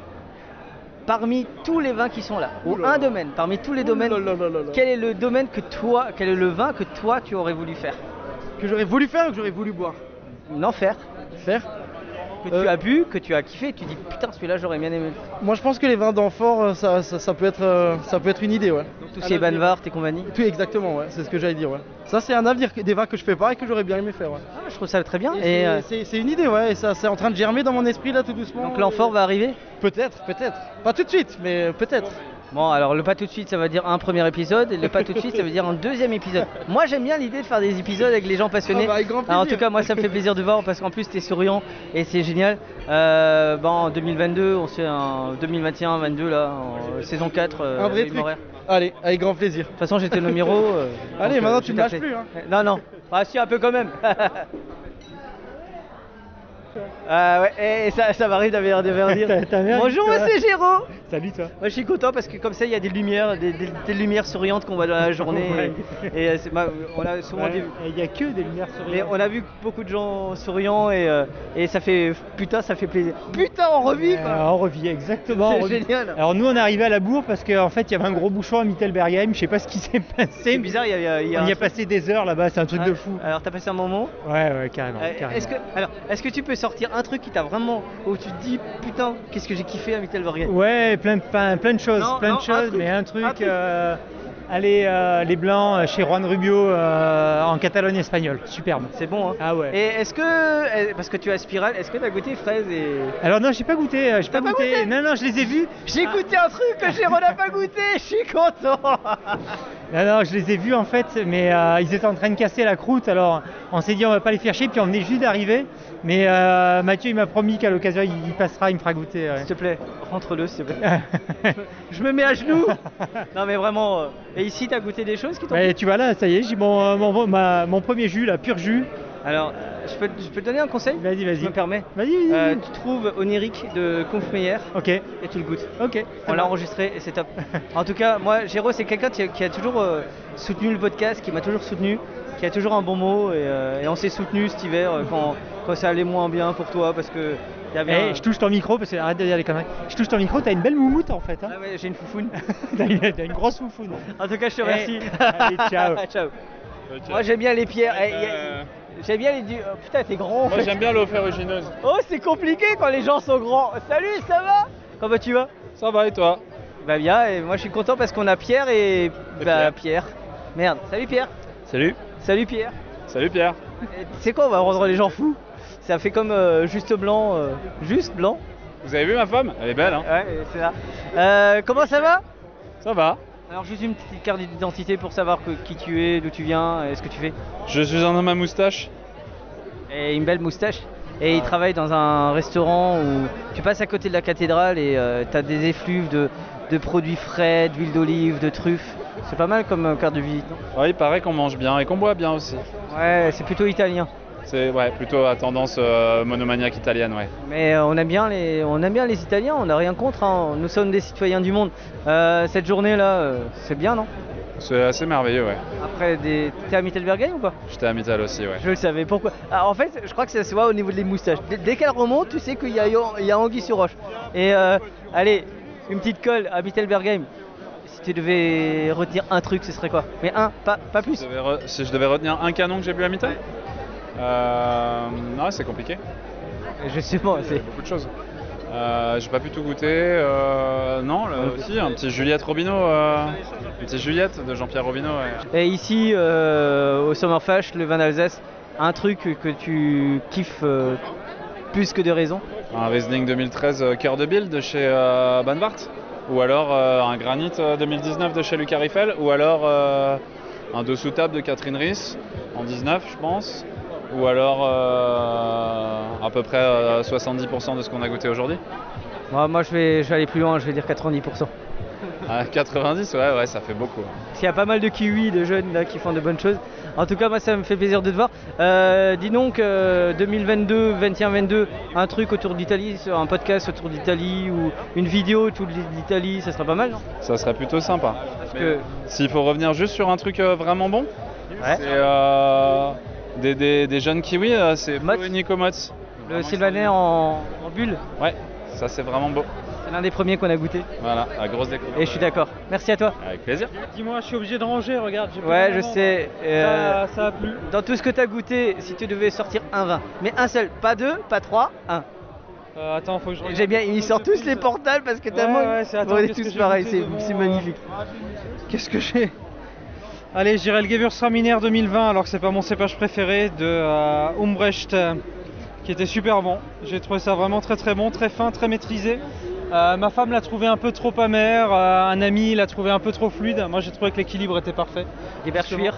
[SPEAKER 3] parmi tous les vins qui sont là, ou un domaine, parmi tous les domaines, quel est le domaine que toi, quel est le vin que toi tu aurais voulu faire?
[SPEAKER 28] Que j'aurais voulu faire ou que j'aurais voulu boire
[SPEAKER 3] Non, faire.
[SPEAKER 28] Faire
[SPEAKER 3] Que tu as bu, que tu as kiffé, tu dis putain celui-là j'aurais bien aimé.
[SPEAKER 28] Moi, je pense que les vins d'enfort, euh, ça, ça, ça peut être, euh, ça peut être une idée, ouais.
[SPEAKER 3] Tout ce qui est Banvart et compagnie
[SPEAKER 28] Tout exactement, ouais. C'est ce que j'allais dire, ouais. Ça, c'est un avenir des vins que je fais pas et que j'aurais bien aimé faire, ouais.
[SPEAKER 3] Ah, je trouve ça très bien.
[SPEAKER 28] Et
[SPEAKER 3] Et,
[SPEAKER 28] c'est-
[SPEAKER 3] euh,
[SPEAKER 28] c'est c'est une idée, ouais. Et ça, c'est en train de germer dans mon esprit là, tout doucement.
[SPEAKER 3] donc l'enfort va arriver?
[SPEAKER 28] Peut-être, peut-être. Pas tout de suite, mais peut-être.
[SPEAKER 3] Bon, alors le pas tout de suite, ça veut dire un premier épisode, et le pas tout de suite, ça veut dire un deuxième épisode. Moi, j'aime bien l'idée de faire des épisodes avec les gens passionnés.
[SPEAKER 28] Ah bah, avec grand
[SPEAKER 3] Alors, en tout cas, moi, ça me fait plaisir de voir parce qu'en plus, t'es souriant et c'est génial. Euh, bon, en 2022, on se fait un 2021, 22 là, en saison 4. euh,
[SPEAKER 28] un vrai truc. Allez, avec grand plaisir. De
[SPEAKER 3] toute façon, j'étais le numéro. euh,
[SPEAKER 28] Allez,
[SPEAKER 3] donc,
[SPEAKER 28] maintenant tu me lâches plus. Hein.
[SPEAKER 3] Non, non. Ah, si, un peu quand même. [LAUGHS] Ah ouais, et ça, ça m'arrive d'avoir de dire.
[SPEAKER 38] T'as- t'as bien
[SPEAKER 3] Bonjour, c'est Géraud.
[SPEAKER 38] Salut toi.
[SPEAKER 3] Moi je suis content parce que comme ça il y a des lumières, des, des- des lumières souriantes qu'on voit dans la journée.
[SPEAKER 38] Ouais.
[SPEAKER 3] Et, et, c'est- bah, on a souvent
[SPEAKER 38] Ouais,
[SPEAKER 3] des-
[SPEAKER 38] Il n'y a que des lumières
[SPEAKER 3] mais
[SPEAKER 38] souriantes.
[SPEAKER 3] on a vu beaucoup de gens souriants et, euh, et ça fait putain ça fait plaisir. Putain on revit quoi.
[SPEAKER 38] Euh, on revit, exactement.
[SPEAKER 3] C'est génial.
[SPEAKER 38] Alors nous on est arrivé à la bourre parce qu'en fait il y avait un gros bouchon à Mittelbergheim, je sais pas ce qui s'est passé.
[SPEAKER 3] C'est bizarre, il y a, y a- il y a
[SPEAKER 38] On y a passé des heures là-bas, c'est un truc
[SPEAKER 3] Ah,
[SPEAKER 38] de fou.
[SPEAKER 3] Alors t'as passé un moment?
[SPEAKER 38] Ouais ouais carrément.
[SPEAKER 3] Euh,
[SPEAKER 38] carrément.
[SPEAKER 3] Est-ce que, alors, est-ce que tu peux sortir un truc qui t'a vraiment. où tu te dis putain, qu'est-ce que j'ai kiffé à Mittelbergen
[SPEAKER 38] Ouais, plein, plein, plein de choses,
[SPEAKER 3] Non,
[SPEAKER 38] plein
[SPEAKER 3] non,
[SPEAKER 38] de choses,
[SPEAKER 3] truc,
[SPEAKER 38] mais un
[SPEAKER 3] un
[SPEAKER 38] truc. euh, allez, euh, les blancs euh, chez Juan Rubio en Catalogne espagnole, superbe.
[SPEAKER 3] C'est bon, hein
[SPEAKER 38] Ah ouais.
[SPEAKER 3] Et est-ce que. eh, Parce que tu as Spiral, est-ce que t'as goûté fraise et.
[SPEAKER 38] Alors non, j'ai pas goûté, j'ai pas,
[SPEAKER 3] pas
[SPEAKER 38] goûté.
[SPEAKER 3] goûté
[SPEAKER 38] Non, non, je les ai vus.
[SPEAKER 3] J'ai goûté un truc que Jérôme n'a pas goûté, je suis content [LAUGHS]
[SPEAKER 38] Non, non, je les ai vus en fait, mais ils étaient en train de casser la croûte, alors on s'est dit on va pas les faire chier, puis on venait juste d'arriver. Mais euh, Mathieu il m'a promis qu'à l'occasion il il passera, il me fera goûter. ouais.
[SPEAKER 3] S'il te plaît, rentre-le s'il te plaît. [LAUGHS] je me mets à genoux [LAUGHS] Non mais vraiment. euh, Et ici t'as goûté des choses qui t'ont
[SPEAKER 38] tu vois là, ça y est, j'ai mon, euh, mon, ma- mon premier jus, là, pur jus.
[SPEAKER 3] Alors, je peux, je peux te donner un conseil
[SPEAKER 38] Vas-y, vas-y.
[SPEAKER 3] Je me permets.
[SPEAKER 38] Vas-y, vas-y.
[SPEAKER 3] Euh, tu trouves Oniric de Confmeyer
[SPEAKER 38] Ok,
[SPEAKER 3] et tu le goûtes.
[SPEAKER 38] ok.
[SPEAKER 3] On l'a enregistré et c'est top. [LAUGHS] en tout cas, moi, Géraud, c'est quelqu'un qui, a- toujours soutenu le podcast, qui m'a toujours soutenu, qui a toujours un bon mot. Et, euh, et on s'est soutenu cet hiver euh, quand, quand ça allait moins bien pour toi parce que il y avait
[SPEAKER 38] Eh,
[SPEAKER 3] un-
[SPEAKER 38] je touche ton micro parce que arrête de dire les conneries. Je touche ton micro, t'as une belle moumoute en fait. Hein.
[SPEAKER 3] Ah ouais, j'ai une foufoune. [LAUGHS]
[SPEAKER 38] t'as, une, grosse foufoune.
[SPEAKER 3] en tout cas, je te
[SPEAKER 38] Eh,
[SPEAKER 3] remercie.
[SPEAKER 38] allez, ciao. [LAUGHS]
[SPEAKER 3] ciao. Moi, j'aime bien les pierres. Eh, a- J'aime bien les. du- oh, putain, t'es grand.
[SPEAKER 33] Moi j'aime bien l'eau ferrugineuse. [LAUGHS]
[SPEAKER 3] Oh, c'est compliqué quand les gens sont grands. Salut, ça va? Comment tu vas
[SPEAKER 33] Ça va et toi?
[SPEAKER 3] Bah bien, et moi je suis content parce qu'on a Pierre et. Bah Pierre. Merde, salut Pierre.
[SPEAKER 33] Salut.
[SPEAKER 3] Salut Pierre.
[SPEAKER 33] Salut Pierre.
[SPEAKER 3] Tu sais quoi, on va rendre les gens fous? Ça fait comme euh, juste blanc, euh, juste blanc.
[SPEAKER 33] Vous avez vu ma femme? Elle est belle hein
[SPEAKER 3] Ouais, c'est ça. Euh, comment ça va?
[SPEAKER 33] Ça va.
[SPEAKER 3] Alors juste une petite carte d'identité pour savoir que- qui tu es, d'où tu viens, et ce que tu fais.
[SPEAKER 33] Je suis un homme à moustache.
[SPEAKER 3] Et une belle moustache. Et il travaille dans un restaurant où tu passes à côté de la cathédrale et tu as des effluves de, de produits frais, d'huile d'olive, de truffes. C'est pas mal comme euh, carte de visite, non?
[SPEAKER 33] Ouais, il paraît qu'on mange bien et qu'on boit bien aussi.
[SPEAKER 3] Ouais, c'est plutôt italien.
[SPEAKER 33] C'est ouais, plutôt à tendance euh, monomaniaque italienne, ouais.
[SPEAKER 3] Mais euh, on aime bien les, on aime bien les Italiens, on n'a rien contre. hein. Nous sommes des citoyens du monde. Euh, cette journée-là, c'est bien, non?
[SPEAKER 33] C'est assez merveilleux, ouais.
[SPEAKER 3] Après, des... t'es à Mittelbergen ou quoi
[SPEAKER 33] J'étais à Mittal aussi, ouais.
[SPEAKER 3] Je le savais. Pourquoi? Ah, En fait, je crois que ça se voit au niveau des moustaches. Dès, dès qu'elle remonte, tu sais qu'il y a, il y a Anguille sur roche. Et allez, une petite colle à Mittelbergheim. Si tu devais retenir un truc, ce serait quoi? Mais un, pas, pas plus.
[SPEAKER 33] Je devais re- Si je devais retenir un canon que j'ai bu à Mittal euh... Ouais, c'est compliqué.
[SPEAKER 3] Justement, c'est.
[SPEAKER 33] beaucoup de choses. Euh, J'ai pas pu tout goûter. Euh, non, là aussi, un petit Juliette Robineau. Euh, un petit Juliette de Jean-Pierre Robineau. ouais.
[SPEAKER 3] Et ici, euh, au Sommerfest, le vin d'Alsace, un truc que tu kiffes euh, plus que de raison
[SPEAKER 33] Un Riesling 2013 euh, Cœur de Bill de chez euh, Banvart. Ou alors euh, un Granit euh, 2019 de chez Lucas Riffel. Ou alors euh, un dessous table de Catherine Ries en 19, je pense. Ou alors euh, à peu près euh, 70% de ce qu'on a goûté aujourd'hui.
[SPEAKER 3] Moi, moi, je, vais, je vais aller plus loin, je vais dire 90%. Parce
[SPEAKER 33] À 90, ouais, ouais, ça fait beaucoup.
[SPEAKER 3] qu'il y a pas mal de kiwis, de jeunes là qui font de bonnes choses. En tout cas, moi, ça me fait plaisir de te voir. Euh, dis donc, euh, 2022, 21-22, un truc autour d'Italie, un podcast autour d'Italie ou une vidéo autour d'Italie, ça serait pas mal, non?
[SPEAKER 33] Ça serait plutôt sympa.
[SPEAKER 3] Que-
[SPEAKER 33] S'il faut revenir juste sur un truc euh, vraiment bon, c'est euh, des, des- des jeunes kiwis, euh, c'est Nico Motz.
[SPEAKER 3] Le Sylvaner en, en bulle,
[SPEAKER 33] Ouais, ça c'est vraiment beau.
[SPEAKER 3] C'est l'un des premiers qu'on a goûté.
[SPEAKER 33] Voilà, la grosse découverte.
[SPEAKER 3] Et je suis d'accord. Merci à toi.
[SPEAKER 33] Avec plaisir.
[SPEAKER 8] Dis-moi, je suis obligé de ranger, regarde. j'ai
[SPEAKER 3] Ouais, je sais. euh,
[SPEAKER 8] Ça, ça a plu.
[SPEAKER 3] Dans tout ce que tu as goûté, si tu devais sortir un vin, mais un seul, pas deux, pas trois, un.
[SPEAKER 8] Euh, attends, faut que je regarde.
[SPEAKER 3] J'aime bien, ils sortent tous les portails parce que
[SPEAKER 8] Ouais,
[SPEAKER 3] tellement.
[SPEAKER 8] ouais, c'est- attends,
[SPEAKER 3] on est tous pareils, c'est
[SPEAKER 8] euh,
[SPEAKER 3] magnifique. Qu'est-ce que j'ai [LAUGHS]
[SPEAKER 8] Allez, j'irai le Gewürztraminer 2020, alors que c'est pas mon cépage préféré, de euh, Umbrecht, euh, qui était super bon. J'ai trouvé ça vraiment très très bon, très fin, très maîtrisé. Euh, ma femme l'a trouvé un peu trop amer, euh, un ami l'a trouvé un peu trop fluide. Moi j'ai trouvé que l'équilibre était parfait.
[SPEAKER 3] Geberschwir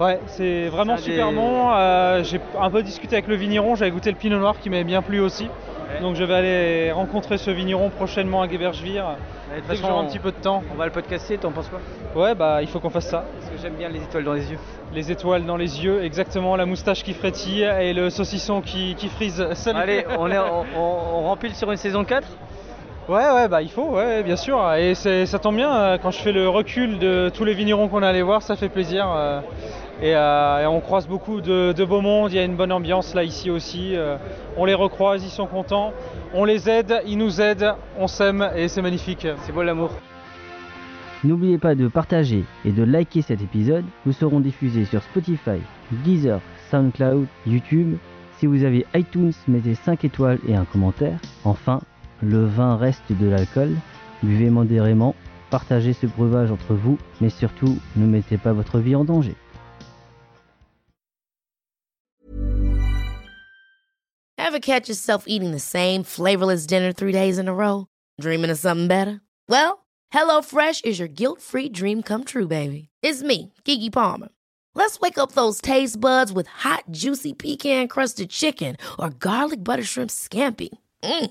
[SPEAKER 8] Ouais, c'est vraiment
[SPEAKER 3] un
[SPEAKER 8] super
[SPEAKER 3] des-
[SPEAKER 8] bon. Euh, j'ai un peu discuté avec le vigneron, j'avais goûté le pinot noir qui m'avait bien plu aussi. Donc je vais aller rencontrer ce vigneron prochainement à Geberschwir.
[SPEAKER 3] De toute façon,
[SPEAKER 8] un petit peu de temps.
[SPEAKER 3] On va le podcaster, t'en penses quoi?
[SPEAKER 8] Ouais, bah il faut qu'on fasse ça.
[SPEAKER 3] Parce que j'aime bien les étoiles dans les yeux.
[SPEAKER 8] Les étoiles dans les yeux, exactement, la moustache qui frétille et le saucisson qui, qui frise. Salut.
[SPEAKER 3] Allez, [LAUGHS] on, est, on, on- on rempile sur une saison 4
[SPEAKER 8] Ouais, ouais, bah il faut, ouais, bien sûr. Et c'est- ça tombe bien, euh, quand je fais le recul de tous les vignerons qu'on est allé voir, ça fait plaisir. euh, Et, euh, et on croise beaucoup de, de beau monde, il y a une bonne ambiance là ici aussi. euh, On les recroise, ils sont contents. On les aide, ils nous aident, on s'aime et c'est magnifique.
[SPEAKER 3] C'est beau l'amour.
[SPEAKER 39] N'oubliez pas de partager et de liker cet épisode. Nous serons diffusés sur Spotify, Deezer, SoundCloud, YouTube. Si vous avez iTunes, mettez 5 étoiles et un commentaire. Enfin, le vin reste de l'alcool. Buvez modérément, partagez ce breuvage entre vous, mais surtout, ne mettez pas votre vie en danger.
[SPEAKER 40] Ever catch yourself eating the same flavorless dinner three days in a row? Dreaming of something better? Well, HelloFresh is your guilt free dream come true, baby. It's me, Kiki Palmer. Let's wake up those taste buds with hot, juicy pecan crusted chicken or garlic butter shrimp scampi. Mm.